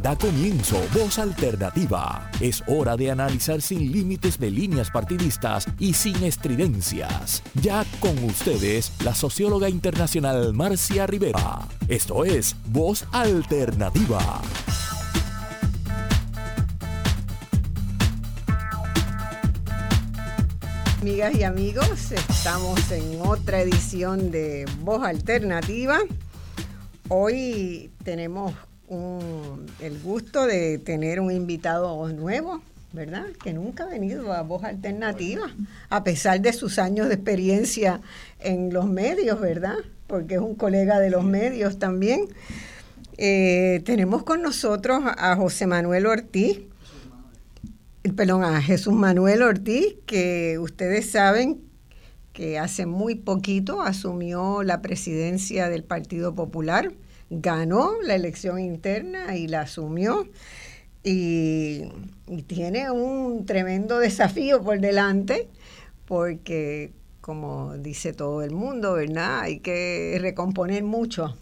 Da comienzo Voz Alternativa. Es hora de analizar sin límites de líneas partidistas y sin estridencias. Ya con ustedes, la socióloga internacional Marcia Rivera. Esto es Voz Alternativa. Amigas y amigos, estamos en otra edición de Voz Alternativa. Hoy tenemos el gusto de tener un invitado nuevo, ¿verdad? Que nunca ha venido a Voz Alternativa, a pesar de sus años de experiencia en los medios, ¿verdad? Porque es un colega de los medios también. Eh, tenemos con nosotros a José Manuel Ortiz, perdón, a Jesús Manuel Ortiz, que ustedes saben que hace muy poquito asumió la presidencia del Partido Popular ganó la elección interna y la asumió y, tiene un tremendo desafío por delante porque como dice todo el mundo, ¿verdad? Hay que recomponer mucho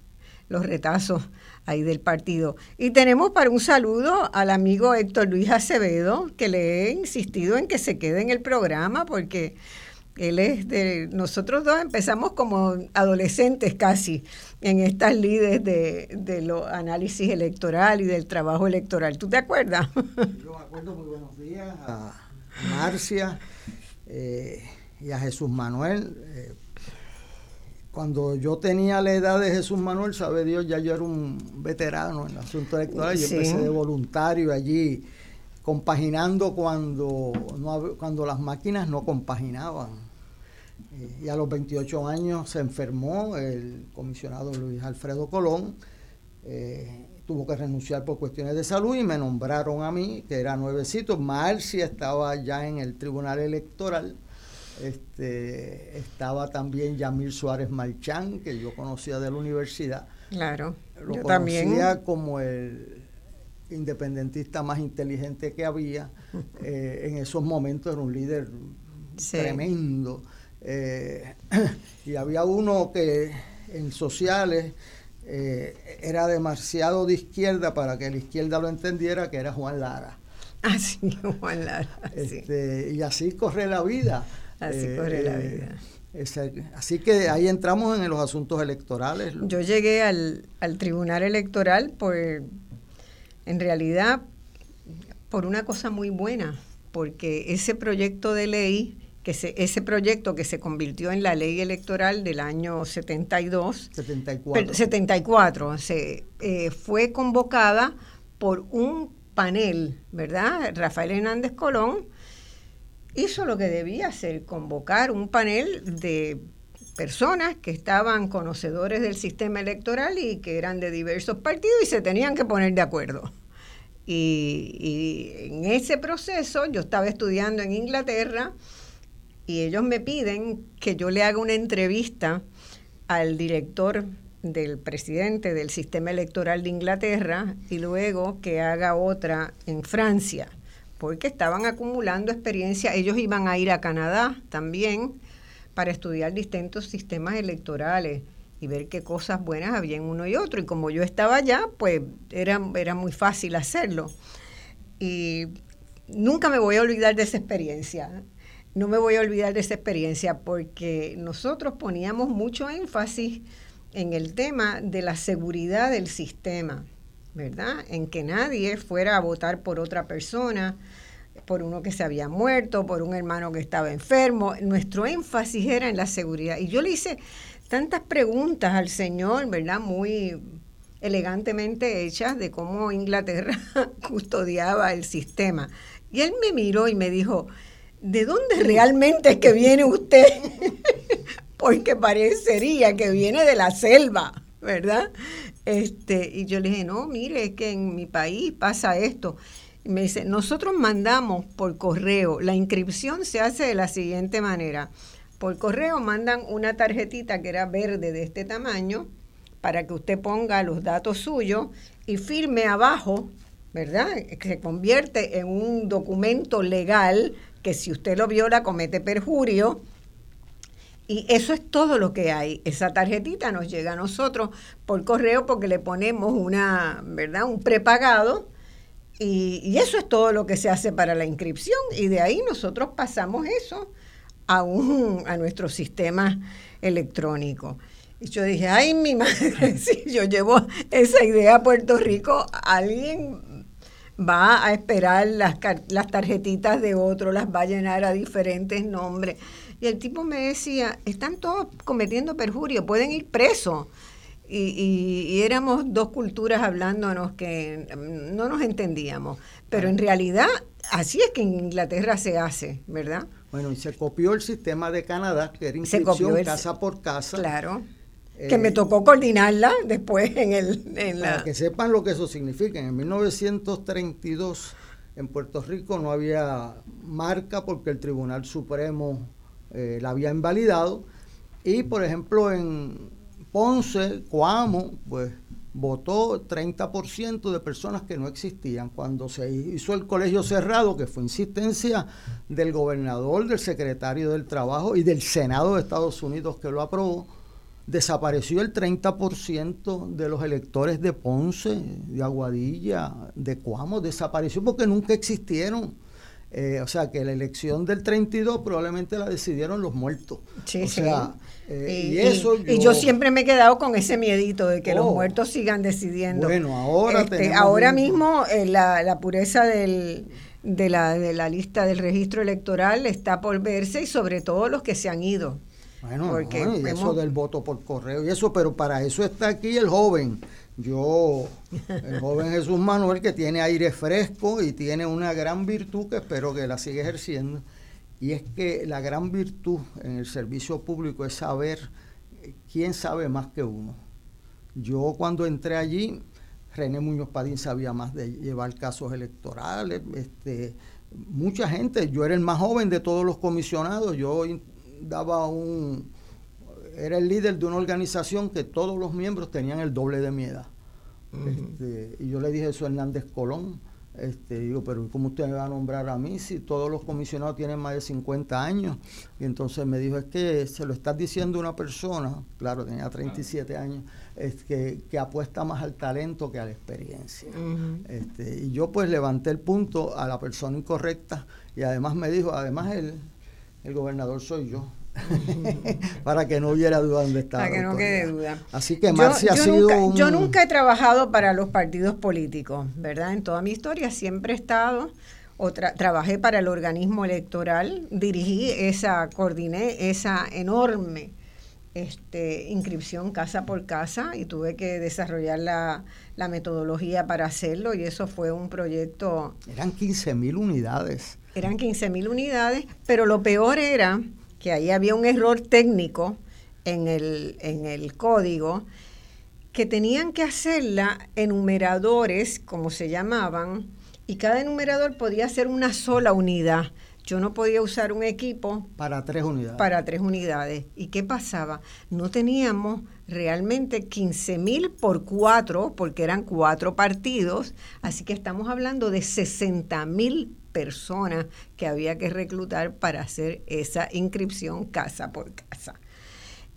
los retazos ahí del partido. Y tenemos para un saludo al amigo Héctor Luis Acevedo, que le he insistido en que se quede en el programa porque él es de, nosotros dos empezamos como adolescentes casi en estas lides de, de los análisis electoral y del trabajo electoral. ¿Tú te acuerdas? Yo me acuerdo, muy buenos días a Marcia eh, y a Jesús Manuel. Eh, cuando yo tenía la edad de Jesús Manuel, sabe Dios, ya yo era un veterano en el asunto electoral. Yo empecé de voluntario allí, compaginando cuando, no, cuando las máquinas no compaginaban y a los 28 años se enfermó el comisionado Luis Alfredo Colón. Eh, tuvo que renunciar por cuestiones de salud y me nombraron a mí, que era nuevecito. Marcia estaba ya en el Tribunal Electoral. Este, estaba también Yamil Suárez Marchán, que yo conocía de la universidad. Claro, Lo conocía como el independentista más inteligente que había. Eh, en esos momentos era un líder tremendo. Eh, y había uno que en sociales eh, era demasiado de izquierda para que la izquierda lo entendiera, que era Juan Lara. Así, ah, Juan Lara. Este, y así corre la vida. Así corre la eh, vida. así que ahí entramos en los asuntos electorales. Yo llegué al, al tribunal electoral por, en realidad, por una cosa muy buena, porque ese proyecto de ley que ese proyecto que se convirtió en la ley electoral del año 72, 74, 74 se, eh, fue convocada por un panel, ¿verdad? Rafael Hernández Colón hizo lo que debía hacer, convocar un panel de personas que estaban conocedores del sistema electoral y que eran de diversos partidos y se tenían que poner de acuerdo. Y, y en ese proceso yo estaba estudiando en Inglaterra, y ellos me piden que yo le haga una entrevista al director del presidente del sistema electoral de Inglaterra y luego que haga otra en Francia, porque estaban acumulando experiencia. Ellos iban a ir a Canadá también para estudiar distintos sistemas electorales y ver qué cosas buenas había en uno y otro. Y como yo estaba allá, pues era, era muy fácil hacerlo. Y nunca me voy a olvidar de esa experiencia no me voy a olvidar de esa experiencia porque nosotros poníamos mucho énfasis en el tema de la seguridad del sistema, ¿verdad? En que nadie fuera a votar por otra persona, por uno que se había muerto, por un hermano que estaba enfermo. Nuestro énfasis era en la seguridad. Y yo le hice tantas preguntas al Señor, ¿verdad? Muy elegantemente hechas de cómo Inglaterra custodiaba el sistema. Y él me miró y me dijo, ¿de dónde realmente es que viene usted? Porque parecería que viene de la selva, ¿verdad? Este, y yo le dije, no, mire, es que en mi país pasa esto. Y me dice, nosotros mandamos por correo, la inscripción se hace de la siguiente manera. Por correo mandan una tarjetita que era verde de este tamaño para que usted ponga los datos suyos y firme abajo, ¿verdad? Que se convierte en un documento legal que si usted lo viola comete perjurio Y eso es todo lo que hay. Esa tarjetita nos llega a nosotros por correo porque le ponemos una, ¿verdad? Un prepagado y, eso es todo lo que se hace para la inscripción y de ahí nosotros pasamos eso a, un, a nuestro sistema electrónico. Y yo dije, ay, mi madre, si yo llevo esa idea a Puerto Rico, alguien va a esperar las, las tarjetitas de otro, las va a llenar a diferentes nombres. Y el tipo me decía, están todos cometiendo perjurio, pueden ir presos. Y, y, éramos dos culturas hablándonos que no nos entendíamos. Pero en realidad, así es que en Inglaterra se hace, ¿verdad? Bueno, y se copió el sistema de Canadá, que era inscripción casa por casa. Claro. Que me eh, tocó coordinarla después en el... En para que sepan lo que eso significa. En 1932 en Puerto Rico no había marca porque el Tribunal Supremo eh, la había invalidado. Y, por ejemplo, en Ponce, Coamo, pues votó 30% de personas que no existían. Cuando se hizo el colegio cerrado, que fue insistencia del gobernador, del secretario del Trabajo y del Senado de Estados Unidos que lo aprobó, desapareció el 30% de los electores de Ponce, de Aguadilla, de Coamo, desapareció porque nunca existieron. Eh, o sea que la elección del 32 probablemente la decidieron los muertos. Sí, sí. Eh, y, eso y, yo, siempre me he quedado con ese miedito de que los oh. muertos sigan decidiendo. Bueno, ahora este, Ahora mismo eh, la, pureza del, de, la, de la lista del registro electoral está por verse y sobre todo los que se han ido. Bueno, Porque y eso del voto por correo y eso, pero para eso está aquí el joven yo, el joven Jesús Manuel, que tiene aire fresco y tiene una gran virtud que espero que la siga ejerciendo, y es que la gran virtud en el servicio público es saber quién sabe más que uno. Yo cuando entré allí, René Muñoz Padín sabía más de llevar casos electorales, este, mucha gente, yo era el más joven de todos los comisionados, yo daba un, era el líder de una organización que todos los miembros tenían el doble de mi edad. Este, y yo le dije eso a Hernández Colón. Este, digo, pero ¿cómo usted me va a nombrar a mí si todos los comisionados tienen más de 50 años? Y entonces me dijo, es que se lo estás diciendo una persona, claro, tenía 37 años, es que, que apuesta más al talento que a la experiencia. este, y yo pues levanté el punto a la persona incorrecta y además me dijo, además el, el gobernador soy yo. para que no hubiera duda dónde estaba. Para que no quede duda. Así que Marcia ha sido nunca, Yo nunca he trabajado para los partidos políticos, ¿verdad? En toda mi historia siempre he estado, o trabajé para el organismo electoral, dirigí esa, coordiné esa enorme este, inscripción casa por casa y tuve que desarrollar la, la metodología para hacerlo y eso fue un proyecto... Eran 15 mil unidades. Eran 15 mil unidades, pero lo peor era que ahí había un error técnico en el, en el código, que tenían que hacerla enumeradores, como se llamaban, y cada enumerador podía ser una sola unidad. Yo no podía usar un equipo para tres unidades. Para tres unidades. ¿Y qué pasaba? No teníamos realmente 15 mil por cuatro, porque eran cuatro partidos, así que estamos hablando de 60 mil personas que había que reclutar para hacer esa inscripción casa por casa.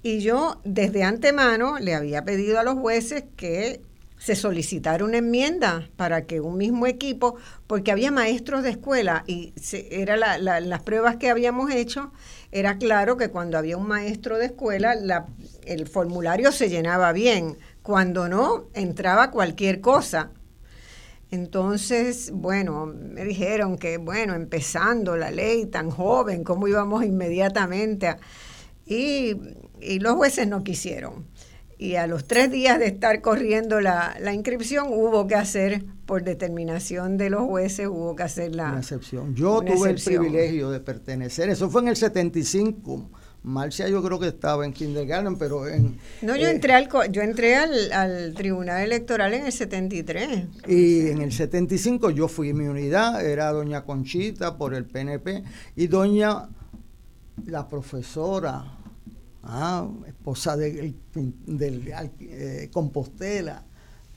Y yo desde antemano le había pedido a los jueces que se solicitara una enmienda para que un mismo equipo, porque había maestros de escuela y se, las pruebas que habíamos hecho, era claro que cuando había un maestro de escuela el formulario se llenaba bien, cuando no entraba cualquier cosa. Entonces, bueno, me dijeron que, bueno, empezando la ley tan joven, ¿cómo íbamos inmediatamente a... Y, los jueces no quisieron. Y a los tres días de estar corriendo la, inscripción, hubo que hacer, por determinación de los jueces, hubo que hacer la... Una excepción. Yo tuve el privilegio de pertenecer, eso fue en el 75 Marcia yo creo que estaba en kindergarten, pero en... No, yo eh, entré, al, yo entré al, Tribunal Electoral en el 73. Y en el 75 yo fui mi unidad, era doña Conchita por el PNP y doña la profesora, ah, esposa del, del eh, Compostela,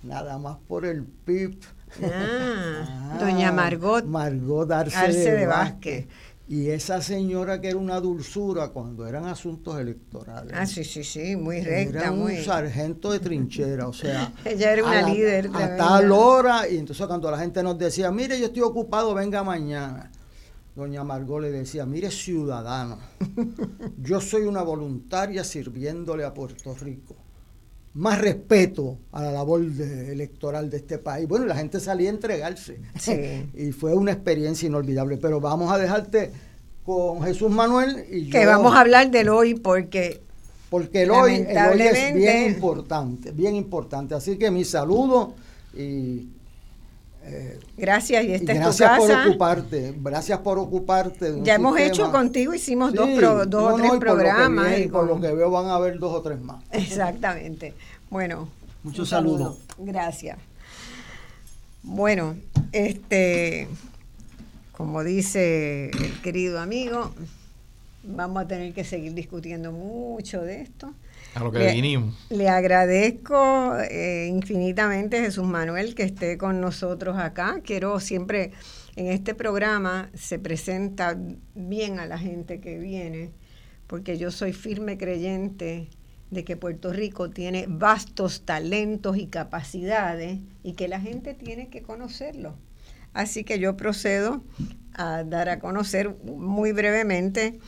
nada más por el PIB. Ah, doña Margot. Margot Arce, de, Vázquez Y esa señora que era una dulzura cuando eran asuntos electorales. Ah, sí, sí, sí, muy recta. Era un sargento de trinchera, o sea. Ella era una líder. A tal hora, y entonces cuando la gente nos decía, mire, yo estoy ocupado, venga mañana. Doña Margot le decía, mire ciudadano, yo soy una voluntaria sirviéndole a Puerto Rico más respeto a la labor electoral de este país. Bueno, la gente salía a entregarse. y fue una experiencia inolvidable. Pero vamos a dejarte con Jesús Manuel y Que vamos a hablar del hoy porque... Porque el hoy, es bien importante, bien importante. Así que mi saludo y eh, gracias y esta gracias es tu por ocuparte, gracias por ocuparte. ya hemos hecho contigo, hicimos dos, dos o tres programas. y por lo que veo van a haber dos o tres más. Exactamente. Bueno, muchos saludos. Gracias. Bueno, este, como dice el querido amigo, vamos a tener que seguir discutiendo mucho de esto. A lo que le, vinimos. Le agradezco eh, infinitamente, Jesús Manuel, que esté con nosotros acá. Quiero siempre, en este programa se presenta bien a la gente que viene, porque yo soy firme creyente de que Puerto Rico tiene vastos talentos y capacidades y que la gente tiene que conocerlo. Así que yo procedo a dar a conocer muy brevemente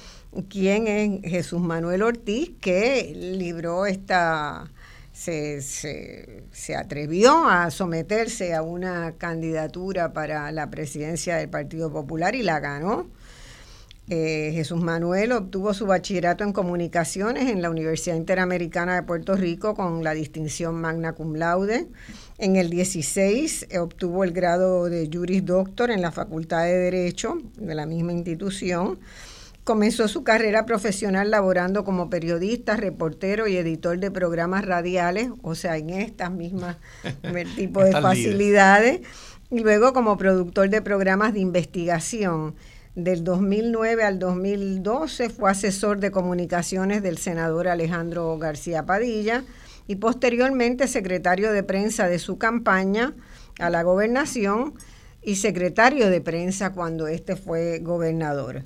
quién es Jesús Manuel Ortiz, que libró esta, se, se, atrevió a someterse a una candidatura para la presidencia del Partido Popular y la ganó. Eh, Jesús Manuel obtuvo su bachillerato en comunicaciones en la Universidad Interamericana de Puerto Rico con la distinción magna cum laude. En el 16 eh, obtuvo el grado de Juris Doctor en la Facultad de Derecho de la misma institución. Comenzó su carrera profesional laborando como periodista, reportero y editor de programas radiales, o sea, en estas mismas tipo de facilidades, y luego como productor de programas de investigación. Del 2009 al 2012 fue asesor de comunicaciones del senador Alejandro García Padilla y posteriormente secretario de prensa de su campaña a la gobernación y secretario de prensa cuando este fue gobernador.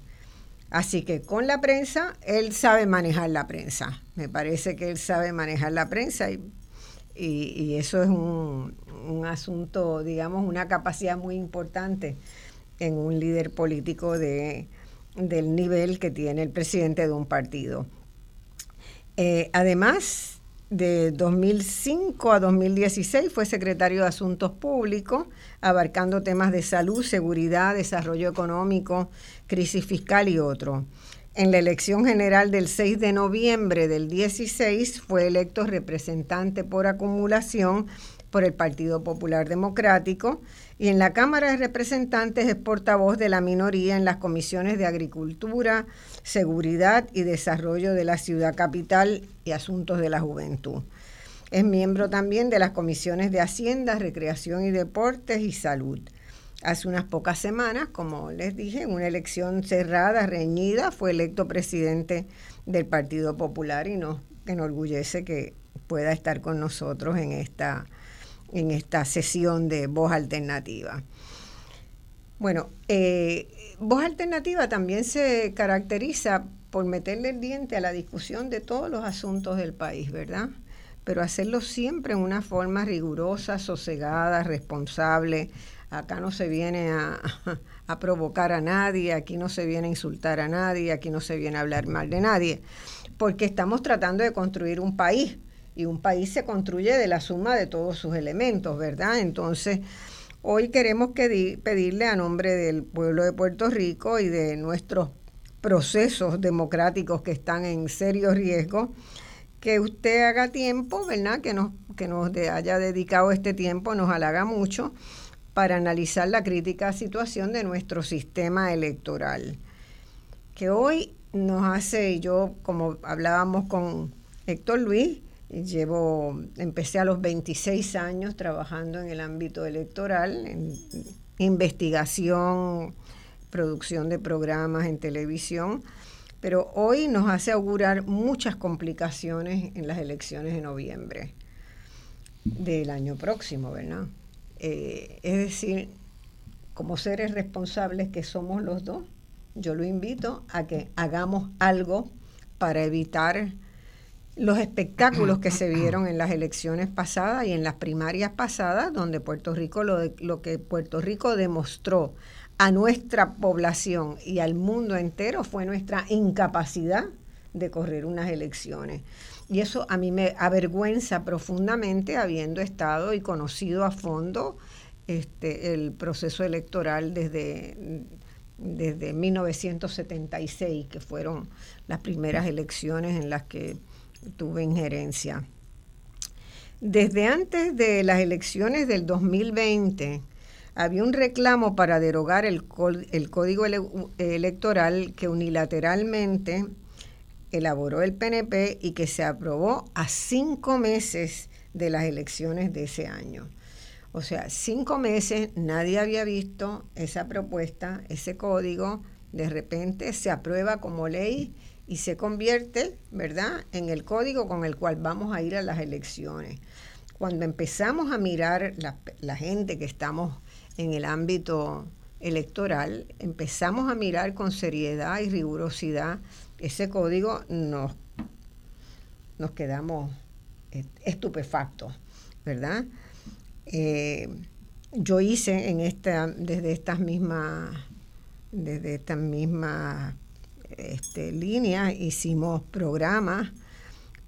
Así que con la prensa, él sabe manejar la prensa. Me parece que él sabe manejar la prensa y, y, eso es un, un, asunto, digamos, una capacidad muy importante en un líder político de, del nivel que tiene el presidente de un partido. Eh, además, de 2005 a 2016 fue secretario de Asuntos Públicos, abarcando temas de salud, seguridad, desarrollo económico, crisis fiscal y otros. En la elección general del 6 de noviembre del 16 fue electo representante por acumulación por el Partido Popular Democrático y en la Cámara de Representantes es portavoz de la minoría en las comisiones de Agricultura, Seguridad y Desarrollo de la Ciudad Capital y Asuntos de la Juventud. Es miembro también de las comisiones de Hacienda, Recreación y Deportes y Salud. Hace unas pocas semanas, como les dije, en una elección cerrada, reñida, fue electo presidente del Partido Popular y nos enorgullece que pueda estar con nosotros en esta, en esta sesión de voz alternativa. Bueno, eh, voz alternativa también se caracteriza por meterle el diente a la discusión de todos los asuntos del país, ¿verdad? Pero hacerlo siempre en una forma rigurosa, sosegada, responsable. Acá no se viene a, a provocar a nadie, aquí no se viene a insultar a nadie, aquí no se viene a hablar mal de nadie, porque estamos tratando de construir un país y un país se construye de la suma de todos sus elementos, ¿verdad? Entonces, hoy queremos pedirle a nombre del pueblo de Puerto Rico y de nuestros procesos democráticos que están en serio riesgo, que usted haga tiempo, ¿verdad? Que nos, que nos haya dedicado este tiempo, nos halaga mucho para analizar la crítica situación de nuestro sistema electoral, que hoy nos hace, y yo como hablábamos con Héctor Luis, Llevo, empecé a los 26 años trabajando en el ámbito electoral, en investigación, producción de programas en televisión, pero hoy nos hace augurar muchas complicaciones en las elecciones de noviembre del año próximo, ¿verdad? Eh, es decir, como seres responsables que somos los dos, yo lo invito a que hagamos algo para evitar los espectáculos que se vieron en las elecciones pasadas y en las primarias pasadas, donde Puerto Rico lo, lo que Puerto Rico demostró a nuestra población y al mundo entero fue nuestra incapacidad de correr unas elecciones. Y eso a mí me avergüenza profundamente habiendo estado y conocido a fondo este, el proceso electoral desde, desde 1976, que fueron las primeras elecciones en las que tuve injerencia. Desde antes de las elecciones del 2020, había un reclamo para derogar el, el código electoral que unilateralmente elaboró el PNP y que se aprobó a cinco meses de las elecciones de ese año. O sea, cinco meses nadie había visto esa propuesta, ese código, de repente se aprueba como ley y se convierte, ¿verdad?, en el código con el cual vamos a ir a las elecciones. Cuando empezamos a mirar la, gente que estamos en el ámbito electoral, empezamos a mirar con seriedad y rigurosidad ese código, nos, nos quedamos estupefactos, ¿verdad? Eh, yo hice en esta, desde estas mismas, desde estas mismas este, líneas, hicimos programas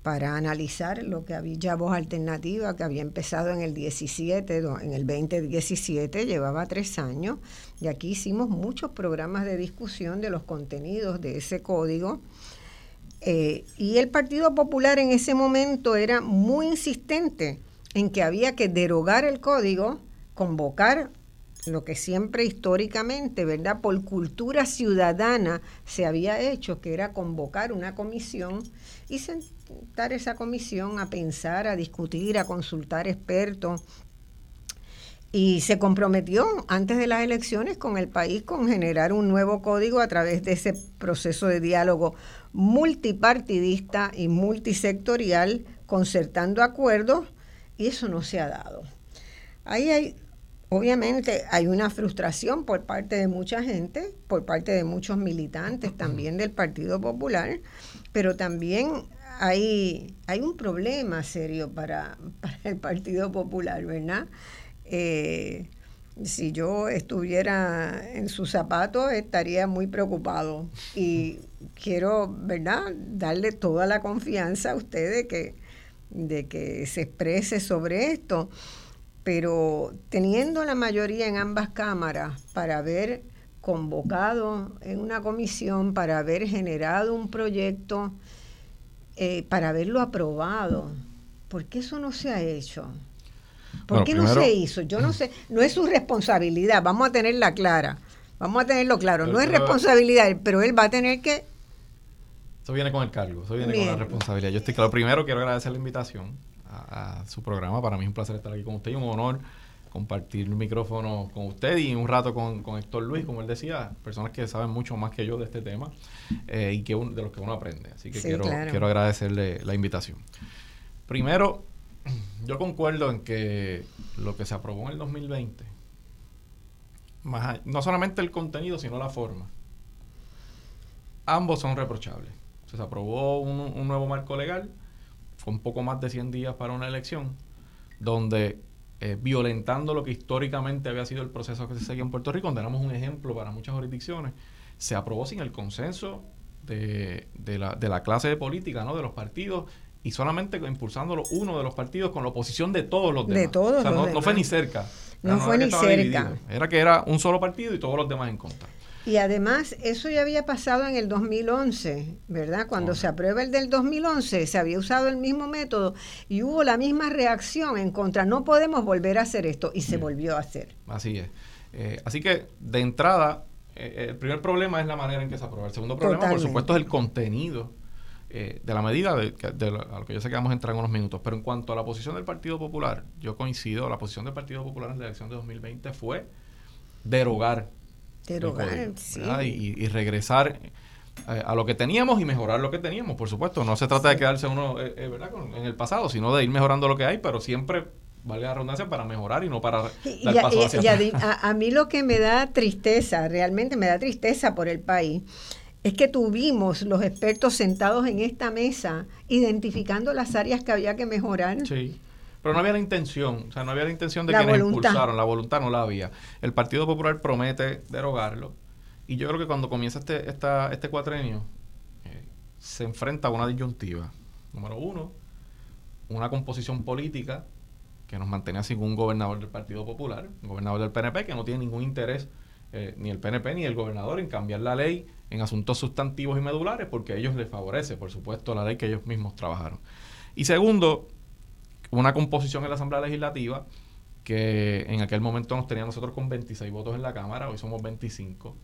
para analizar lo que había voz alternativa, que había empezado en el 17, en el 2017, llevaba tres años, y aquí hicimos muchos programas de discusión de los contenidos de ese código. Eh, y el Partido Popular en ese momento era muy insistente en que había que derogar el código, convocar lo que siempre históricamente, ¿verdad? Por cultura ciudadana se había hecho, que era convocar una comisión y sentar esa comisión a pensar, a discutir, a consultar expertos. Y se comprometió antes de las elecciones con el país con generar un nuevo código a través de ese proceso de diálogo multipartidista y multisectorial, concertando acuerdos, y eso no se ha dado. Ahí hay Obviamente hay una frustración por parte de mucha gente, por parte de muchos militantes también del Partido Popular, pero también hay, hay un problema serio para, el Partido Popular, ¿verdad? Eh, si yo estuviera en sus zapatos estaría muy preocupado y quiero, ¿verdad?, darle toda la confianza a usted que, de que se exprese sobre esto pero teniendo la mayoría en ambas cámaras para haber convocado en una comisión, para haber generado un proyecto, eh, para haberlo aprobado, ¿por qué eso no se ha hecho? ¿Por qué no se hizo? Yo no sé, no es su responsabilidad, vamos a tenerla clara, vamos a tenerlo claro, no es responsabilidad, pero él va a tener que... Eso viene con el cargo, eso viene con la responsabilidad. Yo estoy claro, primero quiero agradecer la invitación a, su programa. Para mí es un placer estar aquí con usted y un honor compartir el micrófono con usted y un rato con, con Héctor Luis, como él decía, personas que saben mucho más que yo de este tema eh, y que de los que uno aprende. Así que quiero, quiero agradecerle la invitación. Primero, yo concuerdo en que lo que se aprobó en el 2020, más, no solamente el contenido, sino la forma, ambos son reprochables. Se aprobó un, un nuevo marco legal fue un poco más de 100 días para una elección, donde eh, violentando lo que históricamente había sido el proceso que se seguía en Puerto Rico, donde éramos un ejemplo para muchas jurisdicciones, se aprobó sin el consenso de, la, de la clase de política, ¿no? de los partidos, y solamente impulsándolo uno de los partidos con la oposición de todos los demás. De todos no, fue ni cerca. No, fue ni cerca. Era que era un solo partido y todos los demás en contra. Y además, eso ya había pasado en el 2011, ¿verdad? Cuando se aprueba el del 2011, se había usado el mismo método y hubo la misma reacción en contra. No podemos volver a hacer esto y se volvió a hacer. Así es. Eh, así que, de entrada, eh, el primer problema es la manera en que se aprueba. El segundo problema, por supuesto, es el contenido eh, de la medida de, a lo que yo sé que vamos a entrar en unos minutos. Pero en cuanto a la posición del Partido Popular, yo coincido, la posición del Partido Popular en la elección de 2020 fue derogar y, regresar eh, a lo que teníamos y mejorar lo que teníamos, por supuesto. No se trata de quedarse uno eh, eh, en el pasado, sino de ir mejorando lo que hay, pero siempre valga la redundancia, para mejorar y no para dar paso hacia a, mí lo que me da tristeza, realmente me da tristeza por el país, es que tuvimos los expertos sentados en esta mesa identificando las áreas que había que mejorar. Sí. Pero no había la intención, o sea, no había la intención de quienes impulsaron, la voluntad no la había. El Partido Popular promete derogarlo y yo creo que cuando comienza este, esta, este cuatrenio eh, se enfrenta a una disyuntiva. Número uno, una composición política que nos mantenía sin un gobernador del Partido Popular, un gobernador del PNP que no tiene ningún interés, eh, ni el PNP ni el gobernador, en cambiar la ley en asuntos sustantivos y medulares, porque a ellos les favorece, por supuesto, la ley que ellos mismos trabajaron. Y segundo, una composición en la Asamblea Legislativa que en aquel momento nos tenía nosotros con 26 votos en la Cámara, hoy somos 25,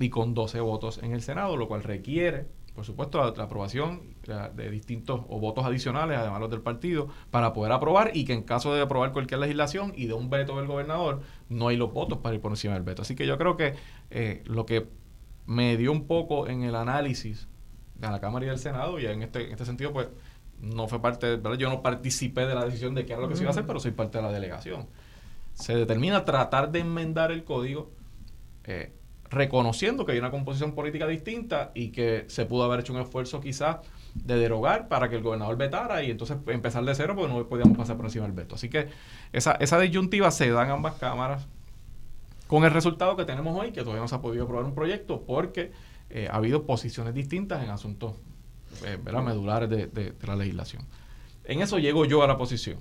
y con 12 votos en el Senado, lo cual requiere, por supuesto, la, aprobación de distintos o votos adicionales, además los del partido, para poder aprobar y que en caso de aprobar cualquier legislación y de un veto del gobernador, no hay los votos para ir por encima del veto. Así que yo creo que eh, lo que me dio un poco en el análisis de la Cámara y del Senado, y en este, en este sentido, pues no fue parte, ¿verdad? yo no participé de la decisión de qué era lo que se iba a hacer, pero soy parte de la delegación. Se determina tratar de enmendar el código eh, reconociendo que hay una composición política distinta y que se pudo haber hecho un esfuerzo quizás de derogar para que el gobernador vetara y entonces empezar de cero porque no podíamos pasar por encima del veto. Así que esa, esa disyuntiva se da en ambas cámaras con el resultado que tenemos hoy, que todavía no se ha podido aprobar un proyecto porque eh, ha habido posiciones distintas en asuntos eh, medulares de, la legislación. En eso llego yo a la posición.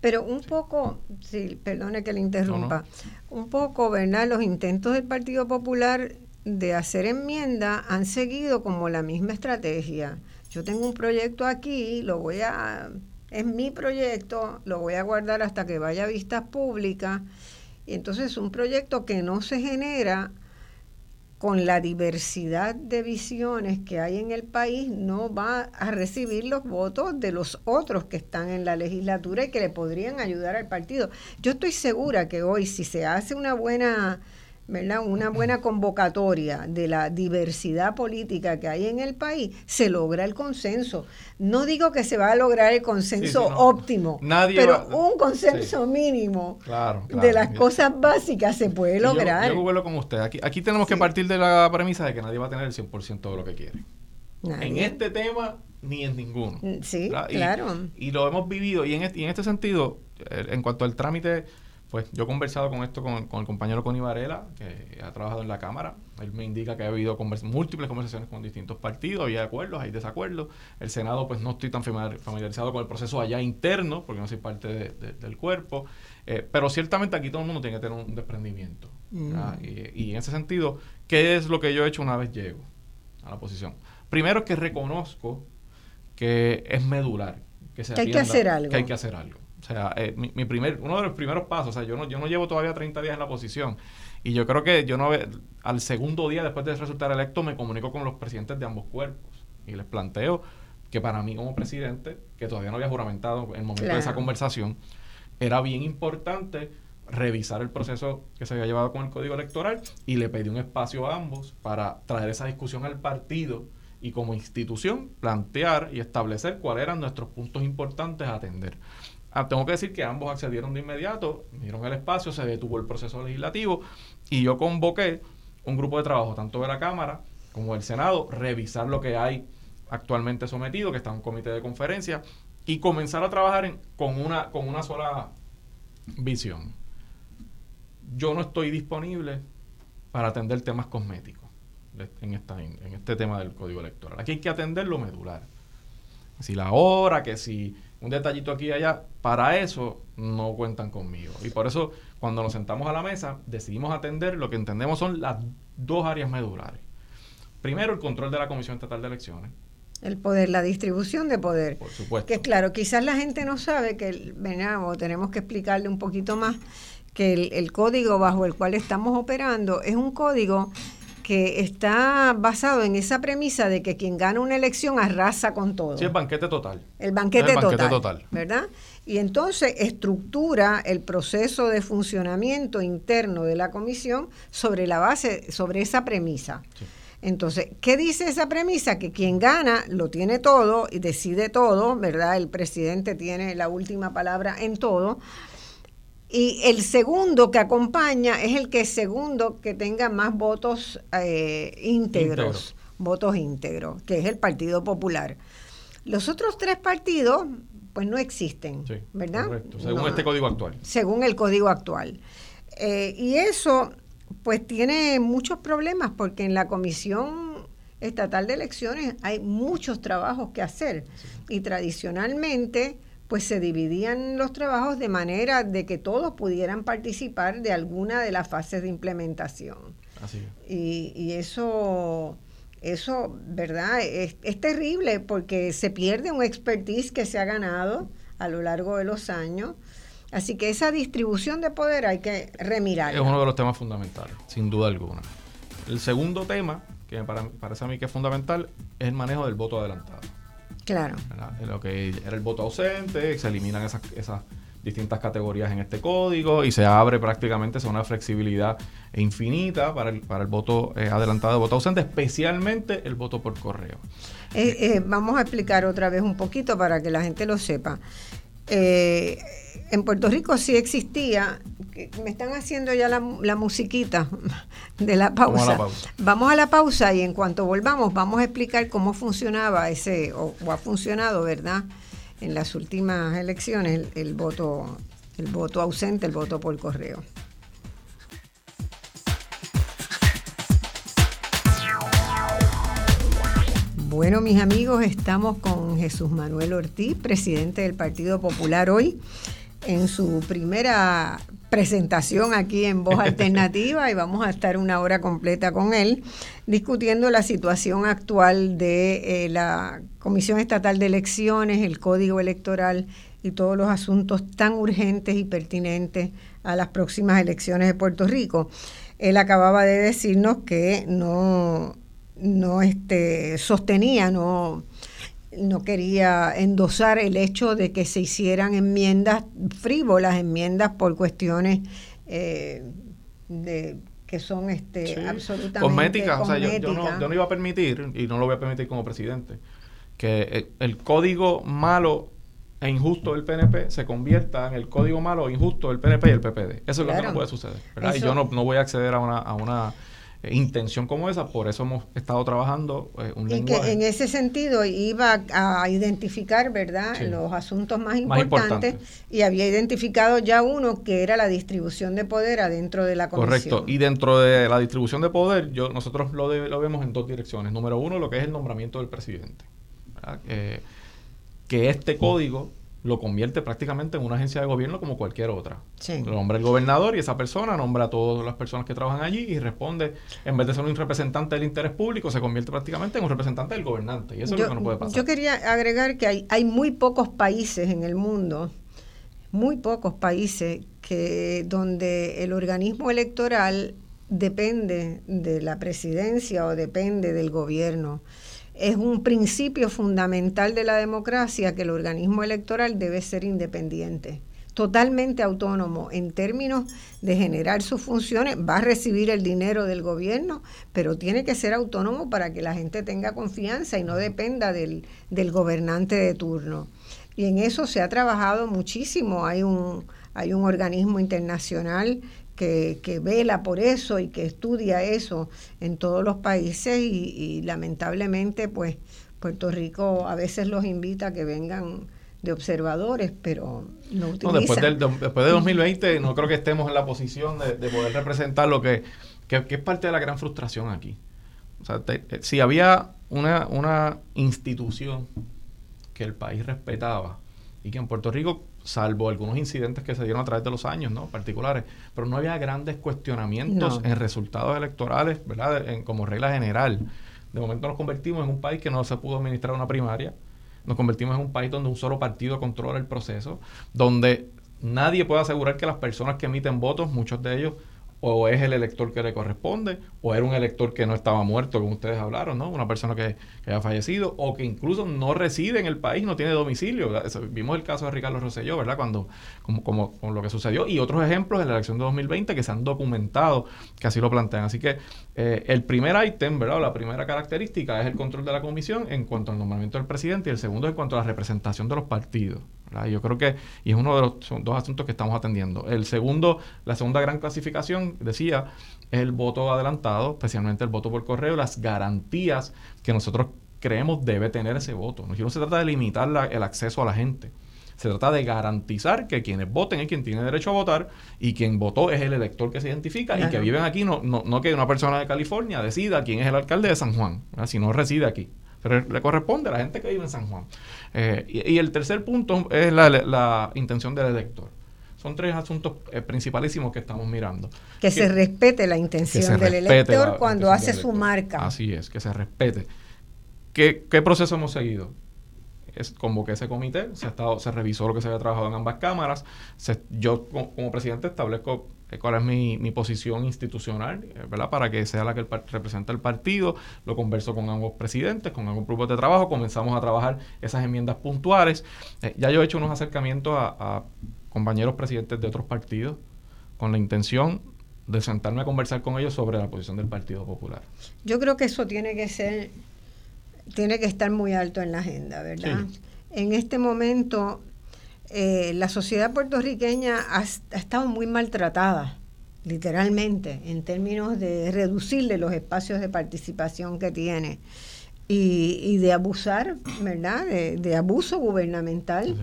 Pero un poco, sí, perdone que le interrumpa, un poco, ¿verdad? Los intentos del Partido Popular de hacer enmienda han seguido como la misma estrategia. Yo tengo un proyecto aquí, lo voy a, es mi proyecto, lo voy a guardar hasta que vaya a vistas públicas. Y entonces un proyecto que no se genera con la diversidad de visiones que hay en el país, no va a recibir los votos de los otros que están en la legislatura y que le podrían ayudar al partido. Yo estoy segura que hoy, si se hace una buena una buena convocatoria de la diversidad política que hay en el país, se logra el consenso. No digo que se va a lograr el consenso óptimo, pero un consenso mínimo de las cosas básicas se puede lograr. Yo, vuelvo con usted. Aquí, aquí tenemos que partir de la premisa de que nadie va a tener el 100% de lo que quiere. En este tema ni en ninguno. Sí, claro. Y lo hemos vivido. Y en este, y en este sentido, eh, en cuanto al trámite pues yo he conversado con esto con, el compañero Connie Varela, que ha trabajado en la Cámara. Él me indica que ha habido múltiples conversaciones con distintos partidos, hay acuerdos, hay desacuerdos. El Senado, pues no estoy tan familiarizado con el proceso allá interno, porque no soy parte del cuerpo. Eh, pero ciertamente aquí todo el mundo tiene que tener un desprendimiento. Mm. Y, en ese sentido, ¿qué es lo que yo he hecho una vez llego a la posición? Primero que reconozco que es medular. Que, que hay que hacer algo. Que hay que hacer algo. O sea, eh, mi, primer, uno de los primeros pasos, o sea, yo no, yo no llevo todavía 30 días en la posición. Y yo creo que yo no al segundo día después de resultar electo me comunico con los presidentes de ambos cuerpos y les planteo que para mí como presidente, que todavía no había juramentado en el momento de esa conversación, era bien importante revisar el proceso que se había llevado con el código electoral y le pedí un espacio a ambos para traer esa discusión al partido y como institución plantear y establecer cuáles eran nuestros puntos importantes a atender. Ah, tengo que decir que ambos accedieron de inmediato, dieron el espacio, se detuvo el proceso legislativo y yo convoqué un grupo de trabajo, tanto de la Cámara como del Senado, revisar lo que hay actualmente sometido, que está en un comité de conferencia, y comenzar a trabajar con, una, con una sola visión. Yo no estoy disponible para atender temas cosméticos en, esta, este tema del código electoral. Aquí hay que atender lo medular. Si la hora, que si un detallito aquí y allá, para eso no cuentan conmigo. Y por eso, cuando nos sentamos a la mesa, decidimos atender lo que entendemos son las dos áreas medulares. Primero, el control de la Comisión Estatal de Elecciones. El poder, la distribución de poder. Por supuesto. Que claro, quizás la gente no sabe que, o tenemos que explicarle un poquito más, que el código bajo el cual estamos operando es un código que está basado en esa premisa de que quien gana una elección arrasa con todo. Sí, el banquete total. El banquete, total, ¿Verdad? Y entonces estructura el proceso de funcionamiento interno de la comisión sobre la base, sobre esa premisa. Entonces, ¿qué dice esa premisa? Que quien gana lo tiene todo y decide todo, ¿verdad? El presidente tiene la última palabra en todo. Y el segundo que acompaña es el que segundo que tenga más votos eh, íntegros, votos íntegros, que es el Partido Popular. Los otros tres partidos, pues no existen, ¿verdad? Correcto, según este código actual. Según el código actual. Eh, y eso, pues tiene muchos problemas porque en la Comisión Estatal de Elecciones hay muchos trabajos que hacer. Y tradicionalmente pues se dividían los trabajos de manera de que todos pudieran participar de alguna de las fases de implementación. Así. Y, y eso, eso, ¿verdad? Es, es, terrible porque se pierde un expertise que se ha ganado a lo largo de los años. Así que esa distribución de poder hay que remirar. Es uno de los temas fundamentales, sin duda alguna. El segundo tema, que me parece a mí que es fundamental, es el manejo del voto adelantado. Claro. Lo que era el voto ausente, se eliminan esas, esas distintas categorías en este código y se abre prácticamente una flexibilidad infinita para el, para el voto eh, adelantado, voto ausente, especialmente el voto por correo. Eh, eh, vamos a explicar otra vez un poquito para que la gente lo sepa. Eh, en Puerto Rico sí existía, me están haciendo ya la, musiquita de la pausa. Vamos a la pausa. y en cuanto volvamos vamos a explicar cómo funcionaba ese, o, ha funcionado, ¿verdad? En las últimas elecciones el, voto, el voto ausente, el voto por correo. Bueno, mis amigos, estamos con Jesús Manuel Ortiz, presidente del Partido Popular hoy en su primera presentación aquí en Voz Alternativa y vamos a estar una hora completa con él discutiendo la situación actual de eh, la Comisión Estatal de Elecciones, el Código Electoral y todos los asuntos tan urgentes y pertinentes a las próximas elecciones de Puerto Rico. Él acababa de decirnos que no, no este, sostenía, no no quería endosar el hecho de que se hicieran enmiendas frívolas, enmiendas por cuestiones eh, de que son este absolutamente cosméticas. O sea, yo, no, iba a permitir, y no lo voy a permitir como presidente, que el, código malo e injusto del PNP se convierta en el código malo e injusto del PNP y el PPD. Eso es lo que no puede suceder. y yo no, no voy a acceder a una, a una intención como esa, por eso hemos estado trabajando eh, un y que en ese sentido iba a identificar, ¿verdad?, los asuntos más importantes, y había identificado ya uno que era la distribución de poder adentro de la comisión. Correcto, y dentro de la distribución de poder, yo nosotros lo, lo vemos en dos direcciones. Número uno, lo que es el nombramiento del presidente. que este código lo convierte prácticamente en una agencia de gobierno como cualquier otra. Lo nombra el gobernador y esa persona nombra a todas las personas que trabajan allí y responde, en vez de ser un representante del interés público, se convierte prácticamente en un representante del gobernante. Y eso es lo que no puede pasar. Yo quería agregar que hay, hay muy pocos países en el mundo, muy pocos países que donde el organismo electoral depende de la presidencia o depende del gobierno es un principio fundamental de la democracia que el organismo electoral debe ser independiente, totalmente autónomo en términos de generar sus funciones, va a recibir el dinero del gobierno, pero tiene que ser autónomo para que la gente tenga confianza y no dependa del, del gobernante de turno. Y en eso se ha trabajado muchísimo, hay un, hay un organismo internacional que, vela por eso y que estudia eso en todos los países y, lamentablemente pues Puerto Rico a veces los invita a que vengan de observadores, pero no utilizan. No, después, del, después de 2020 no creo que estemos en la posición de, poder representar lo que, que, es parte de la gran frustración aquí. O sea, si había una, una institución que el país respetaba y que en Puerto Rico salvo algunos incidentes que se dieron a través de los años, ¿no? Particulares, pero no había grandes cuestionamientos en resultados electorales, ¿verdad? En, como regla general. De momento nos convertimos en un país que no se pudo administrar una primaria, nos convertimos en un país donde un solo partido controla el proceso, donde nadie puede asegurar que las personas que emiten votos, muchos de ellos o es el elector que le corresponde, o era un elector que no estaba muerto, como ustedes hablaron, ¿no? Una persona que, que haya fallecido, o que incluso no reside en el país, no tiene domicilio. vimos el caso de Ricardo Rosselló, ¿verdad? Cuando, como, como, con lo que sucedió, y otros ejemplos en la elección de 2020 que se han documentado, que así lo plantean. Así que eh, el primer ítem, ¿verdad? la primera característica es el control de la comisión en cuanto al nombramiento del presidente, y el segundo en cuanto a la representación de los partidos. Yo creo que, y es uno de los dos asuntos que estamos atendiendo. El segundo, la segunda gran clasificación, decía, es el voto adelantado, especialmente el voto por correo, las garantías que nosotros creemos debe tener ese voto. No se trata de limitar el acceso a la gente. Se trata de garantizar que quienes voten es quien tiene derecho a votar y quien votó es el elector que se identifica y que viven aquí, no, no, no, que una persona de California decida quién es el alcalde de San Juan, si no reside aquí. Pero le corresponde a la gente que vive en San Juan. Eh, y, el tercer punto es la, intención del elector. Son tres asuntos eh, principalísimos que estamos mirando. Que, se respete la intención del elector cuando hace su marca. Así es, que se respete. ¿Qué, qué proceso hemos seguido? es, convoqué ese comité, se, ha estado, se revisó lo que se había trabajado en ambas cámaras. yo como, presidente establezco cuál es mi, mi posición institucional, eh, ¿verdad? Para que sea la que representa el partido. Lo converso con ambos presidentes, con ambos grupos de trabajo. Comenzamos a trabajar esas enmiendas puntuales. Eh, ya yo he hecho unos acercamientos a, compañeros presidentes de otros partidos con la intención de sentarme a conversar con ellos sobre la posición del Partido Popular. Yo creo que eso tiene que ser tiene que estar muy alto en la agenda, ¿verdad? En este momento, eh, la sociedad puertorriqueña ha, estado muy maltratada, literalmente, en términos de reducirle los espacios de participación que tiene y, de abusar, ¿verdad? De, abuso gubernamental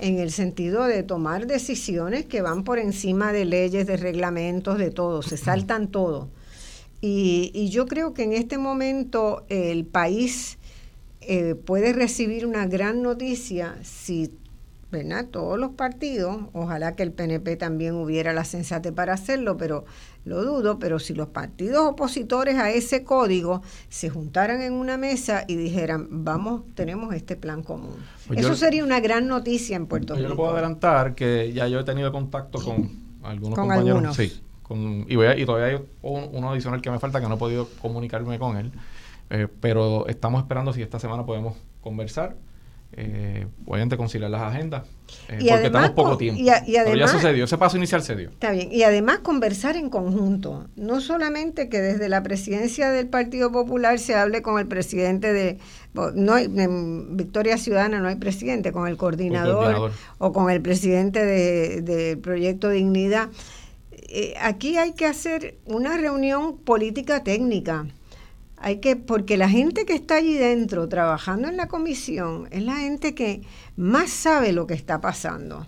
en el sentido de tomar decisiones que van por encima de leyes, de reglamentos, de todo, se saltan todo. Y, y yo creo que en este momento el país eh, puede recibir una gran noticia si ¿verdad? todos los partidos, ojalá que el PNP también hubiera la sensate para hacerlo, pero lo dudo, pero si los partidos opositores a ese código se juntaran en una mesa y dijeran, vamos, tenemos este plan común. Pues Eso sería una gran noticia en Puerto Rico. Yo le puedo adelantar que ya yo he tenido contacto con algunos compañeros. Sí, y, voy y todavía hay uno adicional que me falta que no he podido comunicarme con él. Eh, pero estamos esperando si esta semana podemos conversar. Eh, obviamente conciliar las agendas, eh, porque además, poco tiempo. Y, además, pero ya sucedió, ese paso inicial se dio. Está bien, y además conversar en conjunto, no solamente que desde la presidencia del Partido Popular se hable con el presidente de, no hay, en Victoria Ciudadana no hay presidente, con el coordinador, o con el presidente del de Proyecto Dignidad. Eh, aquí hay que hacer una reunión política técnica hay que, porque la gente que está allí dentro trabajando en la comisión es la gente que más sabe lo que está pasando.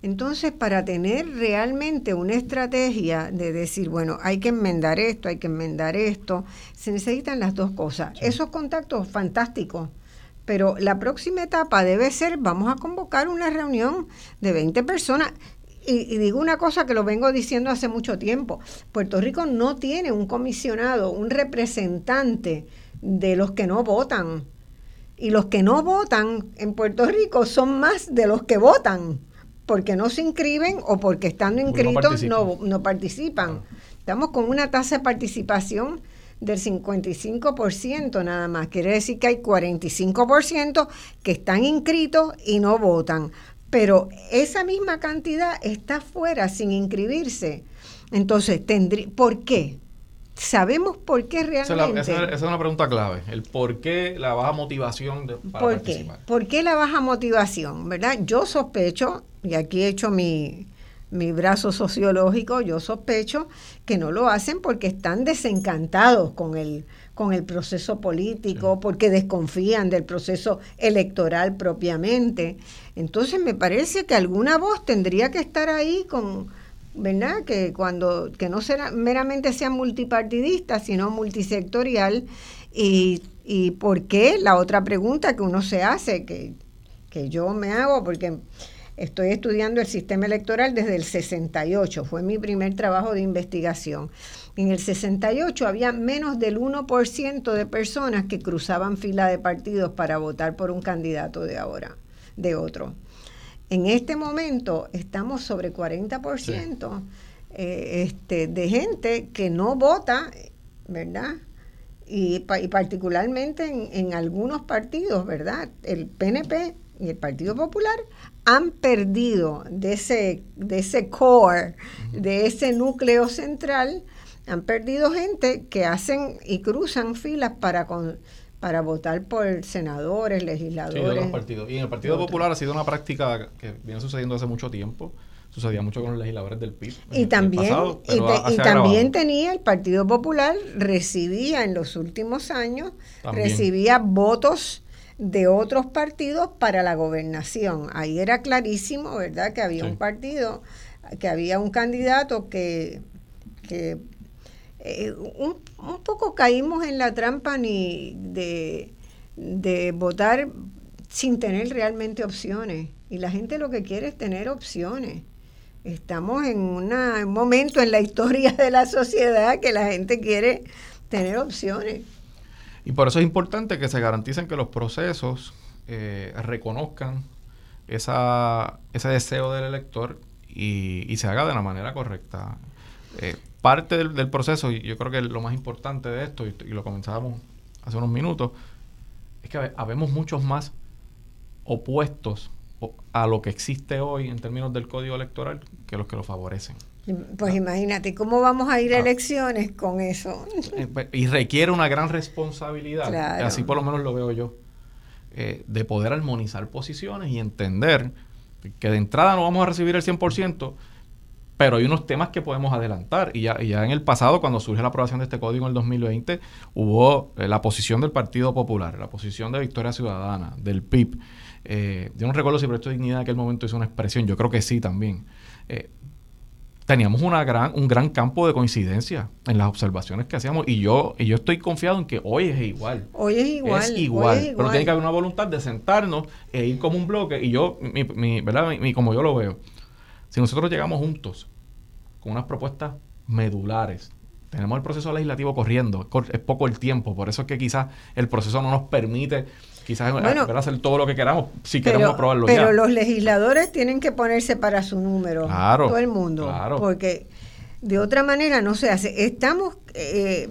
Entonces, para tener realmente una estrategia de decir, bueno, hay que enmendar esto, hay que enmendar esto, se necesitan las dos cosas. Esos contactos fantásticos, pero la próxima etapa debe ser, vamos a convocar una reunión de 20 personas y, digo una cosa que lo vengo diciendo hace mucho tiempo, Puerto Rico no tiene un comisionado, un representante de los que no votan. Y los que no votan en Puerto Rico son más de los que votan, porque no se inscriben o porque estando inscritos no, no, participan. Estamos con una tasa de participación del 55% nada más. Quiere decir que hay 45% que están inscritos y no votan pero esa misma cantidad está fuera sin inscribirse. Entonces, ¿por qué? ¿Sabemos por qué realmente? Esa, es una pregunta clave, el por qué la baja motivación de, para ¿Por Qué? ¿Por qué la baja motivación? ¿Verdad? Yo sospecho, y aquí he hecho mi, mi brazo sociológico, yo sospecho que no lo hacen porque están desencantados con el, con el proceso político, porque desconfían del proceso electoral propiamente. Entonces me parece que alguna voz tendría que estar ahí con, ¿verdad? Que cuando que no será meramente sea multipartidista, sino multisectorial y, y por qué la otra pregunta que uno se hace que, que yo me hago porque estoy estudiando el sistema electoral desde el 68, fue mi primer trabajo de investigación. En el 68 había menos del 1% de personas que cruzaban fila de partidos para votar por un candidato de ahora, de otro. En este momento estamos sobre 40% eh, este, de gente que no vota, ¿verdad? Y, particularmente en, en, algunos partidos, ¿verdad? El PNP y el Partido Popular han perdido de ese, de ese core, de ese núcleo central, han perdido gente que hacen y cruzan filas para, para votar por senadores, legisladores. Sí, partidos. Y en el Partido Popular ha sido una práctica que viene sucediendo hace mucho tiempo. Sucedía mucho con los legisladores del PIB. Y también, y, también tenía el Partido Popular, recibía en los últimos años, recibía votos de otros partidos para la gobernación. Ahí era clarísimo, ¿verdad?, que había un partido, que había un candidato que, que eh, un, un, poco caímos en la trampa ni de, de votar sin tener realmente opciones. Y la gente lo que quiere es tener opciones. Estamos en un momento en la historia de la sociedad que la gente quiere tener opciones. Y por eso es importante que se garanticen que los procesos eh, reconozcan esa, ese deseo del elector y, y, se haga de la manera correcta. Eh, parte del, proceso, y yo creo que lo más importante de esto, y, lo comenzábamos hace unos minutos, es que habemos muchos más opuestos a lo que existe hoy en términos del código electoral que los que lo favorecen. Pues imagínate, ¿cómo vamos a ir a ah. elecciones con eso? Eh, pues, y requiere una gran responsabilidad, así por lo menos lo veo yo, eh, de poder armonizar posiciones y entender que de entrada no vamos a recibir el 100%, pero hay unos temas que podemos adelantar. Y ya, ya en el pasado, cuando surge la aprobación de este código en el 2020, hubo eh, la posición del Partido Popular, la posición de Victoria Ciudadana, del PIB. Eh, yo no recuerdo si Proyecto de Dignidad en aquel momento hizo una expresión, yo creo que sí también. Eh, teníamos una gran, un gran campo de coincidencia en las observaciones que hacíamos y yo, y yo estoy confiado en que hoy es igual. Hoy es igual. Es igual, pero tiene que haber una voluntad de sentarnos e ir como un bloque y yo, mi, mi, ¿verdad? Mi, como yo lo veo si nosotros llegamos juntos con unas propuestas medulares, tenemos el proceso legislativo corriendo, es poco el tiempo, por eso es que quizás el proceso no nos permite quizás hacer todo lo que queramos si queremos aprobarlo pero los legisladores tienen que ponerse para su número, todo el mundo, porque de otra manera no se hace. Estamos, eh,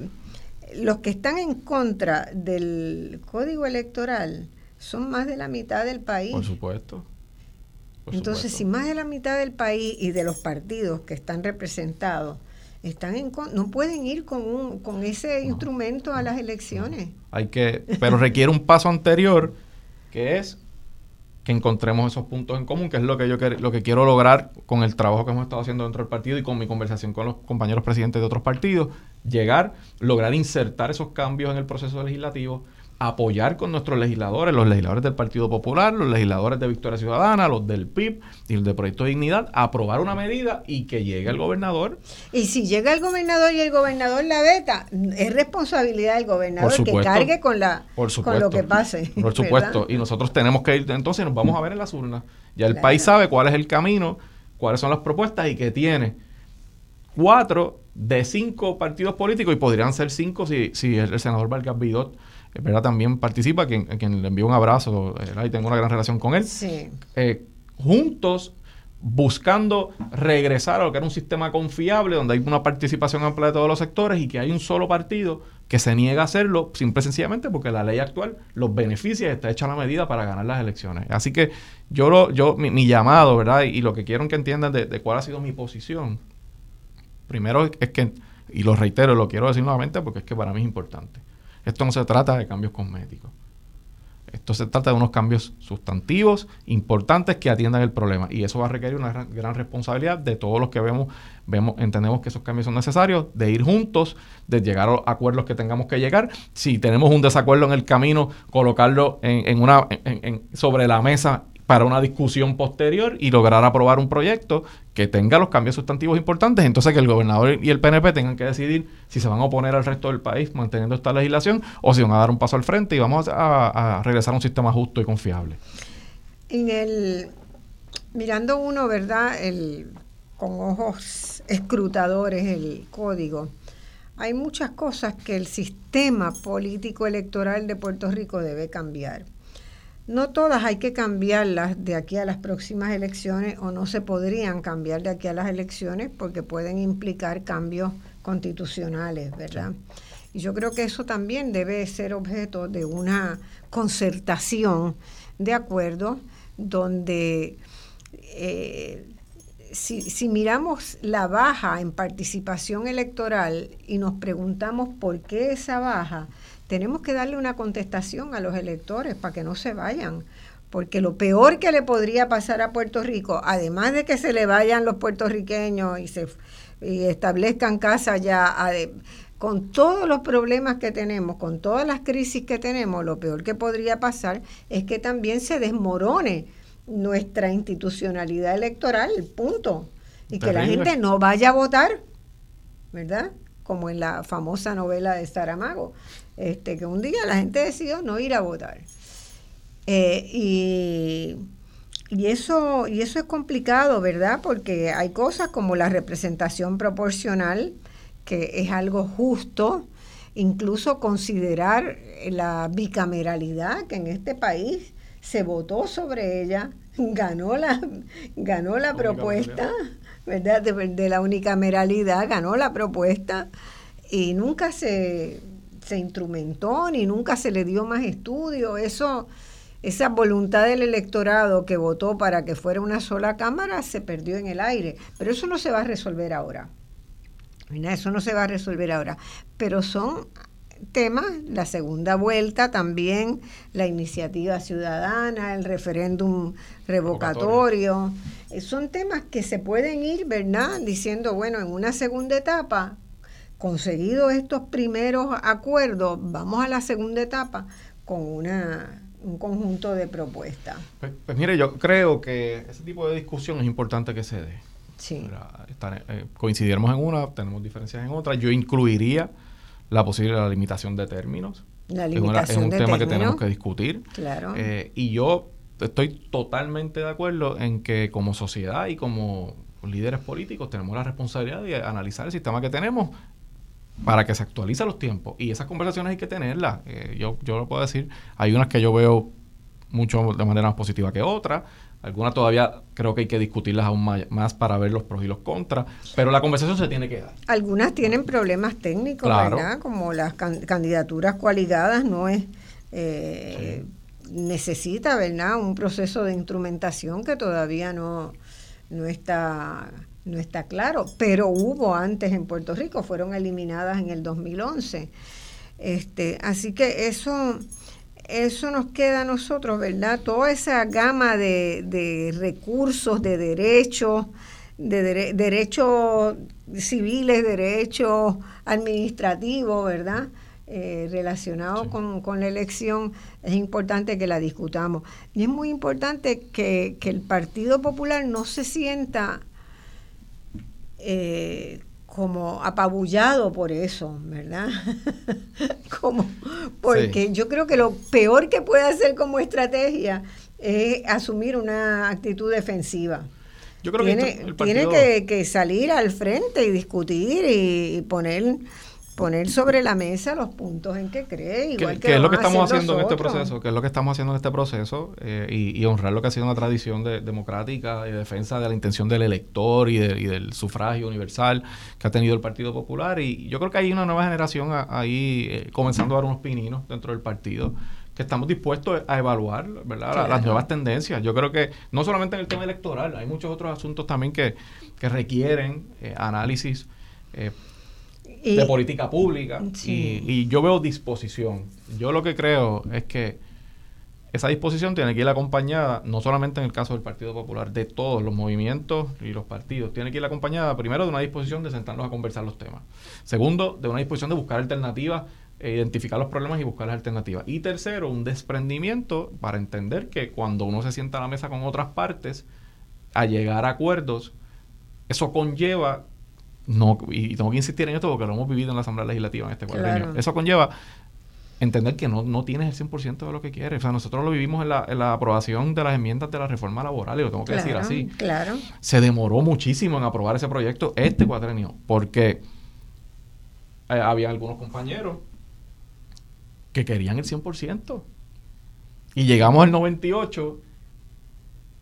los que están en contra del código electoral son más de la mitad del país. Por supuesto. Entonces, si más de la mitad del país y de los partidos que están representados están en no pueden ir con un con ese instrumento a las elecciones. Hay que, pero requiere un paso anterior que es que encontremos esos puntos en común, que es lo que yo lo que quiero lograr con el trabajo que hemos estado haciendo dentro del partido y con mi conversación con los compañeros presidentes de otros partidos, llegar, lograr insertar esos cambios en el proceso legislativo apoyar con nuestros legisladores, los legisladores del Partido Popular, los legisladores de Victoria Ciudadana, los del PIB y el de Proyecto de Dignidad, aprobar una medida y que llegue el gobernador. Y si llega el gobernador y el gobernador la veta, es responsabilidad del gobernador que cargue con, la, con lo que pase. Por supuesto. Y nosotros tenemos que ir, entonces nos vamos a ver en las urnas. Ya el país sabe cuál es el camino, cuáles son las propuestas y que tiene cuatro de cinco partidos políticos y podrían ser cinco si, si el, senador Vargas Vidot ¿verdad? también participa, quien, quien le envío un abrazo y tengo una gran relación con él. Eh, juntos buscando regresar a lo que era un sistema confiable, donde hay una participación amplia de todos los sectores y que hay un solo partido que se niega a hacerlo, simple y sencillamente porque la ley actual los beneficia y está hecha la medida para ganar las elecciones. Así que yo, lo, yo mi, llamado, ¿verdad? Y, lo que quiero que entiendan de, de, cuál ha sido mi posición, primero es que, y lo reitero, lo quiero decir nuevamente porque es que para mí es importante. Esto no se trata de cambios cosméticos. Esto se trata de unos cambios sustantivos importantes que atiendan el problema. Y eso va a requerir una gran, responsabilidad de todos los que vemos, vemos, entendemos que esos cambios son necesarios, de ir juntos, de llegar a acuerdos que tengamos que llegar. Si tenemos un desacuerdo en el camino, colocarlo en, una, sobre la mesa para una discusión posterior y lograr aprobar un proyecto que tenga los cambios sustantivos importantes, entonces que el gobernador y el PNP tengan que decidir si se van a oponer al resto del país manteniendo esta legislación o si van a dar un paso al frente y vamos a, regresar a un sistema justo y confiable. En el mirando uno, ¿verdad? El, con ojos escrutadores el código. Hay muchas cosas que el sistema político electoral de Puerto Rico debe cambiar no todas hay que cambiarlas de aquí a las próximas elecciones o no se podrían cambiar de aquí a las elecciones porque pueden implicar cambios constitucionales, ¿verdad? Y yo creo que eso también debe ser objeto de una concertación de acuerdo donde eh, si, si, miramos la baja en participación electoral y nos preguntamos por qué esa baja, tenemos que darle una contestación a los electores para que no se vayan. Porque lo peor que le podría pasar a Puerto Rico, además de que se le vayan los puertorriqueños y se y establezcan casa ya, con todos los problemas que tenemos, con todas las crisis que tenemos, lo peor que podría pasar es que también se desmorone nuestra institucionalidad electoral, punto. Y que la gente no vaya a votar, ¿verdad? Como en la famosa novela de Saramago, este, que un día la gente decidió no ir a votar. Eh, y, eso, y eso es complicado, ¿verdad? Porque hay cosas como la representación proporcional, que es algo justo, incluso considerar la bicameralidad que en este país se votó sobre ella, ganó la, ganó la propuesta, ¿verdad? De, la unicameralidad, ganó la propuesta y nunca se, se instrumentó ni nunca se le dio más estudio. Eso, esa voluntad del electorado que votó para que fuera una sola cámara se perdió en el aire. Pero eso no se va a resolver ahora. Eso no se va a resolver ahora. Pero son temas, la segunda vuelta también, la iniciativa ciudadana, el referéndum revocatorio. Eh, son temas que se pueden ir, ¿verdad? Diciendo, bueno, en una segunda etapa, conseguido estos primeros acuerdos, vamos a la segunda etapa con una un conjunto de propuestas. Pues, pues mire, yo creo que ese tipo de discusión es importante que se dé. Sí. Eh, coincidiremos en una, tenemos diferencias en otra. Yo incluiría la posible la limitación de términos. La limitación es, un tema que tenemos que discutir. Claro. Eh, y yo estoy totalmente de acuerdo en que como sociedad y como líderes políticos tenemos la responsabilidad de analizar el sistema que tenemos para que se actualice los tiempos. Y esas conversaciones hay que tenerlas. Eh, yo, yo lo puedo decir, hay unas que yo veo mucho de manera más positiva que otras. Algunas todavía creo que hay que discutirlas aún más, para ver los pros y los contras, pero la conversación se tiene que dar. Algunas tienen problemas técnicos, ¿verdad? Como las candidaturas coaligadas no es... Eh, necesita, ¿verdad? Un proceso de instrumentación que todavía no, no está no está claro, pero hubo antes en Puerto Rico, fueron eliminadas en el 2011. Este, así que eso eso nos queda a nosotros, ¿verdad? Toda esa gama de, recursos, de derechos, de derechos civiles, derechos administrativos, ¿verdad? Eh, relacionados con, la elección, es importante que la discutamos. Y es muy importante que, que el Partido Popular no se sienta eh, como apabullado por eso, ¿verdad? como, porque yo creo que lo peor que puede hacer como estrategia es asumir una actitud defensiva. Yo creo tiene, que, tiene que, salir al frente y discutir y poner poner sobre la mesa los puntos en que cree. Igual que, es lo que estamos haciendo en este proceso, que es lo que estamos haciendo en este proceso eh, y, honrar lo que ha sido una tradición democrática y de defensa de la intención del elector y, del sufragio universal que ha tenido el Partido Popular. Y yo creo que hay una nueva generación ahí eh, comenzando a dar unos pininos dentro del partido que estamos dispuestos a evaluar ¿verdad? las nuevas tendencias. Yo creo que no solamente en el tema electoral, hay muchos otros asuntos también que, que requieren eh, análisis de política pública y, yo veo disposición. Yo lo que creo es que esa disposición tiene que ir acompañada, no solamente en el caso del Partido Popular, de todos los movimientos y los partidos, tiene que ir acompañada primero de una disposición de sentarnos a conversar los temas. Segundo, de una disposición de buscar alternativas, e identificar los problemas y buscar las alternativas. Y tercero, un desprendimiento para entender que cuando uno se sienta a la mesa con otras partes, a llegar a acuerdos, eso conlleva no, y tengo que insistir en esto porque lo hemos vivido en la Asamblea Legislativa en este cuadro. Eso conlleva entender que no, no tienes el 100% de lo que quieres. O sea, nosotros lo vivimos en la, en la aprobación de las enmiendas de la reforma laboral, y lo tengo que decir así. Claro. Se demoró muchísimo en aprobar ese proyecto este cuatrenio, porque eh, había algunos compañeros que querían el 100%. Y llegamos al 98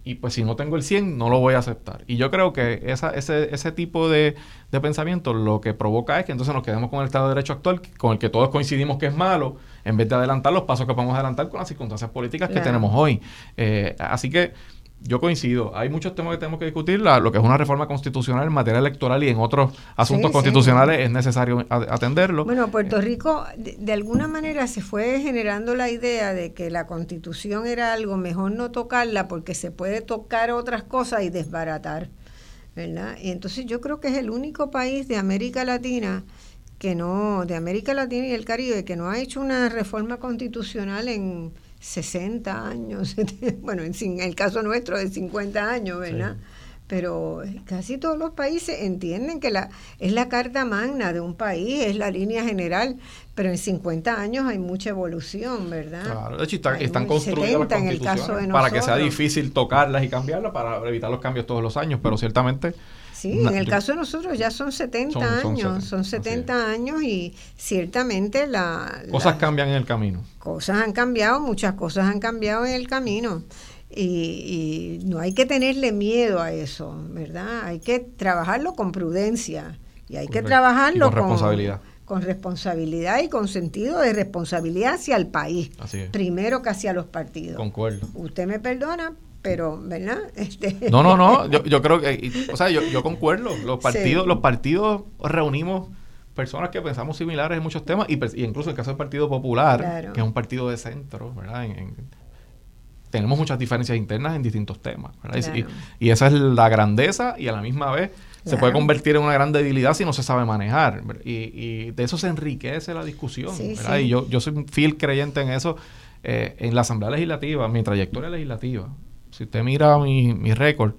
y pues si no tengo el 100 no lo voy a aceptar. Y yo creo que esa, ese, ese tipo de, pensamiento lo que provoca es que entonces nos quedemos con el Estado de Derecho actual, con el que todos coincidimos que es malo, en vez de adelantar los pasos que podemos adelantar con las circunstancias políticas que tenemos hoy. Eh, así que yo coincido. Hay muchos temas que tenemos que discutir. lo que es una reforma constitucional en materia electoral y en otros asuntos constitucionales es necesario atenderlo. Bueno, Puerto Rico de, alguna manera se fue generando la idea de que la constitución era algo mejor no tocarla porque se puede tocar otras cosas y desbaratar. ¿verdad? Y entonces yo creo que es el único país de América Latina que no, de América Latina y el Caribe, que no ha hecho una reforma constitucional en 60 años, bueno, en, el caso nuestro de 50 años, ¿verdad? Pero casi todos los países entienden que la, es la carta magna de un país, es la línea general, pero en 50 años hay mucha evolución, ¿verdad? Claro, de hecho están construidas las constituciones para que sea difícil tocarlas y cambiarlas para evitar los cambios todos los años, pero ciertamente Sí, en el caso de nosotros ya son 70 años, son 70 años y ciertamente la... Cosas cambian en el camino. Cosas han cambiado, muchas cosas han cambiado en el camino. Y, no hay que tenerle miedo a eso, ¿verdad? Hay que trabajarlo con prudencia y hay que trabajarlo con responsabilidad. Con, responsabilidad y con sentido de responsabilidad hacia el país. Primero que hacia los partidos. Concuerdo. Usted me perdona, pero, ¿verdad? Este... No, no, no, yo, yo creo que, o sea, yo, yo concuerdo, los partidos, los partidos reunimos personas que pensamos similares en muchos temas, y, incluso en el caso del Partido Popular, que es un partido de centro, ¿verdad? tenemos muchas diferencias internas en distintos temas, ¿verdad? Y, esa es la grandeza y a la misma vez se puede convertir en una gran debilidad si no se sabe manejar. Y, de eso se enriquece la discusión, ¿verdad? Y yo, yo soy un fiel creyente en eso. Eh, en la Asamblea Legislativa, mi trayectoria legislativa, si usted mira mi, mi récord,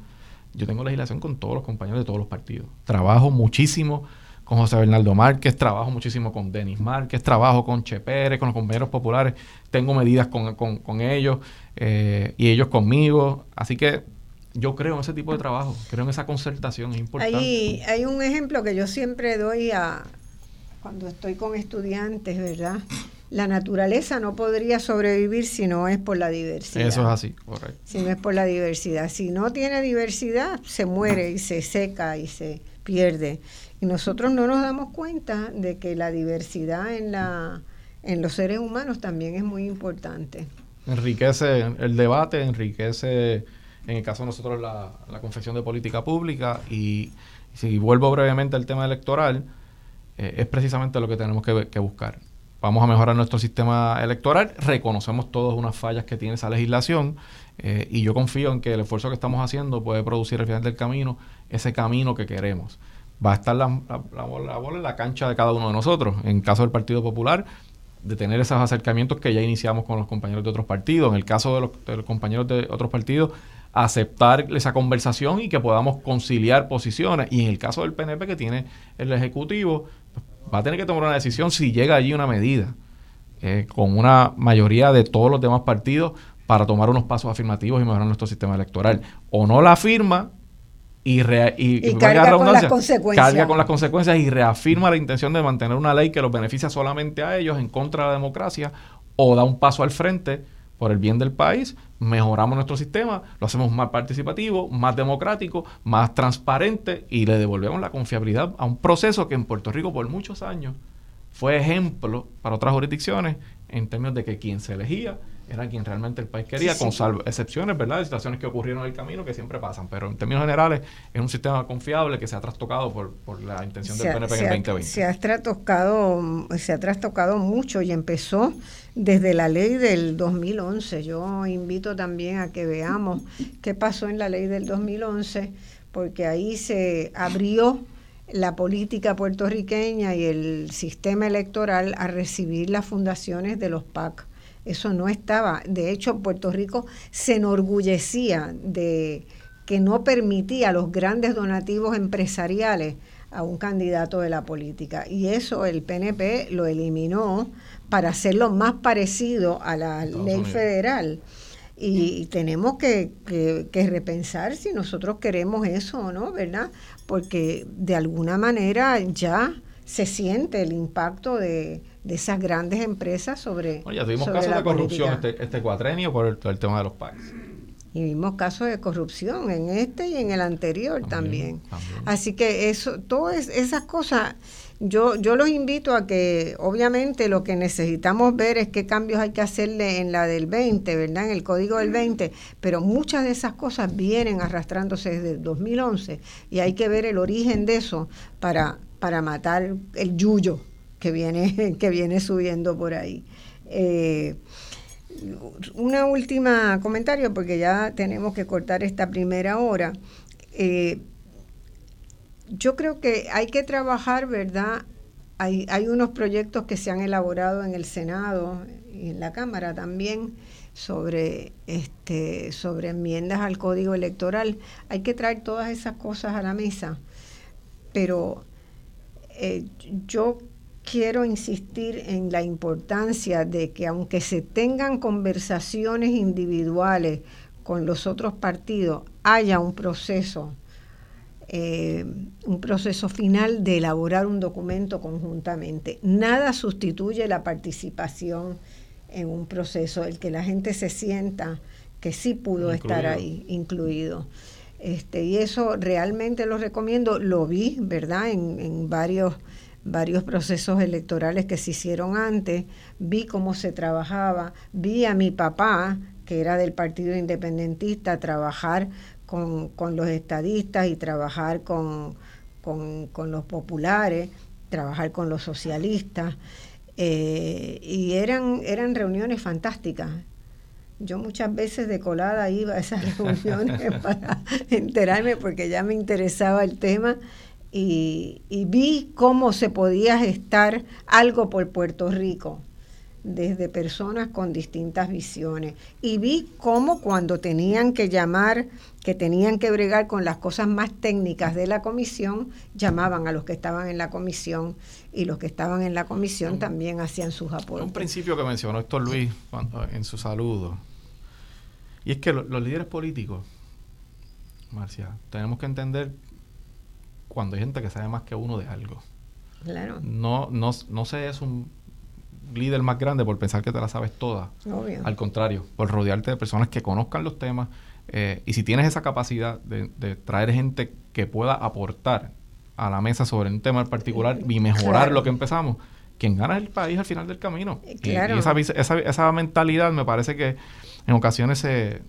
yo tengo legislación con todos los compañeros de todos los partidos. Trabajo muchísimo con José Bernardo Márquez, trabajo muchísimo con Denis Márquez, trabajo con Che Pérez, con los compañeros populares, tengo medidas con, con, ellos eh, y ellos conmigo. Así que yo creo en ese tipo de trabajo, creo en esa concertación, es importante. Hay, hay un ejemplo que yo siempre doy a cuando estoy con estudiantes, ¿verdad? La naturaleza no podría sobrevivir si no es por la diversidad. Eso es así, correcto. Si no es por la diversidad. Si no tiene diversidad, se muere y se seca y se pierde. Y nosotros no nos damos cuenta de que la diversidad en, la, en los seres humanos también es muy importante. Enriquece el debate, enriquece, en el caso de nosotros, la, la confección de política pública. Y si vuelvo brevemente al tema electoral, eh, es precisamente lo que tenemos que, que buscar vamos a mejorar nuestro sistema electoral, reconocemos todas unas fallas que tiene esa legislación eh, y yo confío en que el esfuerzo que estamos haciendo puede producir al final del camino ese camino que queremos. Va a estar la, bola, en la cancha de cada uno de nosotros. En caso del Partido Popular, de tener esos acercamientos que ya iniciamos con los compañeros de otros partidos. En el caso de los, de los compañeros de otros partidos, aceptar esa conversación y que podamos conciliar posiciones. Y en el caso del PNP que tiene el Ejecutivo, va a tener que tomar una decisión si llega allí una medida eh, con una mayoría de todos los demás partidos para tomar unos pasos afirmativos y mejorar nuestro sistema electoral. O no la firma y, carga con las consecuencias. Carga con las consecuencias y reafirma la intención de mantener una ley que los beneficia solamente a ellos en contra de la democracia o da un paso al frente por el bien del país, mejoramos nuestro sistema, lo hacemos más participativo, más democrático, más transparente y le devolvemos la confiabilidad a un proceso que en Puerto Rico por muchos años fue ejemplo para otras jurisdicciones en términos de que quien se elegía era quien realmente el país quería, con salvo excepciones, ¿verdad? De situaciones que ocurrieron en el camino que siempre pasan, pero en términos generales es un sistema confiable que se ha trastocado por, por la intención del PNP en el 2020. Se ha, trastocado, se ha trastocado mucho y empezó desde la ley del 2011. Yo invito también a que veamos qué pasó en la ley del 2011, porque ahí se abrió la política puertorriqueña y el sistema electoral a recibir las fundaciones de los PAC eso no estaba. De hecho, Puerto Rico se enorgullecía de que no permitía los grandes donativos empresariales a un candidato de la política. Y eso el PNP lo eliminó para hacerlo más parecido a la ley federal. Y tenemos que, que, repensar si nosotros queremos eso o no, ¿verdad? Porque de alguna manera ya se siente el impacto de, de esas grandes empresas sobre. ya tuvimos casos de corrupción este, este, cuatrenio por el, tema de los PACs. Y vimos casos de corrupción en este y en el anterior también. Así que eso, todas esas cosas, yo, yo los invito a que, obviamente, lo que necesitamos ver es qué cambios hay que hacerle en la del 20, ¿verdad? En el código del 20, pero muchas de esas cosas vienen arrastrándose desde el 2011 y hay que ver el origen de eso para, para matar el yuyo que viene, que viene subiendo por ahí. Eh, una última comentario porque ya tenemos que cortar esta primera hora. Eh, yo creo que hay que trabajar, ¿verdad? Hay, hay unos proyectos que se han elaborado en el Senado y en la Cámara también sobre, este, sobre enmiendas al código electoral. Hay que traer todas esas cosas a la mesa, pero eh, yo quiero insistir en la importancia de que aunque se tengan conversaciones individuales con los otros partidos, haya un proceso, eh, un proceso final de elaborar un documento conjuntamente. Nada sustituye la participación en un proceso, el que la gente se sienta que sí pudo estar ahí, incluido. Este, y eso realmente lo recomiendo, lo vi, ¿verdad? En, en varios varios procesos electorales que se hicieron antes, vi cómo se trabajaba, vi a mi papá, que era del Partido Independentista, trabajar con, los estadistas y trabajar con, con, los populares, trabajar con los socialistas, eh, y eran, eran reuniones fantásticas. Yo muchas veces de colada iba a esas reuniones para enterarme porque ya me interesaba el tema y, vi cómo se podía gestar algo por Puerto Rico desde personas con distintas visiones. Y vi cómo cuando tenían que llamar, que tenían que bregar con las cosas más técnicas de la comisión, llamaban a los que estaban en la comisión y los que estaban en la comisión también hacían sus aportes. Un principio que mencionó Héctor Luis en su saludo, y es que los líderes políticos, Marcia, tenemos que entender cuando hay gente que sabe más que uno de algo. Claro. No, no, no se es un líder más grande por pensar que te la sabes toda. Obvio. Al contrario, por rodearte de personas que conozcan los temas. Eh, y si tienes esa capacidad de, traer gente que pueda aportar a la mesa sobre un tema en particular y mejorar lo que empezamos, quien gana es el país al final del camino. Claro. Y, esa, esa, esa mentalidad me parece que en ocasiones se,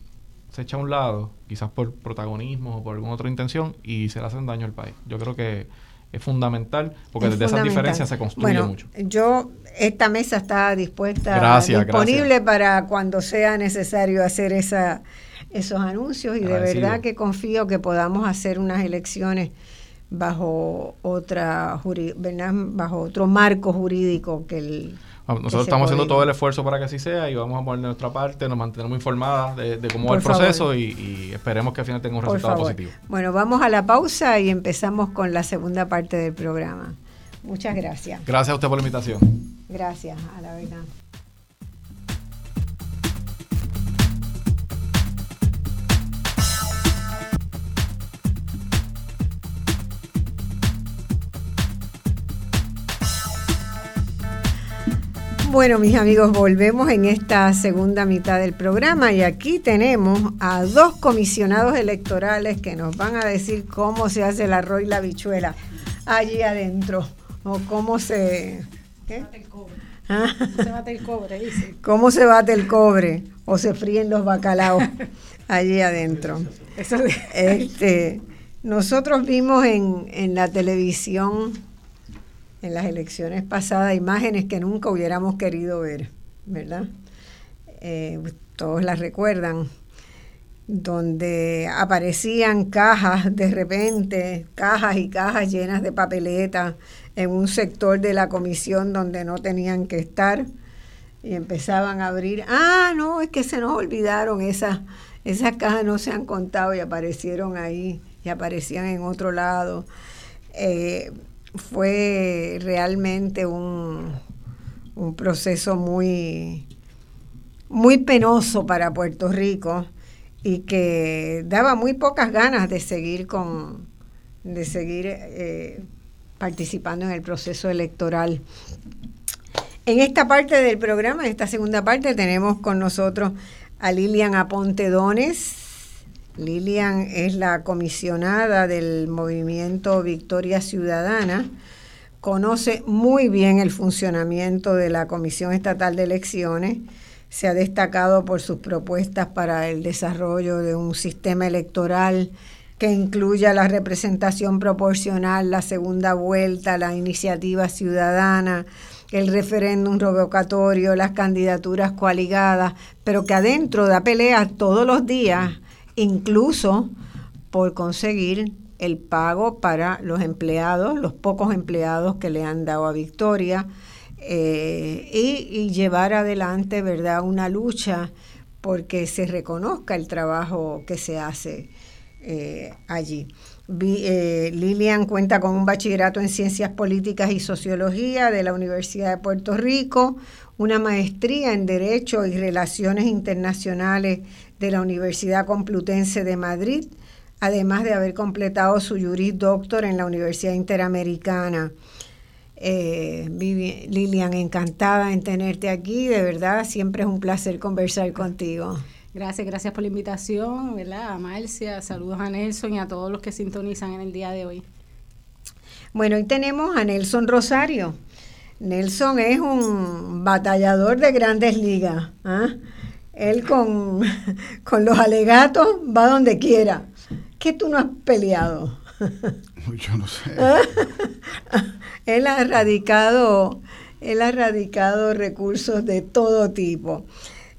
se echa a un lado, quizás por protagonismo o por alguna otra intención, y se le hacen daño al país. Yo creo que es fundamental, porque desde esas diferencias se construye bueno, mucho. Yo, esta mesa está dispuesta, disponible para cuando sea necesario hacer esa, esos anuncios, y de verdad que confío que podamos hacer unas elecciones bajo otra bajo otro marco jurídico que el nosotros estamos haciendo todo el esfuerzo para que así sea y vamos a poner nuestra parte, nos mantenemos informadas de, cómo va el proceso y, esperemos que al final tenga un resultado positivo. Bueno, vamos a la pausa y empezamos con la segunda parte del programa. Muchas gracias. Gracias a usted por la invitación. Gracias, a la verdad. Bueno, mis amigos, volvemos en esta segunda mitad del programa y aquí tenemos a dos comisionados electorales que nos van a decir cómo se hace el arroz y la bichuela allí adentro o cómo se... ¿qué? ¿Ah? Se bate el cobre, dice. ¿Cómo se bate el cobre o se fríen los bacalaos allí adentro? Este, nosotros vimos en, en la televisión en las elecciones pasadas imágenes que nunca hubiéramos querido ver, ¿verdad? Eh, todos las recuerdan, donde aparecían cajas de repente, cajas y cajas llenas de papeletas en un sector de la comisión donde no tenían que estar y empezaban a abrir, ah, no, es que se nos olvidaron esas, esas cajas no se han contado y aparecieron ahí y aparecían en otro lado. Eh, fue realmente un, un proceso muy, muy penoso para Puerto Rico y que daba muy pocas ganas de seguir con de seguir eh, participando en el proceso electoral. En esta parte del programa, en esta segunda parte, tenemos con nosotros a Lilian Aponte Dones, Lilian es la comisionada del movimiento Victoria Ciudadana, conoce muy bien el funcionamiento de la Comisión Estatal de Elecciones, se ha destacado por sus propuestas para el desarrollo de un sistema electoral que incluya la representación proporcional, la segunda vuelta, la iniciativa ciudadana, el referéndum revocatorio, las candidaturas coaligadas, pero que adentro da pelea todos los días, incluso por conseguir el pago para los empleados, los pocos empleados que le han dado a Victoria, eh, y, llevar adelante, ¿verdad?, una lucha porque se reconozca el trabajo que se hace eh, allí. Eh, Lilian cuenta con un bachillerato en Ciencias Políticas y Sociología de la Universidad de Puerto Rico, una maestría en Derecho y Relaciones Internacionales de la Universidad Complutense de Madrid, además de haber completado su Juris Doctor en la Universidad Interamericana. Eh, Lilian, encantada en tenerte aquí, de verdad, siempre es un placer conversar contigo. Gracias, gracias por la invitación, ¿verdad? A Marcia, saludos a Nelson y a todos los que sintonizan en el día de hoy. Bueno, hoy tenemos a Nelson Rosario. Nelson es un batallador de grandes ligas. ¿ah? Él con, con los alegatos va donde quiera. ¿Qué tú no has peleado? Yo no sé. él ha radicado, él ha radicado recursos de todo tipo.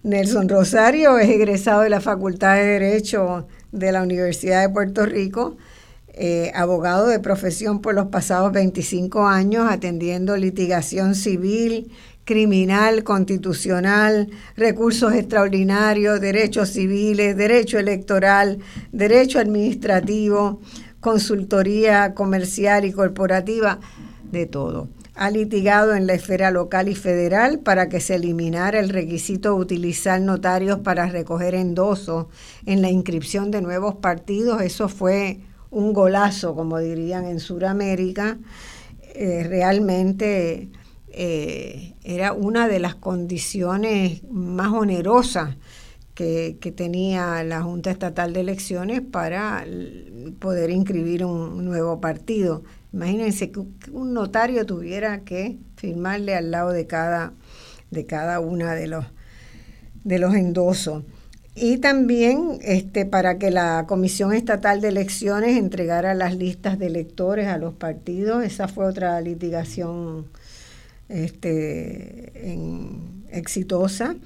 Nelson Rosario es egresado de la Facultad de Derecho de la Universidad de Puerto Rico, eh, abogado de profesión por los pasados 25 años, atendiendo litigación civil, criminal, constitucional, recursos extraordinarios, derechos civiles, derecho electoral, derecho administrativo, consultoría comercial y corporativa, de todo. Ha litigado en la esfera local y federal para que se eliminara el requisito de utilizar notarios para recoger endosos en la inscripción de nuevos partidos. Eso fue un golazo, como dirían en Sudamérica. Eh, realmente eh, era una de las condiciones más onerosas que, tenía la Junta Estatal de Elecciones para poder inscribir un nuevo partido. Imagínense que un notario tuviera que firmarle al lado de cada, de cada una de los, de los endosos. Y también este, para que la Comisión Estatal de Elecciones entregara las listas de electores a los partidos. Esa fue otra litigación este, exitosa.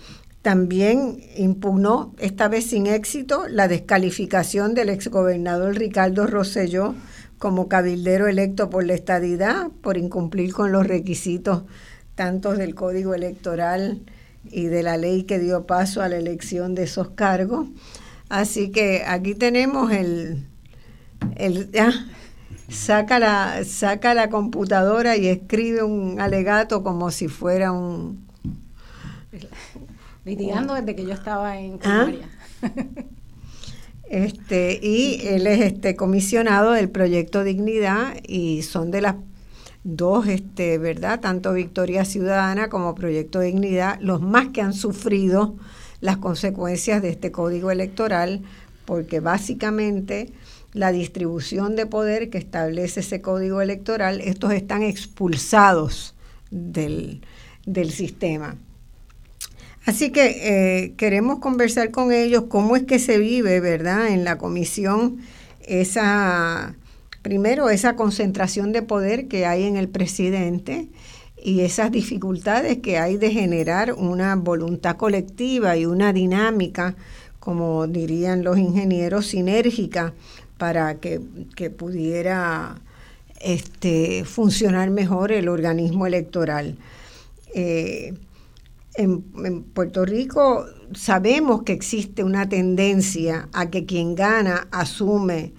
También impugnó, esta vez sin éxito, la descalificación del exgobernador Ricardo Rosselló como cabildero electo por la estadidad, por incumplir con los requisitos tanto del Código Electoral y de la ley que dio paso a la elección de esos cargos. Así que aquí tenemos el, el saca la saca la computadora y escribe un alegato como si fuera un litigando desde que yo estaba en ¿Ah? primaria. Este, y él es este comisionado del proyecto Dignidad y son de las dos, este, ¿verdad? Tanto Victoria Ciudadana como Proyecto Dignidad, los más que han sufrido las consecuencias de este código electoral, porque básicamente la distribución de poder que establece ese código electoral, estos están expulsados del, del sistema. Así que eh, queremos conversar con ellos cómo es que se vive, ¿verdad? En la comisión esa, primero, esa concentración de poder que hay en el presidente y esas dificultades que hay de generar una voluntad colectiva y una dinámica, como dirían los ingenieros, sinérgica para que, pudiera este, funcionar mejor el organismo electoral. Eh, en, Puerto Rico sabemos que existe una tendencia a que quien gana asume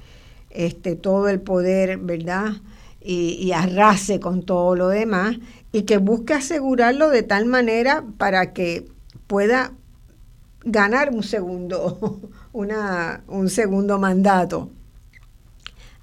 este, todo el poder, ¿verdad? Y, y, arrase con todo lo demás y que busque asegurarlo de tal manera para que pueda ganar un segundo, una, un segundo mandato.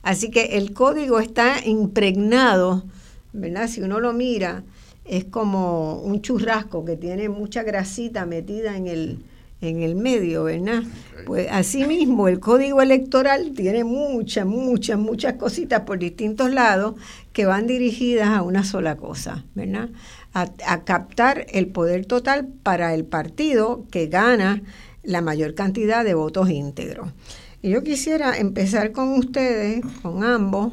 Así que el código está impregnado, ¿verdad? Si uno lo mira, es como un churrasco que tiene mucha grasita metida en el, en el medio, ¿verdad? Pues asimismo el código electoral tiene muchas, muchas, muchas cositas por distintos lados que van dirigidas a una sola cosa, ¿verdad? A, a captar el poder total para el partido que gana la mayor cantidad de votos íntegros. Y yo quisiera empezar con ustedes, con ambos,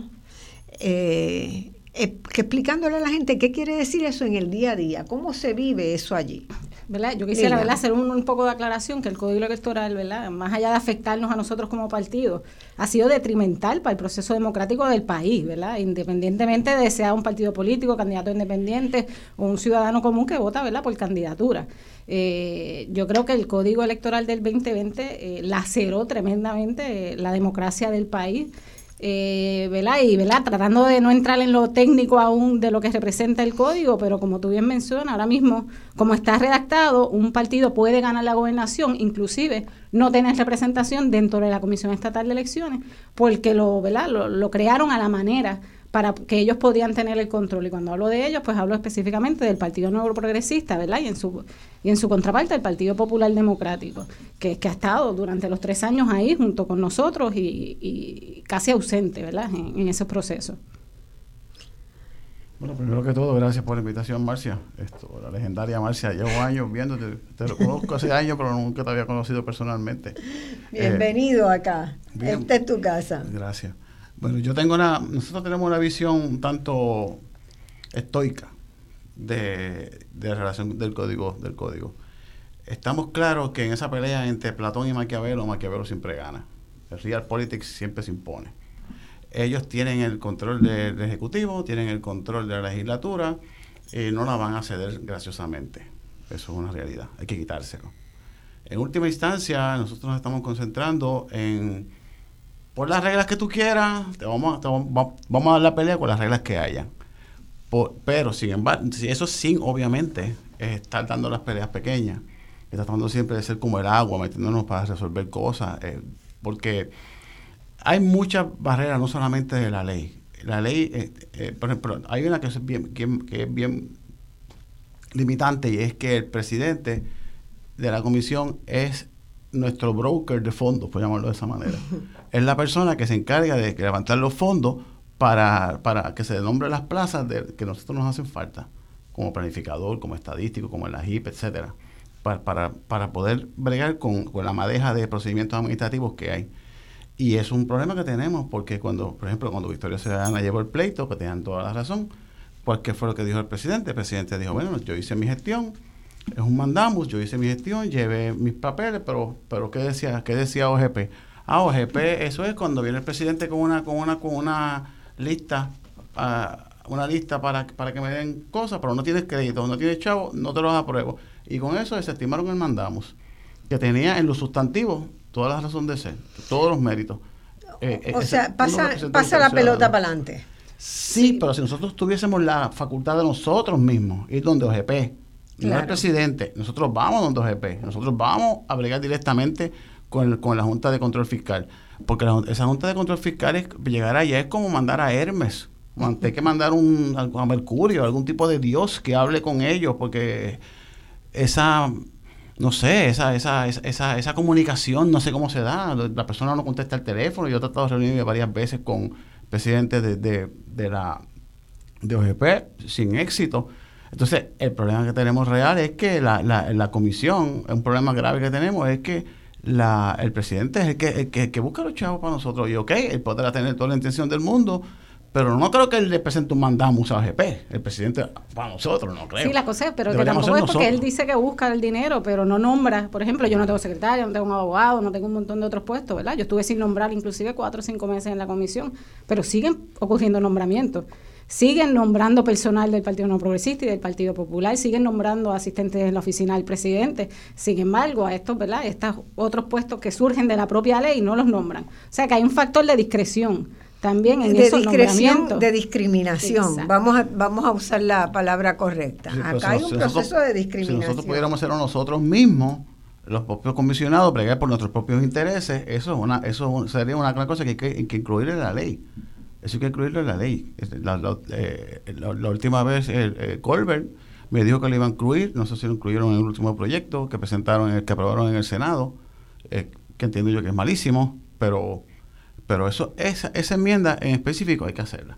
eh, eh, explicándole a la gente qué quiere decir eso en el día a día, cómo se vive eso allí. ¿Verdad? Yo quisiera hacer un, poco de aclaración que el código electoral, ¿verdad? más allá de afectarnos a nosotros como partido, ha sido detrimental para el proceso democrático del país, ¿verdad? independientemente de sea un partido político, candidato independiente o un ciudadano común que vota ¿verdad? por candidatura. Eh, yo creo que el código electoral del 2020 eh, laceró tremendamente la democracia del país eh, ¿verdad? Y ¿verdad? tratando de no entrar en lo técnico aún de lo que representa el código, pero como tú bien mencionas, ahora mismo, como está redactado, un partido puede ganar la gobernación, inclusive no tener representación dentro de la Comisión Estatal de Elecciones, porque lo, ¿verdad? lo, lo crearon a la manera para que ellos podían tener el control. Y cuando hablo de ellos, pues hablo específicamente del Partido Nuevo Progresista, ¿verdad? Y en su, y en su contraparte, el Partido Popular Democrático, que, que ha estado durante los tres años ahí junto con nosotros y, casi ausente, ¿verdad? En, ese proceso. Bueno, primero que todo, gracias por la invitación, Marcia. Esto, la legendaria Marcia, llevo años viéndote, te lo conozco hace años, pero nunca te había conocido personalmente. Bienvenido acá. Esta es tu casa. Gracias. Bueno, yo tengo una, nosotros tenemos una visión un tanto estoica de, de la relación del código, del código. Estamos claros que en esa pelea entre Platón y Maquiavelo, Maquiavelo siempre gana. El real politics siempre se impone. Ellos tienen el control del Ejecutivo, tienen el control de la legislatura y no la van a ceder graciosamente. Eso es una realidad, hay que quitárselo. En última instancia, nosotros nos estamos concentrando en por las reglas que tú quieras, te vamos, vamos, a dar la pelea con las reglas que haya. pero, sin embargo, eso sin, obviamente, estar dando las peleas pequeñas. Tratando siempre de ser como el agua, metiéndonos para resolver cosas. Eh, porque hay muchas barreras, no solamente de la ley. La ley, eh, eh, por ejemplo, hay una que es bien, que es bien limitante y es que el presidente de la comisión es nuestro broker de fondos, por llamarlo de esa manera. es la persona que se encarga de levantar los fondos para, para que se nombre las plazas de, que nosotros nos hacen falta, como planificador, como estadístico, como en la HIP, etcétera, para, para, para poder bregar con, con, la madeja de procedimientos administrativos que hay. Y es un problema que tenemos porque cuando, por ejemplo, cuando Victoria Ciudadana llevó el pleito, que tenían toda la razón, pues ¿qué fue lo que dijo el presidente? El presidente dijo, bueno, yo hice mi gestión, es un mandamos, yo hice mi gestión, llevé mis papeles, pero, pero ¿qué decía, qué decía OGP? Ah, OGP, eso es cuando viene el presidente con una, con una, con una lista, uh, una lista para, para que me den cosas, pero no tienes crédito, no tienes chavo, no te los apruebo. Y con eso desestimaron el mandamos, que tenía en los sustantivos toda la razón de ser, todos los méritos. Eh, o sea, pasa, pasa la pelota para adelante. Sí, pero si nosotros tuviésemos la facultad de nosotros mismos, ir donde OGP, no el presidente. Nosotros vamos donde GP. Nosotros vamos a bregar directamente con, con la Junta de Control Fiscal. Porque esa Junta de Control Fiscal es, llegar allá es como mandar a Hermes. Hay que mandar un, a Mercurio, algún tipo de Dios que hable con ellos, porque esa, no sé, esa, esa, esa, esa comunicación, no sé cómo se da. La persona no contesta el teléfono. Yo he tratado de reunirme varias veces con presidentes de, de, de la de OGP sin éxito entonces, el problema que tenemos real es que la, la, la comisión, un problema grave que tenemos es que la, el presidente es el que, que, busca los chavos para nosotros. Y ok, él podrá tener toda la intención del mundo, pero no creo que él le presente un mandamos a AGP, el presidente para nosotros, no creo. Sí, la cosa es, pero que tampoco es porque él dice que busca el dinero, pero no nombra. Por ejemplo, yo no tengo secretario, no tengo un abogado, no tengo un montón de otros puestos, ¿verdad? Yo estuve sin nombrar inclusive cuatro o cinco meses en la comisión, pero siguen ocurriendo nombramientos siguen nombrando personal del Partido No Progresista y del Partido Popular, siguen nombrando asistentes en la oficina del presidente. Sin embargo, a estos, ¿verdad? Estos otros puestos que surgen de la propia ley no los nombran. O sea que hay un factor de discreción también en de esos discreción, de discriminación. Vamos a, vamos a usar la palabra correcta. Acá hay un proceso de discriminación. Si nosotros pudiéramos ser nosotros mismos, los propios comisionados, bregar por nuestros propios intereses, eso es una, eso sería una cosa que hay que incluir en la ley. Eso hay que incluirlo en la ley. La, eh, última vez, el, eh, Colbert me dijo que lo iban a incluir, no sé si lo incluyeron en el último proyecto que presentaron, en el que aprobaron en el Senado, eh, que entiendo yo que es malísimo, pero, pero eso, esa, esa enmienda en específico hay que hacerla.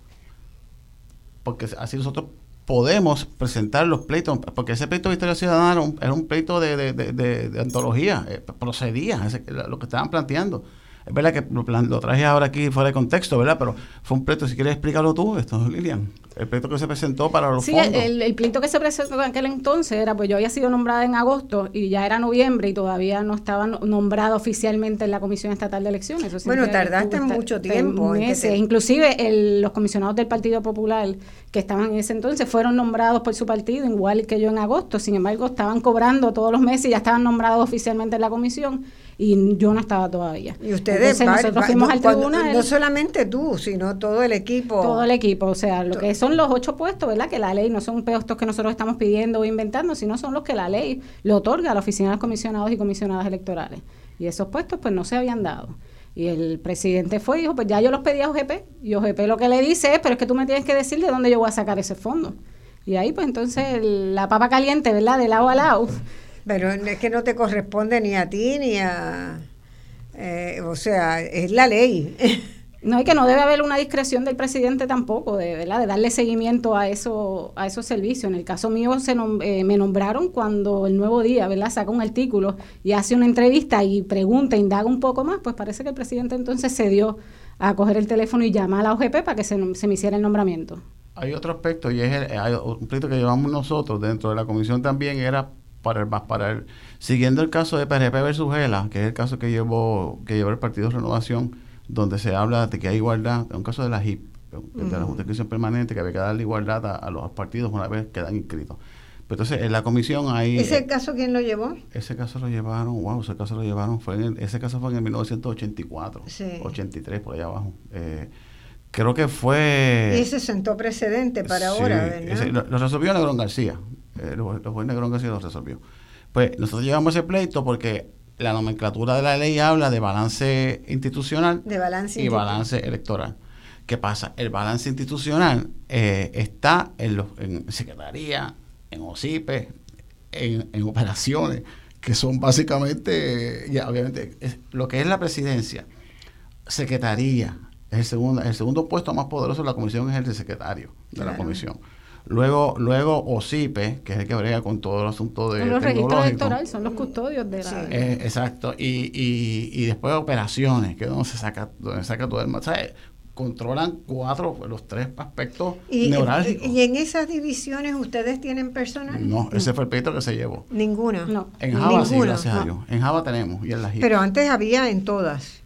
Porque así nosotros podemos presentar los pleitos, porque ese pleito de Historia Ciudadana era un, pleito de, de, antología, eh, procedía, lo que estaban planteando. Es verdad que lo, traje ahora aquí fuera de contexto, ¿verdad? Pero fue un pleito, si quieres explicarlo tú, esto, Lilian. El pleito que se presentó para los sí, El, el, pleito que se presentó en aquel entonces era, pues yo había sido nombrada en agosto y ya era noviembre y todavía no estaba nombrada oficialmente en la Comisión Estatal de Elecciones. bueno, tardaste mucho tiempo. Meses. Inclusive los comisionados del Partido Popular que estaban en ese entonces fueron nombrados por su partido, igual que yo en agosto. Sin embargo, estaban cobrando todos los meses y ya estaban nombrados oficialmente en la comisión y yo no estaba todavía. Y ustedes, nosotros fuimos al tribunal. no solamente tú, sino todo el equipo. Todo el equipo, o sea, lo que son los ocho puestos, ¿verdad? Que la ley no son puestos que nosotros estamos pidiendo o inventando, sino son los que la ley le otorga a la oficina de los comisionados y comisionadas electorales. Y esos puestos pues no se habían dado. Y el presidente fue y dijo, pues ya yo los pedí a OGP. Y OGP lo que le dice es, pero es que tú me tienes que decir de dónde yo voy a sacar ese fondo. Y ahí pues entonces la papa caliente, ¿verdad? De lado a lado pero es que no te corresponde ni a ti ni a... Eh, o sea, es la ley. No, hay que no debe haber una discreción del presidente tampoco, de, ¿verdad? de darle seguimiento a eso, a esos servicios. En el caso mío se eh, me nombraron cuando el Nuevo Día, ¿verdad? Saca un artículo y hace una entrevista y pregunta, indaga un poco más, pues parece que el presidente entonces se dio a coger el teléfono y llamar a la OGP para que se, se me hiciera el nombramiento. Hay otro aspecto y es el, un aspecto que llevamos nosotros dentro de la comisión también era para el más para el siguiendo el caso de PRP versus Gela, que es el caso que llevó que llevó el Partido Renovación, donde se habla de que hay igualdad, es un caso de la HIP, de la Junta de Permanente, que había que darle igualdad a, los partidos una vez quedan inscritos. Pero entonces, en la comisión hay... ¿Ese caso quién lo llevó? Ese caso lo llevaron, wow, ese caso lo llevaron, fue en ese caso fue en el 1984, 83, por allá abajo. Eh, creo que fue... Y ese sentó precedente para ahora, ¿verdad? lo, lo, resolvió Negrón García, eh, los, juez Negrón García lo resolvió. Pues nosotros llevamos ese pleito porque la nomenclatura de la ley habla de balance institucional y balance electoral. ¿Qué pasa? El balance institucional eh, está en, los, en secretaría, en OCIPE, en, en operaciones, que son básicamente, ya obviamente, lo que es la presidencia, secretaría, es el segundo, el segundo puesto más poderoso de la comisión es el de secretario de la comisión. Luego, luego OCIPE, que es el que brega con todo el asunto de. los registros electorales, son los custodios de la. Eh, exacto. Y, y, y después operaciones, que es donde se saca, donde saca todo el. ¿sabes? controlan cuatro, los tres aspectos ¿Y, neurálgicos. ¿Y en esas divisiones ustedes tienen personal? No, ese fue el que se llevó. Ninguna. No. En Java sí, gracias a Dios. En Java tenemos y en la Pero antes había en todas.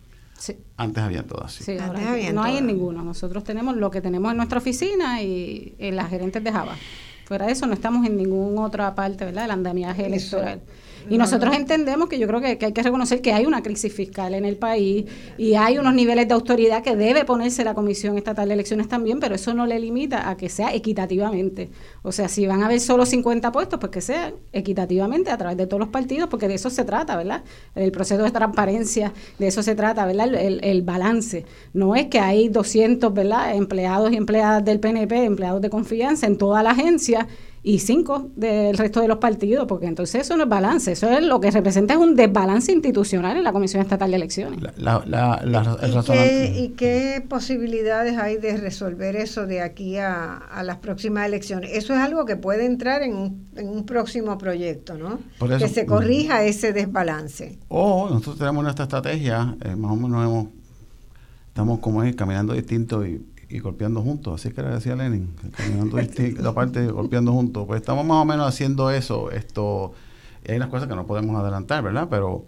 Antes había todas, sí. no hay en ninguno. Nosotros tenemos lo que tenemos en nuestra oficina y en las gerentes de Java. Fuera de eso, no estamos en ninguna otra parte, ¿verdad? Del andamiaje electoral. Y nosotros entendemos que yo creo que, hay que reconocer que hay una crisis fiscal en el país y hay unos niveles de autoridad que debe ponerse la Comisión Estatal de Elecciones también, pero eso no le limita a que sea equitativamente. O sea, si van a haber solo 50 puestos, pues que sean equitativamente a través de todos los partidos, porque de eso se trata, ¿verdad? El proceso de transparencia, de eso se trata, ¿verdad? El, el balance. No es que hay 200, ¿verdad? Empleados y empleadas del PNP, empleados de confianza en toda la agencia y cinco del resto de los partidos, porque entonces eso no es balance, eso es lo que representa es un desbalance institucional en la Comisión Estatal de Elecciones. ¿Y, qué, posibilidades hay de resolver eso de aquí a, las próximas elecciones? Eso es algo que puede entrar en un, próximo proyecto, ¿no? que se corrija ese desbalance. O nosotros tenemos nuestra estrategia, eh, más o menos hemos, estamos como es, caminando distinto y y golpeando juntos, así que le decía Lenin, caminando la parte golpeando juntos. Pues estamos más o menos haciendo eso, esto, y hay unas cosas que no podemos adelantar, ¿verdad? Pero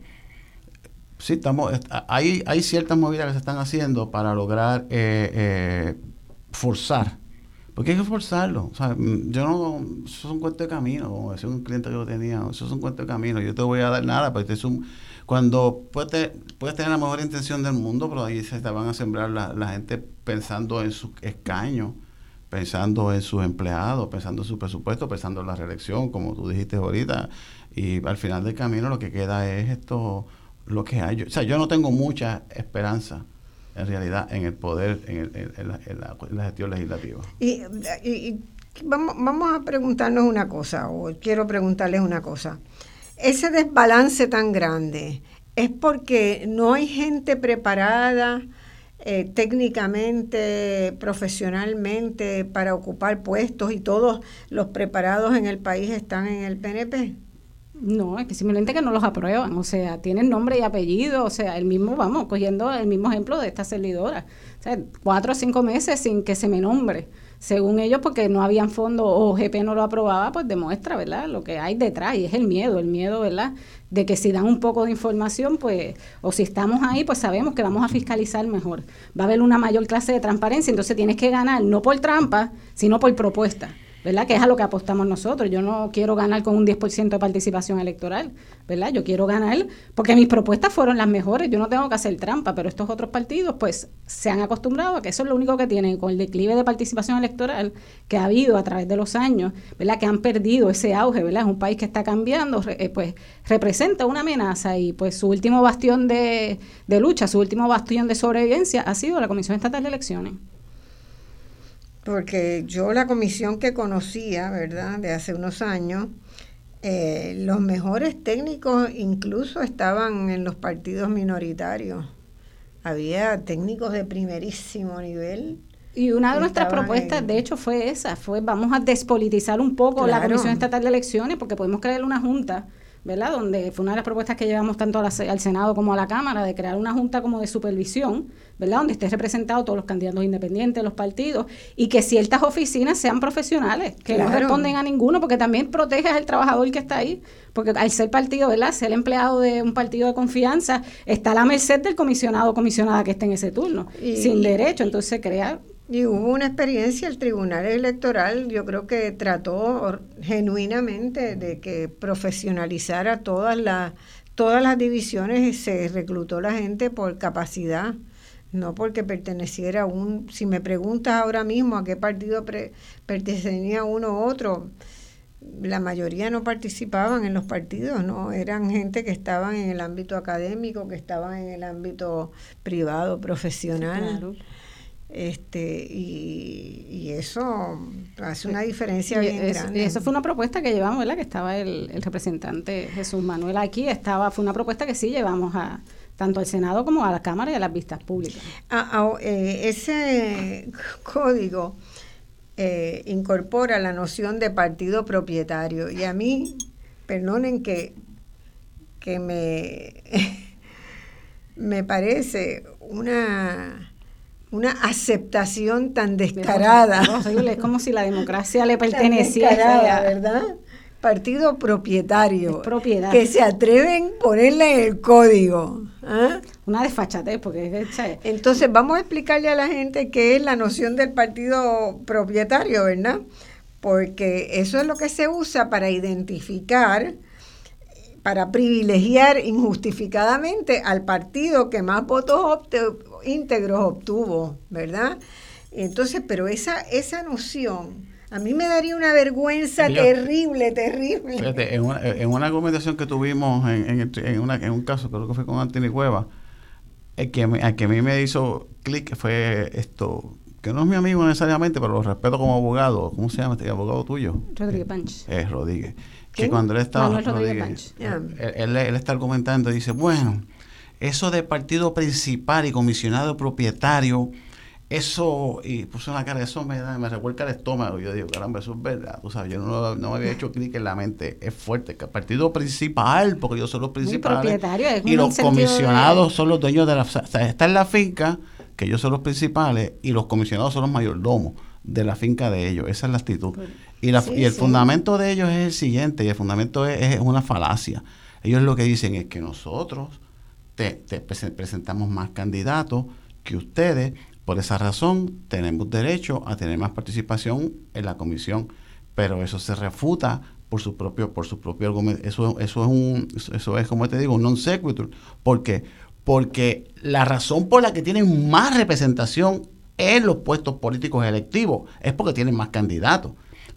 sí, estamos, hay, hay ciertas movidas que se están haciendo para lograr eh, eh, forzar, porque hay que forzarlo. O sea, mm, yo no, eso es un cuento de camino, como decía un cliente que yo tenía, eso es un cuento de camino, yo te voy a dar nada, pero es un cuando puedes, tener la mejor intención del mundo, pero ahí se te van a sembrar la, gente pensando en su escaño, pensando en sus empleados, pensando en su presupuesto, pensando en la reelección, como tú dijiste ahorita. Y al final del camino lo que queda es esto, lo que hay. o sea, yo no tengo mucha esperanza en realidad en el poder, en, la, gestión legislativa. Y, y, vamos, vamos a preguntarnos una cosa, o quiero preguntarles una cosa. Ese desbalance tan grande es porque no hay gente preparada eh, técnicamente, profesionalmente para ocupar puestos y todos los preparados en el país están en el PNP. No, es que simplemente que no los aprueban, o sea, tienen nombre y apellido, o sea, el mismo, vamos, cogiendo el mismo ejemplo de esta servidora, o sea, cuatro o cinco meses sin que se me nombre, según ellos, porque no habían fondos o GP no lo aprobaba, pues demuestra, ¿verdad?, lo que hay detrás, y es el miedo, el miedo, ¿verdad?, de que si dan un poco de información, pues, o si estamos ahí, pues sabemos que vamos a fiscalizar mejor, va a haber una mayor clase de transparencia, entonces tienes que ganar no por trampa, sino por propuesta. ¿Verdad? Que es a lo que apostamos nosotros. Yo no quiero ganar con un 10% de participación electoral, ¿verdad? Yo quiero ganar porque mis propuestas fueron las mejores, yo no tengo que hacer trampa, pero estos otros partidos pues se han acostumbrado a que eso es lo único que tienen con el declive de participación electoral que ha habido a través de los años, ¿verdad? Que han perdido ese auge, ¿verdad? Es un país que está cambiando, eh, pues representa una amenaza y pues su último bastión de, de lucha, su último bastión de sobrevivencia ha sido la Comisión Estatal de Elecciones porque yo la comisión que conocía, ¿verdad?, de hace unos años, eh, los mejores técnicos incluso estaban en los partidos minoritarios. Había técnicos de primerísimo nivel. Y una de nuestras propuestas, de hecho, fue esa, fue vamos a despolitizar un poco la Comisión Estatal de Elecciones, porque podemos crear una junta ¿verdad? Donde fue una de las propuestas que llevamos tanto al Senado como a la Cámara de crear una junta como de supervisión, ¿verdad? Donde esté representado todos los candidatos independientes, los partidos, y que ciertas oficinas sean profesionales, que no responden a ninguno, porque también proteges al trabajador que está ahí, porque al ser partido, ¿verdad? Ser empleado de un partido de confianza, está a la merced del comisionado o comisionada que esté en ese turno, sin derecho, entonces crear y hubo una experiencia, el Tribunal Electoral yo creo que trató genuinamente de que profesionalizara todas las, todas las divisiones y se reclutó la gente por capacidad, no porque perteneciera a un... Si me preguntas ahora mismo a qué partido pertenecía uno u otro, la mayoría no participaban en los partidos, ¿no? Eran gente que estaban en el ámbito académico, que estaban en el ámbito privado, profesional este y, eso hace una diferencia bien grande. eso fue una propuesta que llevamos, ¿verdad? Que estaba el, representante Jesús Manuel aquí, estaba fue una propuesta que sí llevamos a tanto al Senado como a la Cámara y a las vistas públicas. Ah, ah, eh, ese código eh, incorpora la noción de partido propietario y a mí, perdonen que, que me, me parece una una aceptación tan descarada. Es como si la democracia le perteneciera. ¿verdad? Partido propietario. propiedad. Que se atreven a ponerla en el código. ¿ah? Una desfachatez, porque es, Entonces, vamos a explicarle a la gente qué es la noción del partido propietario, ¿verdad? Porque eso es lo que se usa para identificar para privilegiar injustificadamente al partido que más votos íntegros obtuvo, ¿verdad? Entonces, pero esa, esa noción, a mí me daría una vergüenza terrible, terrible. Fíjate, en, una, en una argumentación que tuvimos en, en, una, en un caso, creo que fue con Antini Cueva, el que, el que a mí me hizo clic fue esto, que no es mi amigo necesariamente, pero lo respeto como abogado. ¿Cómo se llama este abogado tuyo? Rodríguez Panch. Es Rodríguez que cuando él estaba, él, está argumentando, dice, bueno, eso de partido principal y comisionado propietario, eso, y puso una cara, eso me, da, me revuelca el estómago. Yo digo, caramba, eso es verdad. Tú sabes, yo no, no me había hecho clic en la mente. Es fuerte. El partido principal, porque yo soy los principales. y los comisionados son los dueños de la. O sea, está en la finca, que ellos son los principales, y los comisionados son los mayordomos de la finca de ellos. Esa es la actitud. Pues, y, la, y el fundamento de ellos es el siguiente, y el fundamento es, una falacia. Ellos lo que dicen es que nosotros te, presentamos más candidatos que ustedes, por esa razón tenemos derecho a tener más participación en la comisión, pero eso se refuta por su propio por su propio argumento. Eso, eso es un eso es como te digo, un non sequitur, porque porque la razón por la que tienen más representación en los puestos políticos electivos es porque tienen más candidatos.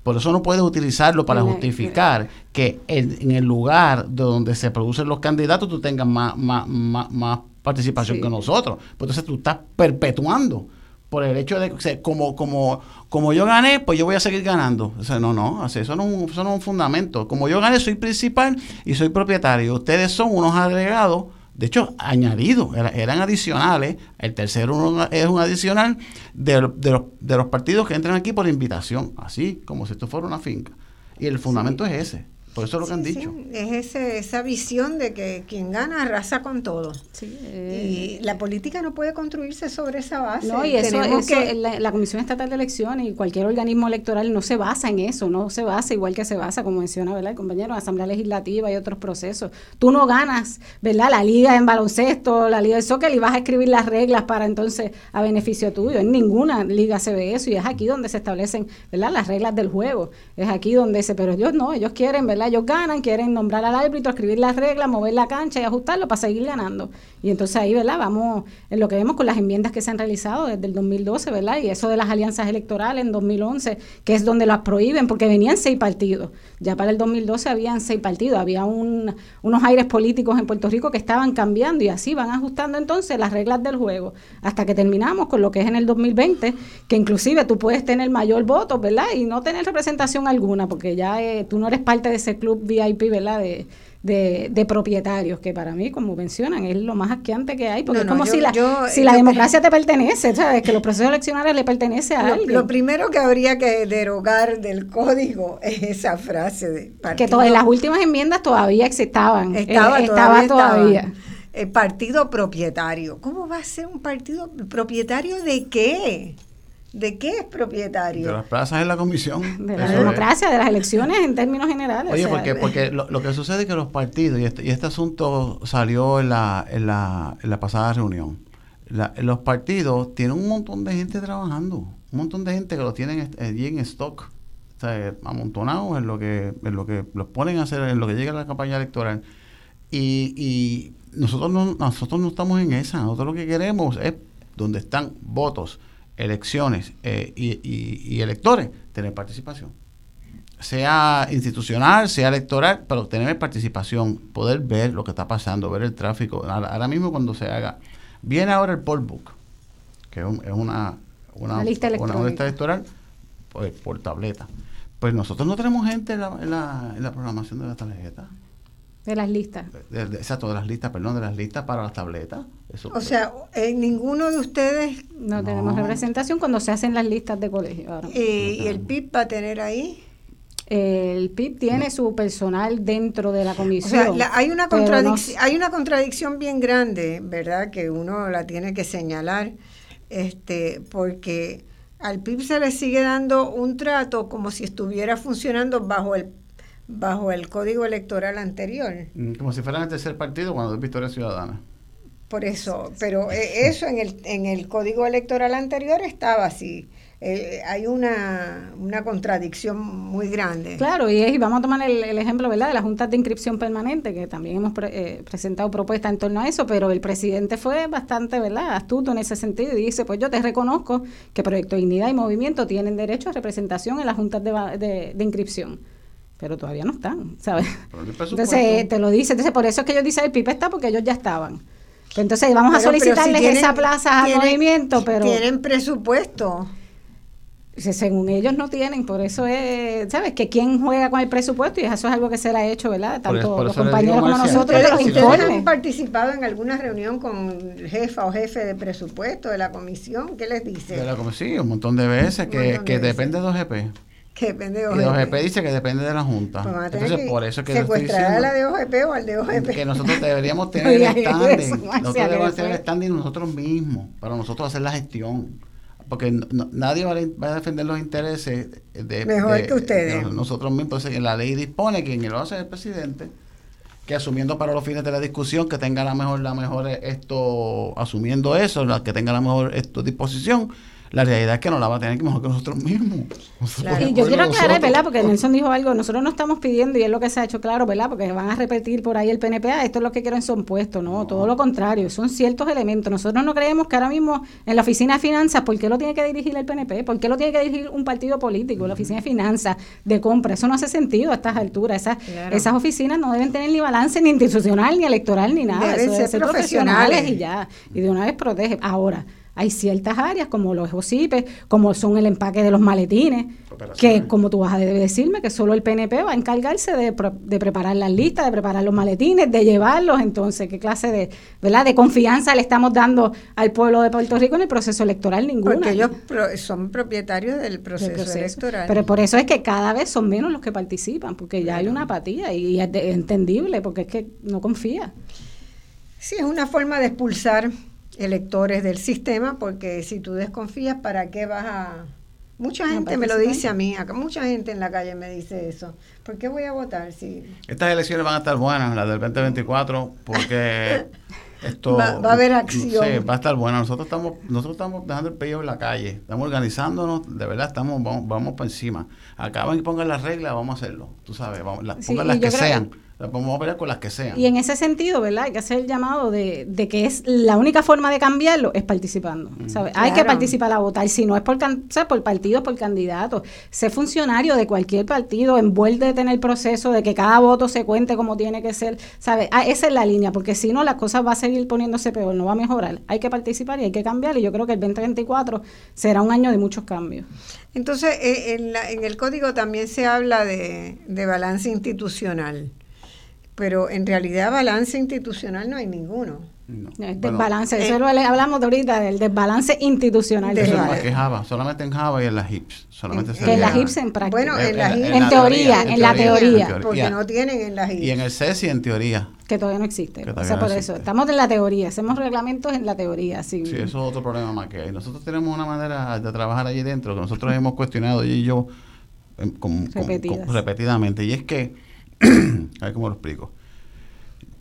Por eso no puedes utilizarlo para justificar que en, el lugar de donde se producen los candidatos tú tengas más, más, más, participación que nosotros. Pues entonces tú estás perpetuando por el hecho de, o como, como, como yo gané, pues yo voy a seguir ganando. O sea, no, no, eso no, es un, eso no es un fundamento. Como yo gané, soy principal y soy propietario. Ustedes son unos agregados, de hecho, añadidos, eran, adicionales. El tercero es un adicional de, de, los, de los partidos que entran aquí por invitación, así como si esto fuera una finca. Y el fundamento es ese. Por eso es lo que han dicho. es ese, esa visión de que quien gana arrasa con todo. Y la política no puede construirse sobre esa base. No, y eso, que... la, Comisión Estatal de Elecciones y cualquier organismo electoral no se basa en eso, no se basa igual que se basa, como menciona ¿verdad? el compañero, la Asamblea Legislativa y otros procesos. Tú no ganas, ¿verdad? La liga en baloncesto, la liga de soccer y vas a escribir las reglas para entonces a beneficio tuyo. En ninguna liga se ve eso y es aquí donde se establecen, ¿verdad? Las reglas del juego. Es aquí donde se, pero ellos no, ellos quieren, ¿verdad? Ellos ganan, quieren nombrar al árbitro, escribir las reglas, mover la cancha y ajustarlo para seguir ganando. Y entonces ahí, ¿verdad? Vamos en lo que vemos con las enmiendas que se han realizado desde el 2012, ¿verdad? Y eso de las alianzas electorales en 2011, que es donde las prohíben, porque venían seis partidos. Ya para el 2012 habían seis partidos, había un, unos aires políticos en Puerto Rico que estaban cambiando y así van ajustando entonces las reglas del juego, hasta que terminamos con lo que es en el 2020, que inclusive tú puedes tener mayor voto, ¿verdad? Y no tener representación alguna, porque ya eh, tú no eres parte de ese club VIP, ¿verdad? De, de, propietarios, que para mí, como mencionan, es lo más asqueante que hay, porque es como si la, si la democracia te pertenece, ¿sabes? Que los procesos eleccionarios le pertenece a lo, alguien. Lo primero que habría que derogar del código es esa frase de Que en las últimas enmiendas todavía existaban. Estaba, estaba todavía. El partido propietario. ¿Cómo va a ser un partido propietario de qué? ¿De qué es propietario? De las plazas en la comisión. De la democracia, de las elecciones en términos generales. Oye, porque, porque lo, que sucede es que los partidos, y este, y este asunto salió en la, en la, en la pasada reunión, los partidos tienen un montón de gente trabajando, un montón de gente que lo tienen allí en stock, o sea, amontonados en lo que en lo que los ponen a hacer, en lo que llega a la campaña electoral. Y, y nosotros no, nosotros no estamos en esa, nosotros lo que queremos es donde están votos elecciones eh, y, electores, tener participación. Sea institucional, sea electoral, pero tener participación, poder ver lo que está pasando, ver el tráfico. Ahora, mismo cuando se haga, viene ahora el poll book, que es, una, una, lista electoral pues, por tableta. Pues nosotros no tenemos gente en la, en la, en la programación de la tarjeta. De las listas. exacto, de las listas, perdón, de las listas para las tabletas. o sea, en ninguno de ustedes... No, tenemos representación cuando se hacen las listas de colegio. ¿Y, el PIB va a tener ahí? El PIB tiene su personal dentro de la comisión. O sea, hay, una contradicción, hay una contradicción bien grande, ¿verdad? Que uno la tiene que señalar, este porque al PIB se le sigue dando un trato como si estuviera funcionando bajo el bajo el código electoral anterior. Mm, como si fueran el tercer partido cuando es Victoria Ciudadana. Por eso, pero eh, eso en el, en el código electoral anterior estaba así. Eh, hay una, una, contradicción muy grande. Claro, y, vamos a tomar el, ejemplo ¿verdad? de la Junta de Inscripción Permanente, que también hemos eh, presentado propuestas en torno a eso, pero el presidente fue bastante ¿verdad? astuto en ese sentido y dice, pues yo te reconozco que Proyecto Dignidad y Movimiento tienen derecho a representación en las juntas de, de inscripción pero todavía no están, ¿sabes? Entonces te lo dice, entonces por eso es que ellos dicen el PIB está porque ellos ya estaban. Entonces vamos a solicitarles esa plaza al movimiento, pero tienen presupuesto. Según ellos no tienen, por eso es, ¿sabes? Que quién juega con el presupuesto y eso es algo que será hecho, ¿verdad? Tanto los compañeros como nosotros. ¿Ustedes han participado en alguna reunión con jefa o jefe de presupuesto de la comisión? ¿Qué les dice? De la comisión, sí, un montón de veces, que, que depende de los GP. Que depende de OGP. Y OGP dice que depende de la Junta. Entonces, por eso que secuestrar a la de OGP o al de OGP. Que nosotros deberíamos tener el standing. nosotros deberíamos tener el standing nosotros mismos, para nosotros hacer la gestión. Porque nadie va a, defender los intereses de, Mejor que ustedes. nosotros mismos. Entonces, la ley dispone que quien lo hace es el presidente que asumiendo para los fines de la discusión que tenga la mejor la mejor esto asumiendo eso la que tenga la mejor esto disposición la realidad es que no la va a tener que mejor que nosotros mismos. y yo quiero aclarar, ¿verdad? Porque Nelson dijo algo, nosotros no estamos pidiendo, y es lo que se ha hecho claro, ¿verdad? Porque van a repetir por ahí el PNPA, esto es lo que quieren son puestos, ¿no? Todo lo contrario, son ciertos elementos. Nosotros no creemos que ahora mismo en la oficina de finanzas, ¿por qué lo tiene que dirigir el PNP? ¿Por qué lo tiene que dirigir un partido político? La oficina de finanzas, de compra, eso no hace sentido a estas alturas. Esas, esas oficinas no deben tener ni balance ni institucional, ni electoral, ni nada. Deben ser, profesionales. y ya. Y de una vez protege. Ahora, Hay ciertas áreas como los OCIPES, como son el empaque de los maletines, que como tú vas a decirme, que solo el PNP va a encargarse de, de, preparar las listas, de preparar los maletines, de llevarlos. Entonces, ¿qué clase de, ¿verdad? de confianza le estamos dando al pueblo de Puerto Rico en el proceso electoral? Ninguna. Porque ellos son propietarios del proceso, electoral. Pero por eso es que cada vez son menos los que participan, porque ya hay una apatía y es entendible, porque es que no confía. Sí, es una forma de expulsar electores del sistema, porque si tú desconfías, ¿para qué vas a...? Mucha gente me lo dice a mí, acá mucha gente en la calle me dice eso. ¿Por qué voy a votar si...? Estas elecciones van a estar buenas, las del 2024, porque esto... Va, a haber acción. Sí, va a estar buena. Nosotros estamos nosotros estamos dejando el pello en la calle, estamos organizándonos, de verdad, estamos vamos, vamos para encima. Acaban y pongan las reglas, vamos a hacerlo, tú sabes, vamos, pongan las que sean. Vamos a pelear con las que sean. Y en ese sentido, ¿verdad? Hay que hacer el llamado de, de que es la única forma de cambiarlo es participando. ¿sabes? Hay que participar a votar. Si no es por, o por partidos, por candidatos. Ser funcionario de cualquier partido envuelve de tener el proceso de que cada voto se cuente como tiene que ser. ¿sabes? Ah, esa es la línea, porque si no, las cosas va a seguir poniéndose peor, no va a mejorar. Hay que participar y hay que cambiar. Y yo creo que el 2024 será un año de muchos cambios. Entonces, eh, en, en el código también se habla de, de balance institucional pero en realidad balance institucional no hay ninguno. No. desbalance, eso lo hablamos de ahorita, del desbalance institucional. Eso es que Java, solamente en Java y en las HIPS. Solamente en, en las HIPS en práctica. Bueno, en, la en, teoría, en, la teoría. Porque no tienen en las HIPS. Y en el CESI en teoría. Que todavía no existe. o sea, por eso, estamos en la teoría, hacemos reglamentos en la teoría. Sí, sí eso es otro problema más que hay. Nosotros tenemos una manera de trabajar allí dentro que nosotros hemos cuestionado, y yo, em, repetidamente, y es que, a ver cómo lo explico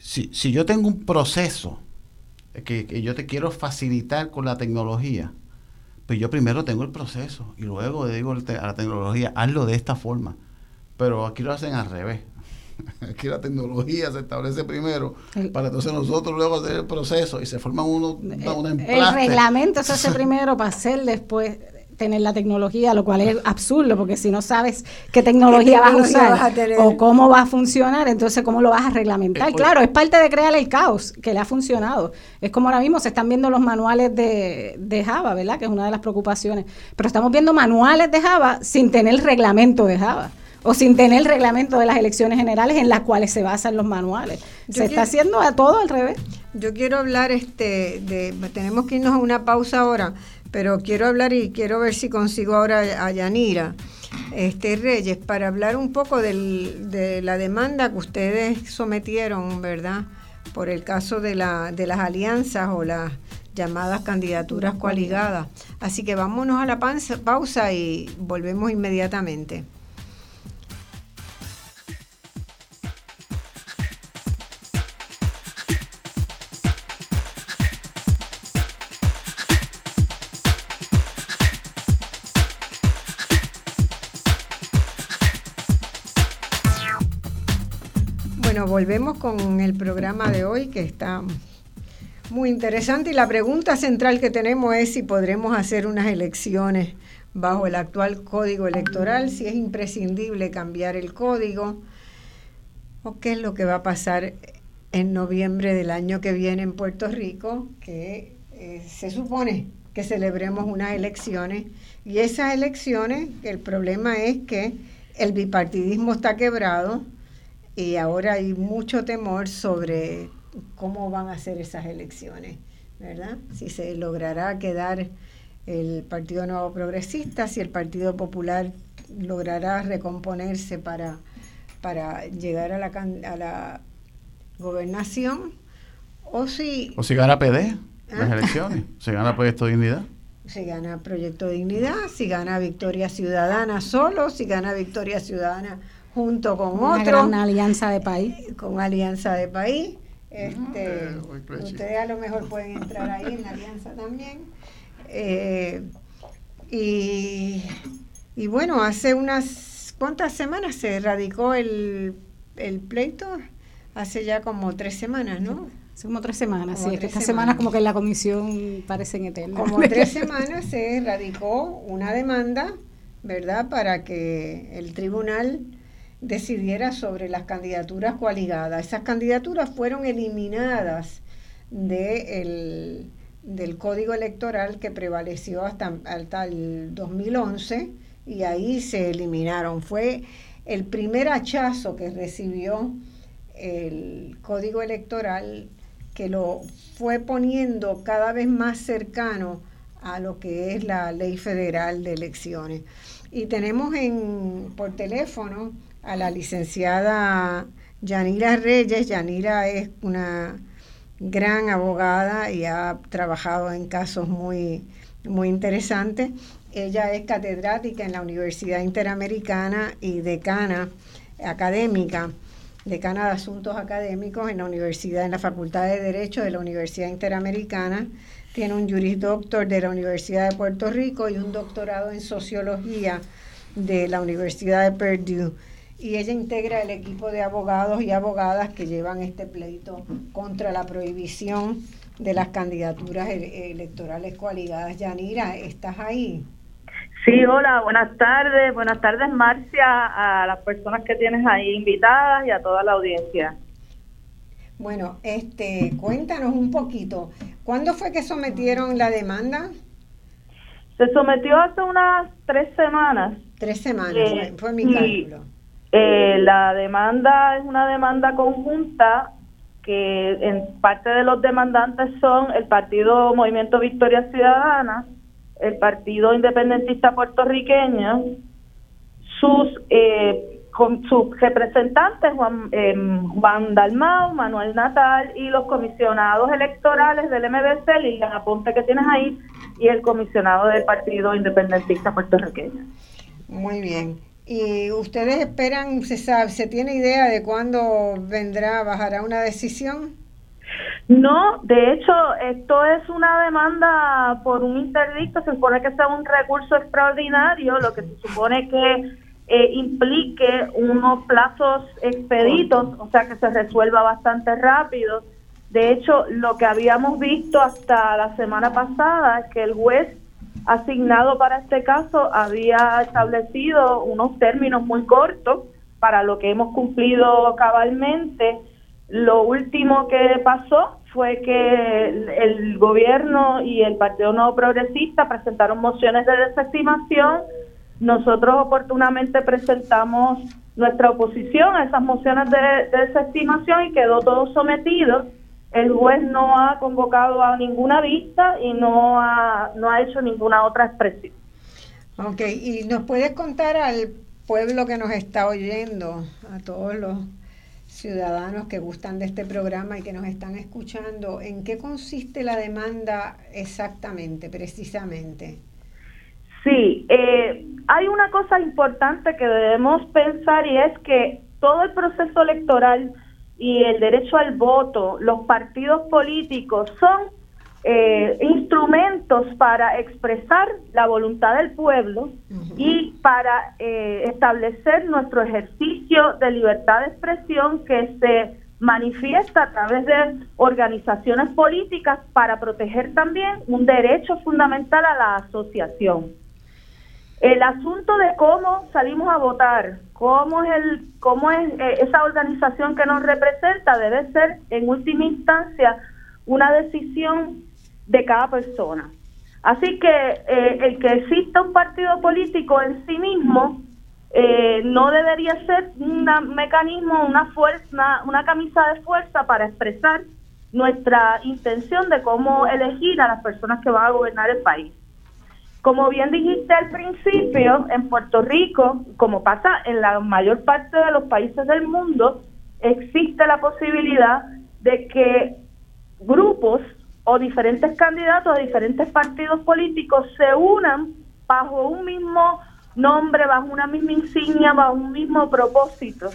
si, si yo tengo un proceso que, yo te quiero facilitar con la tecnología, pues yo primero tengo el proceso y luego le digo a la tecnología, hazlo de esta forma. Pero aquí lo hacen al revés. Aquí la tecnología se establece primero para entonces nosotros luego hacer el proceso y se forma uno, una, El reglamento se hace primero para hacer después tener la tecnología, lo cual es absurdo, porque si no sabes qué tecnología, vas a usar o cómo va a funcionar, entonces cómo lo vas a reglamentar. claro, es parte de crear el caos que le ha funcionado. Es como ahora mismo se están viendo los manuales de, de Java, ¿verdad? Que es una de las preocupaciones. Pero estamos viendo manuales de Java sin tener reglamento de Java o sin tener el reglamento de las elecciones generales en las cuales se basan los manuales. se está haciendo a todo al revés. Yo quiero hablar, este, de, tenemos que irnos a una pausa ahora, pero quiero hablar y quiero ver si consigo ahora a Yanira este, Reyes para hablar un poco de la demanda que ustedes sometieron, ¿verdad? Por el caso de, la, de las alianzas o las llamadas candidaturas coaligadas. Así que vámonos a la pausa y volvemos inmediatamente. Volvemos con el programa de hoy que está muy interesante. Y la pregunta central que tenemos es si podremos hacer unas elecciones bajo el actual código electoral, si es imprescindible cambiar el código o qué es lo que va a pasar en noviembre del año que viene en Puerto Rico, que eh, se supone que celebremos unas elecciones. Y esas elecciones, el problema es que el bipartidismo está quebrado, y ahora hay mucho temor sobre cómo van a ser esas elecciones, ¿verdad? Si se logrará quedar el Partido Nuevo Progresista, si el Partido Popular logrará recomponerse para, para llegar a la, a la gobernación, o si... O si gana PD las ¿Ah? elecciones, si gana Proyecto Dignidad. Si gana Proyecto Dignidad, si gana Victoria Ciudadana solo, si gana Victoria Ciudadana junto con una otro. Una alianza de país. Con alianza de país. Este, ustedes a lo mejor pueden entrar ahí en la alianza también. Eh, y, y, bueno, hace unas cuantas semanas se radicó el, el pleito, hace ya como tres semanas, ¿no? Hace como tres semanas, sí, estas semanas como que en la comisión parecen eternas. Como tres semanas se radicó una demanda, ¿verdad?, para que el tribunal decidiera sobre las candidaturas coaligadas. Esas candidaturas fueron eliminadas de, del código electoral que prevaleció hasta, hasta el 2011 y ahí se eliminaron. Fue el primer hachazo que recibió el código electoral que lo fue poniendo cada vez más cercano a lo que es la ley federal de elecciones. Y tenemos en, por teléfono a la licenciada Yanira Reyes. Yanira es una gran abogada y ha trabajado en casos muy, muy interesantes. Ella es catedrática en la Universidad Interamericana y decana académica, decana de Asuntos Académicos en la Universidad, en la Facultad de Derecho de la Universidad Interamericana. Tiene un Juris Doctor de la Universidad de Puerto Rico y un doctorado en Sociología de la Universidad de Purdue y ella integra el equipo de abogados y abogadas que llevan este pleito contra la prohibición de las candidaturas e-, electorales coaligadas. Yanira, ¿estás ahí? Sí, hola, buenas tardes. Buenas tardes, Marcia, a las personas que tienes ahí invitadas y a toda la audiencia. Bueno, este, cuéntanos un poquito. ¿Cuándo fue que sometieron la demanda? Se sometió hace unas tres semanas. Tres semanas, eh, fue, mi cálculo. Eh, la demanda es una demanda conjunta que en parte de los demandantes son el Partido Movimiento Victoria Ciudadana, el Partido Independentista Puertorriqueño, sus eh, sus representantes Juan, eh, Dalmau, Manuel Natal y los comisionados electorales del MBC, Liliana Aponte que tienes ahí, y el comisionado del Partido Independentista Puertorriqueño. Muy bien. ¿Y ustedes esperan, se sabe, se tiene idea de cuándo vendrá, bajará una decisión? No, de hecho, esto es una demanda por un interdicto, se supone que sea un recurso extraordinario, lo que se supone que eh, implique unos plazos expeditos, o sea que se resuelva bastante rápido. De hecho, lo que habíamos visto hasta la semana pasada es que el juez asignado para este caso había establecido unos términos muy cortos para lo que hemos cumplido cabalmente. Lo último que pasó fue que el, gobierno y el Partido Nuevo Progresista presentaron mociones de desestimación. Nosotros oportunamente presentamos nuestra oposición a esas mociones de desestimación y quedó todo sometido el juez no ha convocado a ninguna vista y no ha, no ha hecho ninguna otra expresión. Ok, y nos puedes contar al pueblo que nos está oyendo, a todos los ciudadanos que gustan de este programa y que nos están escuchando, ¿en qué consiste la demanda exactamente, precisamente? Sí, eh, hay una cosa importante que debemos pensar y es que todo el proceso electoral y el derecho al voto, los partidos políticos son eh, instrumentos para expresar la voluntad del pueblo y para eh, establecer nuestro ejercicio de libertad de expresión que se manifiesta a través de organizaciones políticas para proteger también un derecho fundamental a la asociación. El asunto de cómo salimos a votar, cómo es el cómo es eh, esa organización que nos representa debe ser en última instancia una decisión de cada persona. Así que eh, el que exista un partido político en sí mismo eh, no debería ser un mecanismo, una fuerza, una camisa de fuerza para expresar nuestra intención de cómo elegir a las personas que van a gobernar el país. Como bien dijiste al principio, en Puerto Rico, como pasa en la mayor parte de los países del mundo, existe la posibilidad de que grupos o diferentes candidatos a diferentes partidos políticos se unan bajo un mismo nombre, bajo una misma insignia, bajo un mismo propósito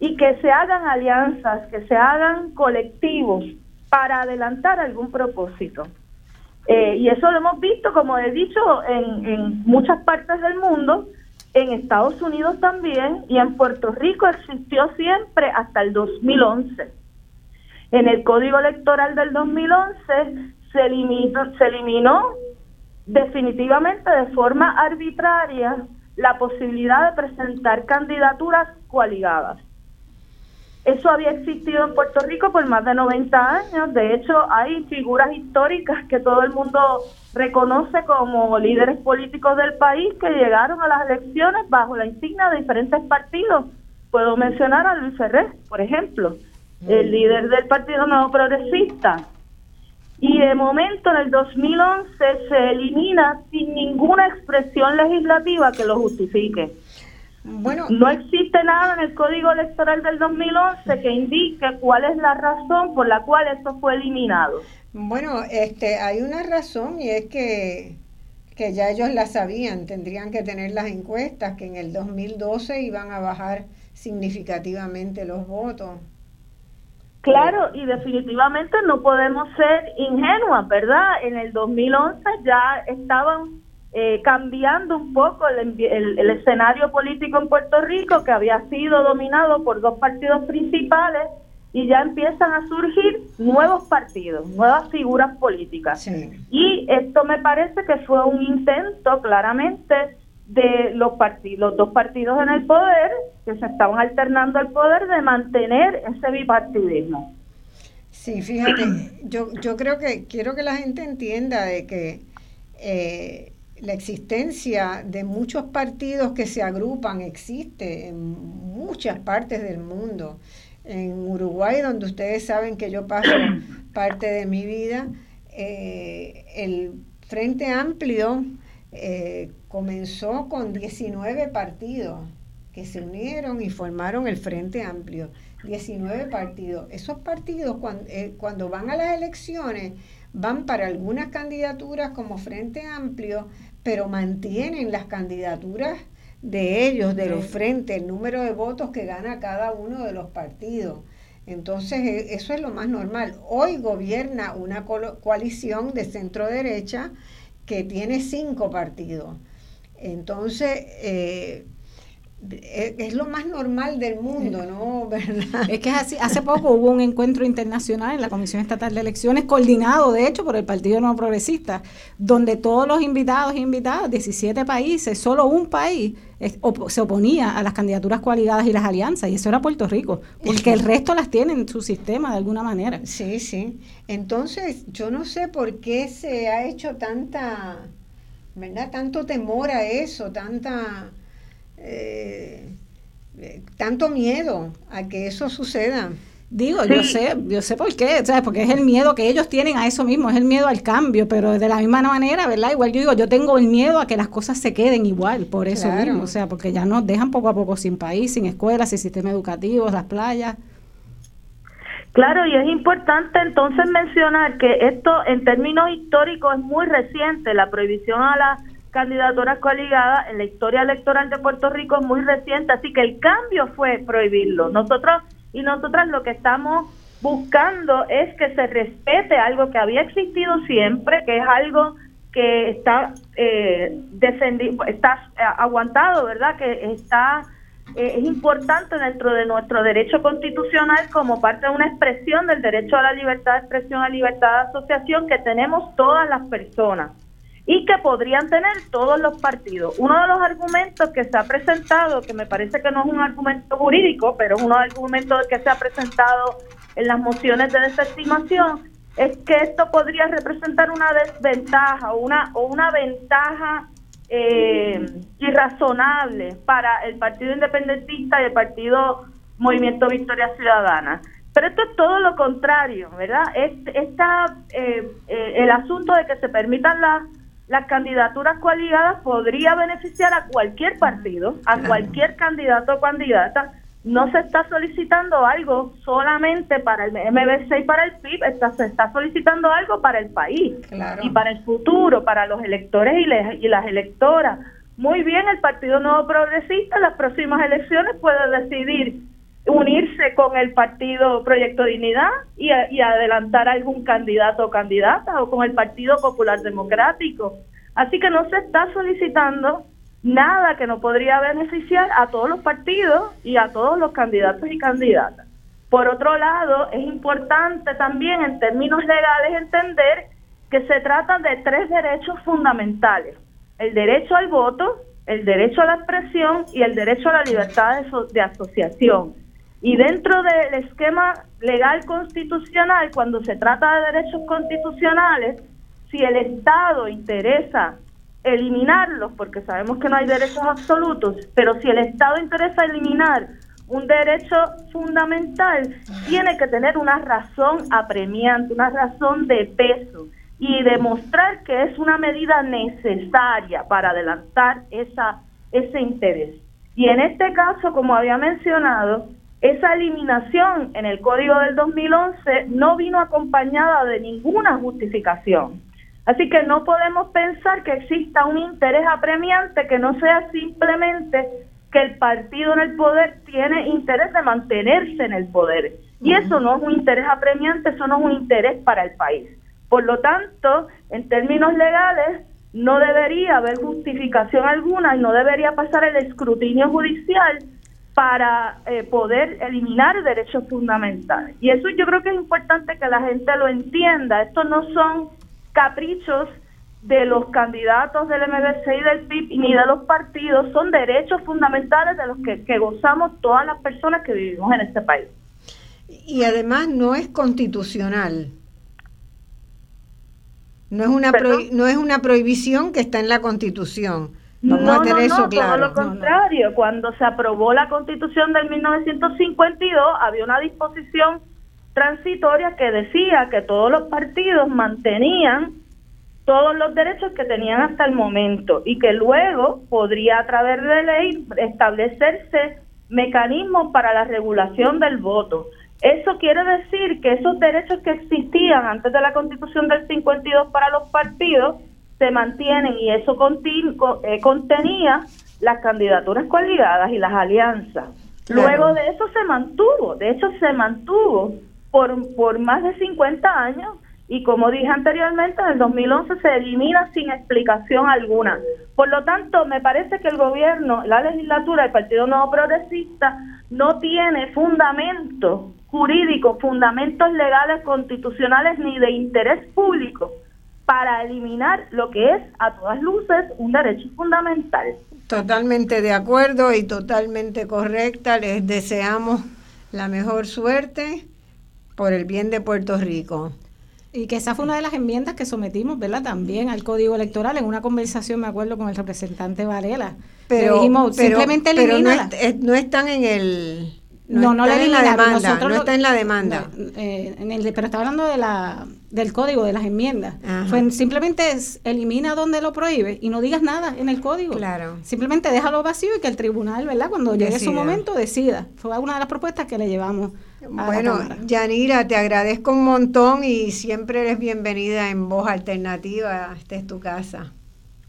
y que se hagan alianzas, que se hagan colectivos para adelantar algún propósito. Eh, y eso lo hemos visto, como he dicho, en, en muchas partes del mundo, en Estados Unidos también y en Puerto Rico existió siempre hasta el 2011. En el Código Electoral del 2011 se eliminó, se eliminó definitivamente de forma arbitraria la posibilidad de presentar candidaturas coaligadas. Eso había existido en Puerto Rico por más de 90 años. De hecho, hay figuras históricas que todo el mundo reconoce como líderes políticos del país que llegaron a las elecciones bajo la insignia de diferentes partidos. Puedo mencionar a Luis Ferrer, por ejemplo, el líder del Partido Nuevo Progresista. Y de momento, en el 2011, se elimina sin ninguna expresión legislativa que lo justifique. Bueno, no existe nada en el Código Electoral del 2011 que indique cuál es la razón por la cual esto fue eliminado. Bueno, este, hay una razón y es que, que ya ellos la sabían, tendrían que tener las encuestas que en el 2012 iban a bajar significativamente los votos. Claro, y definitivamente no podemos ser ingenuas, ¿verdad? En el 2011 ya estaban eh, cambiando un poco el, el, escenario político en Puerto Rico que había sido dominado por dos partidos principales y ya empiezan a surgir nuevos partidos, nuevas figuras políticas. Y esto me parece que fue un intento claramente de los partidos, los dos partidos en el poder, que se estaban alternando al poder, de mantener ese bipartidismo. Sí, fíjate, yo, yo creo que quiero que la gente entienda de que eh, la existencia de muchos partidos que se agrupan existe en muchas partes del mundo. En Uruguay, donde ustedes saben que yo paso parte de mi vida, eh, el Frente Amplio eh, comenzó con 19 partidos que se unieron y formaron el Frente Amplio. 19 partidos. Esos partidos cuando, eh, cuando van a las elecciones van para algunas candidaturas como Frente Amplio, pero mantienen las candidaturas de ellos, de los frentes, el número de votos que gana cada uno de los partidos. Entonces, e, eso es lo más normal. Hoy gobierna una coalición de centro derecha que tiene cinco partidos. Entonces, eh, es lo más normal del mundo, ¿no? ¿verdad? Es que así, hace poco hubo un encuentro internacional en la Comisión Estatal de Elecciones, coordinado de hecho por el Partido No Progresista, donde todos los invitados e invitadas, 17 países, solo un país se oponía a las candidaturas coaligadas y las alianzas, y eso era Puerto Rico, porque el resto las tiene en su sistema de alguna manera. Sí, sí. Entonces, yo no sé por qué se ha hecho tanta, ¿verdad? Tanto temor a eso, tanta eh, tanto miedo a que eso suceda. Digo, yo sé, yo sé por qué, ¿sabes? porque es el miedo que ellos tienen a eso mismo, es el miedo al cambio, pero de la misma manera, ¿verdad? Igual yo digo, yo tengo el miedo a que las cosas se queden igual, por eso mismo, o sea, porque ya nos dejan poco a poco sin país, sin escuelas, sin sistema educativo, las playas. Claro, y es importante entonces mencionar que esto en términos históricos es muy reciente, la prohibición a la candidaturas coligadas en la historia electoral de Puerto Rico es muy reciente, así que el cambio fue prohibirlo. Nosotros y nosotras lo que estamos buscando es que se respete algo que había existido siempre, que es algo que está eh, está eh, aguantado, ¿verdad? Que está eh, es importante dentro de nuestro derecho constitucional como parte de una expresión del derecho a la libertad de expresión, a libertad de asociación que tenemos todas las personas y que podrían tener todos los partidos. Uno de los argumentos que se ha presentado, que me parece que no es un argumento jurídico, pero es uno de los argumentos que se ha presentado en las mociones de desestimación, es que esto podría representar una desventaja o una, o una ventaja eh, irrazonable para el Partido Independentista y el Partido Movimiento Victoria Ciudadana. Pero esto es todo lo contrario, ¿verdad? Esta, eh, eh, el asunto de que se permitan las las candidaturas coaligadas podría beneficiar a cualquier partido, a cualquier candidato o candidata. No se está solicitando algo solamente para el MBC y para el PIB, está, se está solicitando algo para el país y para el futuro, para los electores y, y las electoras. Muy bien, el Partido Nuevo Progresista en las próximas elecciones puede decidir unirse con el partido Proyecto Dignidad y, adelantar algún candidato o candidata o con el Partido Popular Democrático. Así que no se está solicitando nada que no podría beneficiar a todos los partidos y a todos los candidatos y candidatas. Por otro lado, es importante también en términos legales entender que se trata de tres derechos fundamentales. El derecho al voto, el derecho a la expresión y el derecho a la libertad de asociación Y dentro del esquema legal constitucional, cuando se trata de derechos constitucionales, si el Estado interesa eliminarlos, porque sabemos que no hay derechos absolutos, pero si el Estado interesa eliminar un derecho fundamental, tiene que tener una razón apremiante, una razón de peso y demostrar que es una medida necesaria para adelantar esa, ese interés. Y en este caso, como había mencionado, esa eliminación en el Código del 2011 no vino acompañada de ninguna justificación. Así que no podemos pensar que exista un interés apremiante que no sea simplemente que el partido en el poder tiene interés de mantenerse en el poder. Y eso no es un interés apremiante, eso no es un interés para el país. Por lo tanto, en términos legales, no debería haber justificación alguna y no debería pasar el escrutinio judicial para eh, poder eliminar derechos fundamentales. Y eso yo creo que es importante que la gente lo entienda. Estos no son caprichos de los candidatos del MBC y del PIB ni de los partidos, son derechos fundamentales de los que, gozamos todas las personas que vivimos en este país. Y además no es constitucional. No es una no es una prohibición que está en la Constitución. Vamos no, a tener eso claro. Todo lo contrario, cuando se aprobó la Constitución del 1952 había una disposición transitoria que decía que todos los partidos mantenían todos los derechos que tenían hasta el momento y que luego podría a través de ley establecerse mecanismos para la regulación del voto. Eso quiere decir que esos derechos que existían antes de la constitución del 52 para los partidos se mantienen y eso eh, contenía las candidaturas coligadas y las alianzas. Luego de eso se mantuvo, de hecho se mantuvo por, por más de 50 años y como dije anteriormente, en el 2011 se elimina sin explicación alguna. Por lo tanto, me parece que el gobierno, la legislatura, el Partido Nuevo Progresista, no tiene fundamentos jurídicos, fundamentos legales, constitucionales ni de interés público para eliminar lo que es, a todas luces, un derecho fundamental. Totalmente de acuerdo y totalmente correcta. Les deseamos la mejor suerte por el bien de Puerto Rico. Y que esa fue una de las enmiendas que sometimos, ¿verdad? También al Código Electoral en una conversación, me acuerdo, con el representante Varela. Pero, dijimos, simplemente pero no, están en el... No, no, le en la demanda, no está en la demanda. Eh, en el, pero está hablando de la, del código, de las enmiendas. Fue, simplemente es, elimina donde lo prohíbe y no digas nada en el código. Claro. Simplemente déjalo vacío y que el tribunal, ¿verdad? Cuando llegue su momento, decida. Fue una de las propuestas que le llevamos bueno, Yanira, te agradezco un montón y siempre eres bienvenida en Voz Alternativa. Esta es tu casa.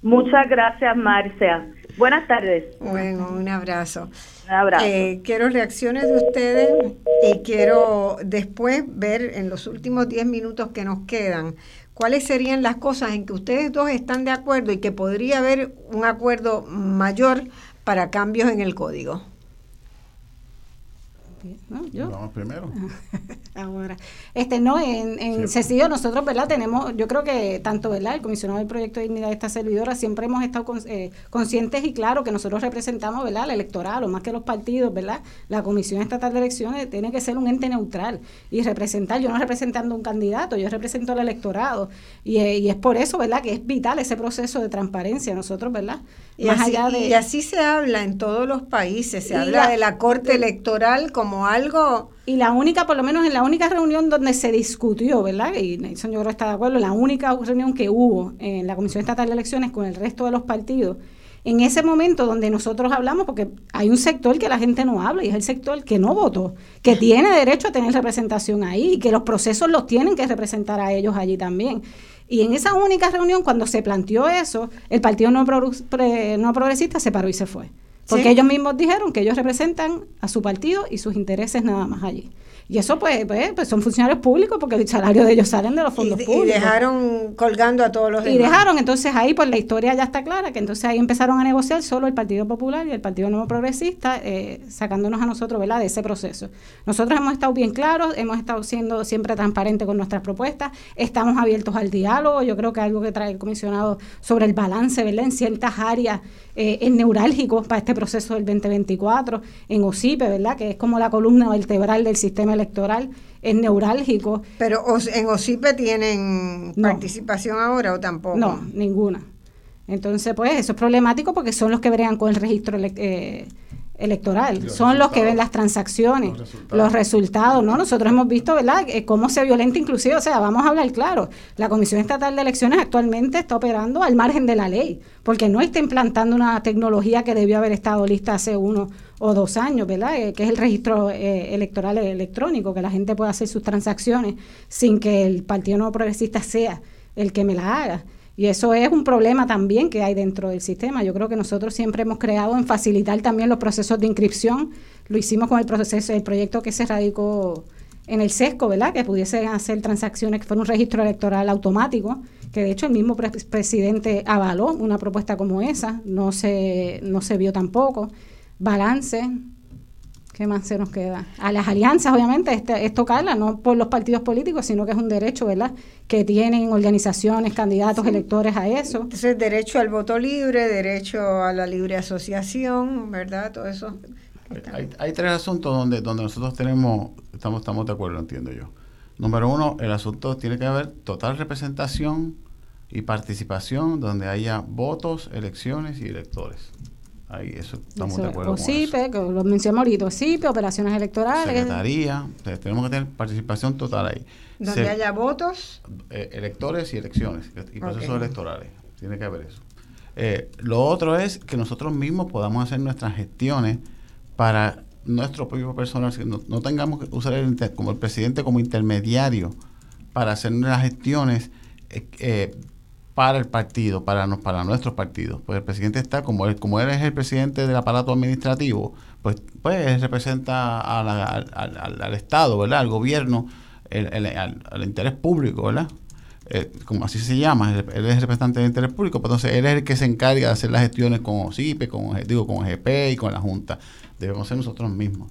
Muchas gracias, Marcia. Buenas tardes. Bueno, un abrazo. Un abrazo. Eh, quiero reacciones de ustedes y quiero después ver en los últimos 10 minutos que nos quedan cuáles serían las cosas en que ustedes dos están de acuerdo y que podría haber un acuerdo mayor para cambios en el código. ¿No? ¿Yo? Vamos primero. Ahora, este no, en, en sencillo nosotros, ¿verdad? Tenemos, yo creo que tanto, ¿verdad? El comisionado del proyecto de dignidad de esta servidora siempre hemos estado eh, conscientes y claro que nosotros representamos, ¿verdad? La electoral, o más que los partidos, ¿verdad? La Comisión Estatal de Elecciones tiene que ser un ente neutral y representar, yo no representando un candidato, yo represento al electorado y, eh, y es por eso, ¿verdad? Que es vital ese proceso de transparencia nosotros, ¿verdad? Y, así, y así se habla en todos los países, se habla de la Corte Electoral como Y la única, por lo menos en la única reunión donde se discutió, ¿verdad? Y Nelson yo está de acuerdo, la única reunión que hubo en la Comisión Estatal de Elecciones con el resto de los partidos, en ese momento donde nosotros hablamos, porque hay un sector que la gente no habla y es el sector que no votó, que tiene derecho a tener representación ahí y que los procesos los tienen que representar a ellos allí también. Y en esa única reunión, cuando se planteó eso, el Partido no Progresista se paró y se fue. Porque ellos mismos dijeron que ellos representan a su partido y sus intereses nada más allí. Y eso pues, pues, pues, son funcionarios públicos porque el salario de ellos salen de los fondos públicos. Y dejaron colgando a todos los demás. Y dejaron, entonces ahí pues la historia ya está clara, que entonces ahí empezaron a negociar solo el Partido Popular y el Partido Nuevo Progresista, eh, sacándonos a nosotros ¿verdad? de ese proceso. Nosotros hemos estado bien claros, hemos estado siendo siempre transparentes con nuestras propuestas, estamos abiertos al diálogo, yo creo que algo que trae el comisionado sobre el balance ¿verdad? en ciertas áreas eh, es neurálgico para este proceso del 2024, en OSIPE, ¿verdad? Que es como la columna vertebral del sistema electoral, es neurálgico. Pero en OSIPE tienen participación ahora o tampoco? No, ninguna. Entonces, pues eso es problemático porque son los que bregan con el registro eh, electoral, son los que ven las transacciones, los resultados. ¿no? Nosotros hemos visto, ¿verdad?, eh, cómo se violenta inclusive, o sea, vamos a hablar claro, la Comisión Estatal de Elecciones actualmente está operando al margen de la ley, porque no está implantando una tecnología que debió haber estado lista hace uno o dos años, ¿verdad?, eh, que es el registro eh, electoral electrónico, que la gente pueda hacer sus transacciones sin que el Partido Nuevo Progresista sea el que me la haga. Y eso es un problema también que hay dentro del sistema. Yo creo que nosotros siempre hemos creado en facilitar también los procesos de inscripción. Lo hicimos con el proceso, el proyecto que se radicó en el SESCO, ¿verdad? Que pudiese hacer transacciones, que fuera un registro electoral automático, que de hecho el mismo presidente avaló una propuesta como esa, no se, no se vio tampoco. Balance, ¿Qué más se nos queda? A las alianzas, obviamente, este, es tocarla, no por los partidos políticos, sino que es un derecho, ¿verdad? Que tienen organizaciones, candidatos, electores a eso. Entonces, derecho al voto libre, derecho a la libre asociación, ¿verdad? Todo eso. Hay, tres asuntos donde, donde nosotros tenemos, estamos, estamos de acuerdo, entiendo yo. Número uno, el asunto tiene que haber total representación y participación donde haya votos, elecciones y electores. Ahí eso estamos de acuerdo. OSIPE, que lo mencionamos ahorita, OSIPE, operaciones electorales. Secretaría, tenemos que tener participación total ahí. Donde haya votos. Eh, electores y elecciones, y procesos electorales. Tiene que haber eso. Eh, lo otro es que nosotros mismos podamos hacer nuestras gestiones para nuestro propio personal, que no, tengamos que usar el, como el presidente como intermediario para hacer las gestiones eh, eh para el partido, para, nos, para nuestros partidos. Pues el presidente está, como él, como él es el presidente del aparato administrativo, pues, pues él representa al, Estado, ¿verdad? Al gobierno, el, al, interés público, ¿verdad? Eh, como así se llama, él, es el representante del interés público, pues entonces él es el que se encarga de hacer las gestiones con OSIPE, con, digo, con GP y con la Junta. Debemos ser nosotros mismos.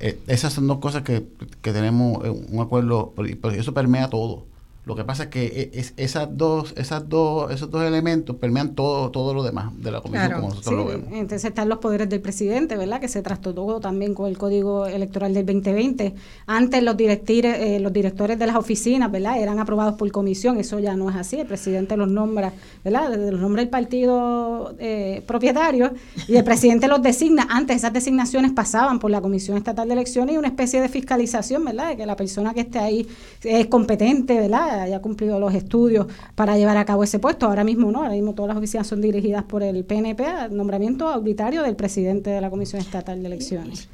Eh, esas son dos cosas que, que tenemos eh, un acuerdo, y eso permea todo lo que pasa es que e, es, esas dos, esas dos, esos dos elementos permean todo, todo lo demás de la comisión como nosotros lo vemos. Entonces están los poderes del presidente, ¿verdad? Que se trastocó también con el código electoral del 2020. Antes los directores, eh, los directores de las oficinas, ¿verdad? Eran aprobados por comisión, eso ya no es así. El presidente los nombra, ¿verdad? Los nombra el partido eh, propietario y el presidente los designa. Antes esas designaciones pasaban por la Comisión Estatal de Elecciones y una especie de fiscalización, ¿verdad? De que la persona que esté ahí es competente, ¿verdad? Haya cumplido los estudios para llevar a cabo ese puesto. Ahora mismo no, ahora mismo todas las oficinas son dirigidas por el PNP, nombramiento auditario del presidente de la Comisión Estatal de Elecciones.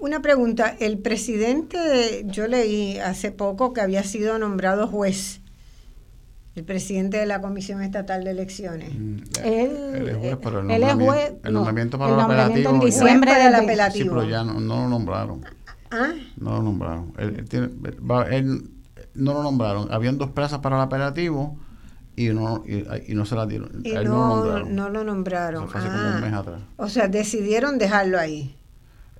una pregunta, el presidente, yo leí hace poco que había sido nombrado juez el presidente de la Comisión Estatal de Elecciones. Mm, él, es juez, pero el nombramiento, el nombramiento para el, apelativo. En diciembre del apelativo. Sí, pero ya no, lo nombraron. ¿Ah? No lo nombraron. Él, tiene, él, no lo nombraron. Habían dos plazas para el operativo y no, y, no se las dieron. Y no, no, lo nombraron. fue hace como un mes atrás. O sea, decidieron dejarlo ahí.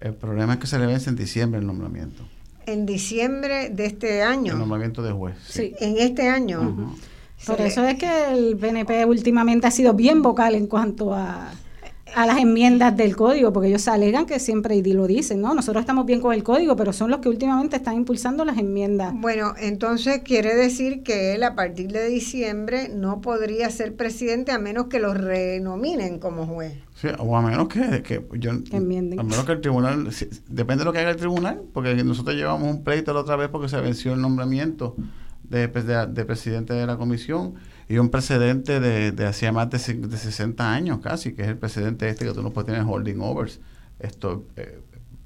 El problema es que se le vence en diciembre el nombramiento. En diciembre de este año. El nombramiento de juez. Sí, en este año. Por eso es que el PNP últimamente ha sido bien vocal en cuanto a a las enmiendas del código, porque ellos alegan que siempre, y lo dicen, ¿no? Nosotros estamos bien con el código, pero son los que últimamente están impulsando las enmiendas. Bueno, entonces quiere decir que él a partir de diciembre no podría ser presidente a menos que lo renominen como juez. Sí, o a menos que, que yo, a menos que el tribunal, depende de lo que haga el tribunal, porque nosotros llevamos un pleito la otra vez porque se venció el nombramiento de, de presidente de la comisión y un precedente de, de hacía más de, de, 60 años casi, que es el precedente este que tú no puedes tener holding overs, esto, eh,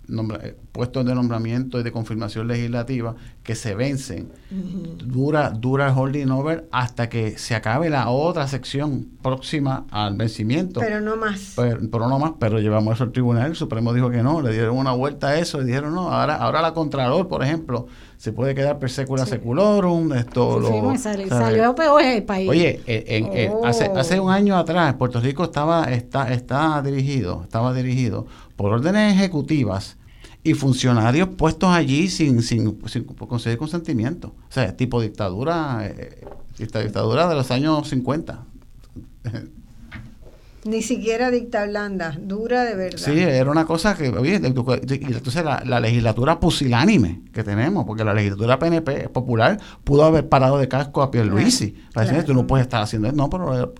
eh, puestos de nombramiento y de confirmación legislativa que se vencen. Dura dura el holding over hasta que se acabe la otra sección próxima al vencimiento. Pero no más. Pero, no más, pero llevamos eso al tribunal, el Supremo dijo que no, le dieron una vuelta a eso, le dijeron no, ahora, ahora la Contralor, por ejemplo, se puede quedar per secula seculorum, esto lo, salió peor el país. Oye, hace, hace un año atrás Puerto Rico estaba está, está dirigido, estaba dirigido por órdenes ejecutivas y funcionarios puestos allí sin, sin, sin conseguir consentimiento. O sea, tipo dictadura, eh, dictadura de los años 50. Ni siquiera dicta blanda, dura de verdad. Sí, era una cosa que, oye, entonces la, legislatura pusilánime que tenemos, porque la legislatura PNP popular pudo haber parado de casco a Pierluisi. Para decir, tú no puedes estar haciendo eso. No, pero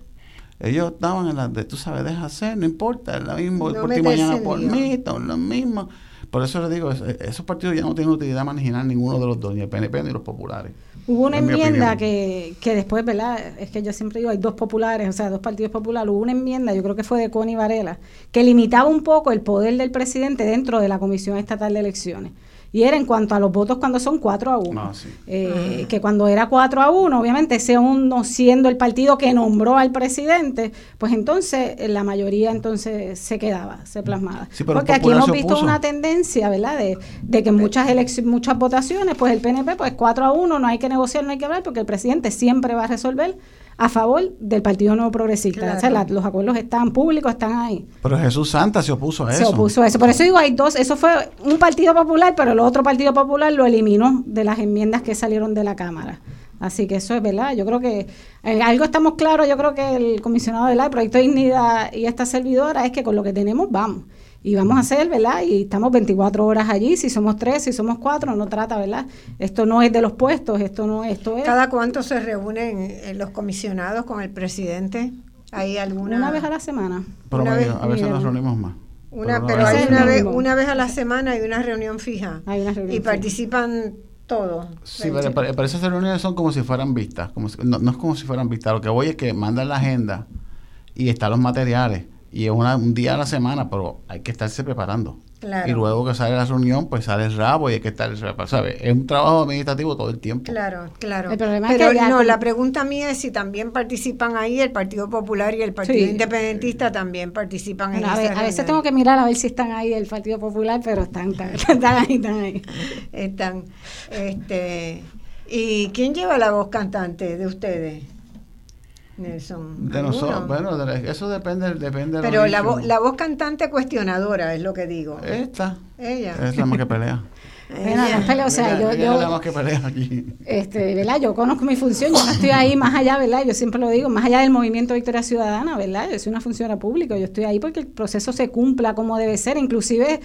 ellos estaban en la de, tú sabes, deja hacer, no importa, es lo mismo, por ti mañana por mí, todo lo mismo. Por eso les digo, esos partidos ya no tienen utilidad marginal ninguno de los dos, ni el PNP ni los populares. Hubo una enmienda que, que después, ¿verdad? Es que yo siempre digo, hay dos populares, o sea, dos partidos populares. Hubo una enmienda, yo creo que fue de Connie Varela, que limitaba un poco el poder del presidente dentro de la Comisión Estatal de Elecciones y era en cuanto a los votos cuando son 4 a 1. Ah, eh, que cuando era 4 a 1, obviamente ese uno siendo el partido que nombró al presidente, pues entonces eh, la mayoría entonces se quedaba, se plasmaba. Porque aquí hemos visto una tendencia, ¿verdad? De, de que muchas muchas votaciones, pues el PNP, pues 4 a 1, no hay que negociar, no hay que hablar, porque el presidente siempre va a resolver a favor del Partido Nuevo Progresista. O sea, los acuerdos están públicos, están ahí. Pero Jesús Santa se opuso a eso. Se opuso a eso. Por eso digo, hay dos. Eso fue un Partido Popular, pero el otro Partido Popular lo eliminó de las enmiendas que salieron de la Cámara. Así que eso es verdad. Yo creo que en algo estamos claros. Yo creo que el comisionado del Proyecto de Dignidad y esta servidora es que con lo que tenemos vamos y vamos a hacer, ¿verdad? Y estamos 24 horas allí, si somos tres, si somos cuatro, no trata, ¿verdad? Esto no es de los puestos, esto no esto es... ¿Cada cuánto se reúnen eh, los comisionados con el presidente? ¿Hay alguna...? Una vez a la semana. una vez, a veces nos reunimos más. Una, pero, hay una vez, una vez a la semana hay una reunión fija. Hay una reunión y participan todos. Sí, pero, esas reuniones son como si fueran vistas. Como no, no es como si fueran vistas. Lo que voy es que mandan la agenda y están los materiales y es un día a la semana, pero hay que estarse preparando. Y luego que sale la reunión, pues sale el rabo y hay que estar, ¿sabes? Es un trabajo administrativo todo el tiempo. Claro, claro. Pero no, la pregunta mía es si también participan ahí el Partido Popular y el Partido Independentista también participan en a, a veces tengo que mirar a ver si están ahí el Partido Popular, pero están, están, ahí, están ahí. Están. Este, ¿Y quién lleva la voz cantante de ustedes? Nelson. De nosotros, bueno, eso depende, depende Pero la, la voz cantante cuestionadora es lo que digo. Esta. Ella. Es la más que pelea. Bueno, o sea, yo, yo, la más que pelea aquí. Este, ¿verdad? Yo conozco mi función, yo no estoy ahí más allá, ¿verdad? Yo siempre lo digo, más allá del movimiento Victoria Ciudadana, ¿verdad? Yo soy una funcionaria pública, yo estoy ahí porque el proceso se cumpla como debe ser, inclusive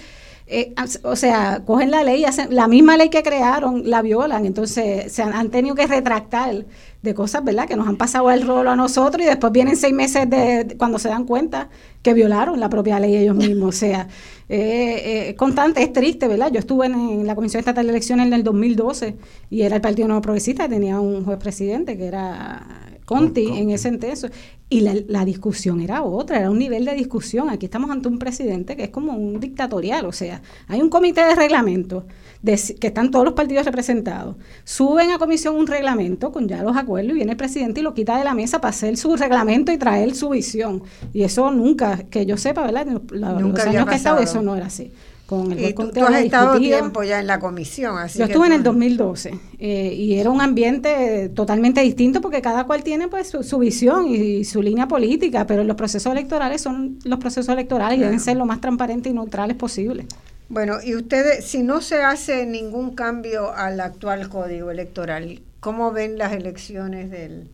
eh, o sea, cogen la ley, hacen, la misma ley que crearon, la violan, entonces se han, tenido que retractar de cosas, ¿verdad? Que nos han pasado el rolo a nosotros y después vienen seis meses de, cuando se dan cuenta que violaron la propia ley ellos mismos. O sea, eh, eh, constante, es triste, ¿verdad? Yo estuve en, la Comisión Estatal de Elecciones en el 2012 y era el Partido Nuevo Progresista, tenía un juez presidente que era Conti en ese entonces. Y la, discusión era otra, era un nivel de discusión. Aquí estamos ante un presidente que es como un dictatorial, o sea, hay un comité de reglamento de, que están todos los partidos representados. Suben a comisión un reglamento con ya los acuerdos y viene el presidente y lo quita de la mesa para hacer su reglamento y traer su visión. Y eso nunca, que yo sepa, ¿verdad? los años que he estado, eso no era así con el y tú, has estado tiempo ya en la comisión. Así Yo estuve en el 2012 eh, y era un ambiente totalmente distinto porque cada cual tiene pues su, visión y, su línea política, pero los procesos electorales son los procesos electorales y deben ser lo más transparentes y neutrales posible. Bueno, y ustedes, si no se hace ningún cambio al actual código electoral, ¿cómo ven las elecciones del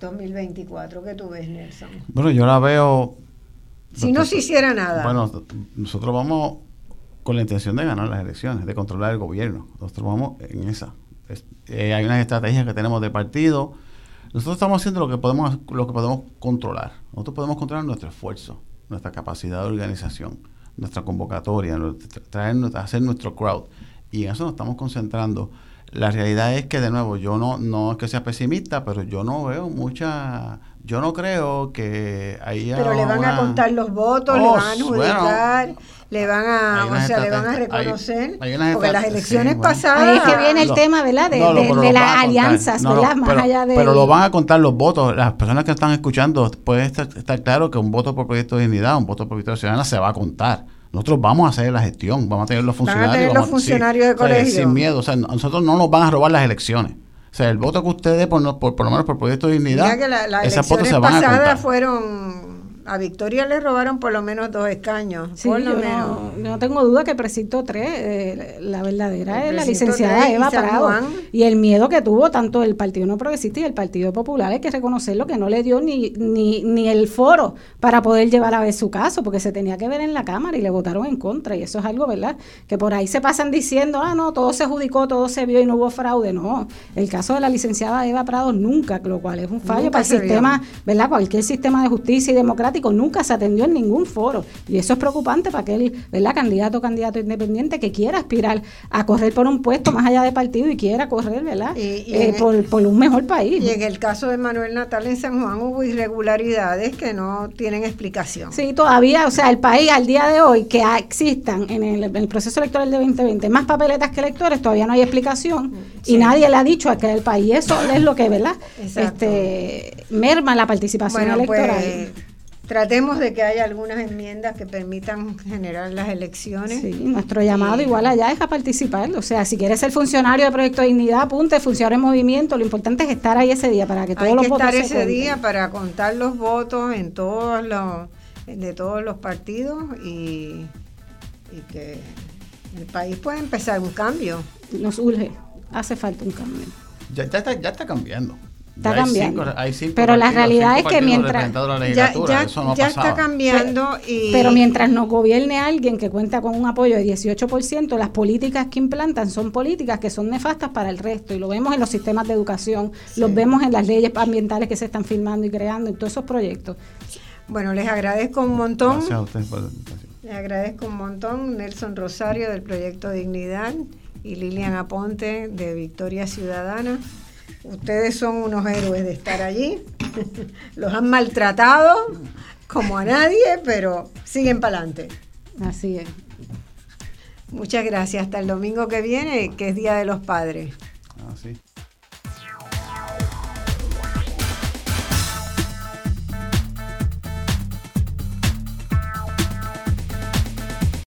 2024? ¿Qué tú ves, Nelson? Bueno, yo la veo... Si no se hiciera nada. Bueno, nosotros vamos con la intención de ganar las elecciones, de controlar el gobierno. Nosotros vamos en esa. Eh, hay unas estrategias que tenemos de partido. Nosotros estamos haciendo lo que podemos lo que podemos controlar. Nosotros podemos controlar nuestro esfuerzo, nuestra capacidad de organización, nuestra convocatoria, traer, hacer nuestro crowd. Y en eso nos estamos concentrando. La realidad es que, de nuevo, yo no, no es que sea pesimista, pero yo no veo mucha yo no creo que ahí pero le van a contar los votos le oh, van a adjudicar le van a o sea le van a reconocer porque las elecciones pasadas ahí es que viene el tema verdad de, las alianzas ¿verdad? más pero, allá de pero lo van a contar los votos las personas que están escuchando puede estar, claro que un voto por proyecto de dignidad un voto por victoria ciudadana se va a contar nosotros vamos a hacer la gestión, vamos a tener los funcionarios. Van a tener los funcionarios de colegio. sin miedo, o sea, nosotros no nos van a robar las elecciones. O sea, el voto que ustedes, por, por, por lo menos por Proyecto de Dignidad, esas fotos se van a contar. fueron a Victoria le robaron por lo menos dos escaños. Sí, por lo menos. No, no tengo duda que el precinto 3, eh, la verdadera es la licenciada 3 y Eva Prado. Juan. Y el miedo que tuvo tanto el Partido No Progresista y el Partido Popular, hay que reconocerlo, que no le dio ni, ni, ni el foro para poder llevar a ver su caso, porque se tenía que ver en la Cámara y le votaron en contra. Y eso es algo, ¿verdad? Que por ahí se pasan diciendo, ah, no, todo se adjudicó, todo se vio y no hubo fraude. No, el caso de la licenciada Eva Prado nunca, lo cual es un fallo Nunca para el vio. sistema, ¿verdad? Cualquier sistema de justicia y democrático nunca se atendió en ningún foro. Y eso es preocupante para aquel, ¿verdad? Candidato o candidato independiente que quiera aspirar a correr por un puesto más allá de partido y quiera correr, ¿verdad? Y- y Eh, por, por un mejor país. Y en el caso de Manuel Natal en San Juan hubo irregularidades que no tienen explicación. Sí, todavía, o sea, el país al día de hoy que existan en el, en el proceso electoral de 2020 más papeletas que electores, todavía no hay explicación Sí. y nadie le ha dicho a que el país eso es lo que, ¿verdad? Exacto. Este merma la participación Bueno, electoral. pues tratemos de que haya algunas enmiendas que permitan generar las elecciones. Sí, nuestro llamado Y- igual allá es a participar. O sea, si quieres ser funcionario de Proyecto de Dignidad, apunte, funcionario en movimiento. Lo importante es estar ahí ese día para que todos Hay los que votos estar se ese cuenten. día para contar los votos en todos los de todos los partidos y, y que el país pueda empezar un cambio. Nos urge, hace falta un cambio. Ya, ya está, ya está cambiando. Está Ya hay cambiando. cinco- hay cinco Pero la realidad es que mientras- Ya, legislatura, ya- eso no ya pasaba. está cambiando y Pero mientras nos gobierne alguien que cuenta con un apoyo de 18%, las políticas que implantan son políticas que son nefastas para el resto. Y lo vemos en los sistemas de educación, los vemos en las leyes ambientales que se están firmando y creando, en todos esos proyectos. bueno, les agradezco un montón. Gracias a ustedes por la invitación. Les agradezco un montón Nelson Rosario del Proyecto Dignidad y Lilian Aponte de Victoria Ciudadana. Ustedes son unos héroes de estar allí. Los han maltratado como a nadie, pero siguen para adelante. Así es. Muchas gracias. Hasta el domingo que viene, que es Día de los Padres.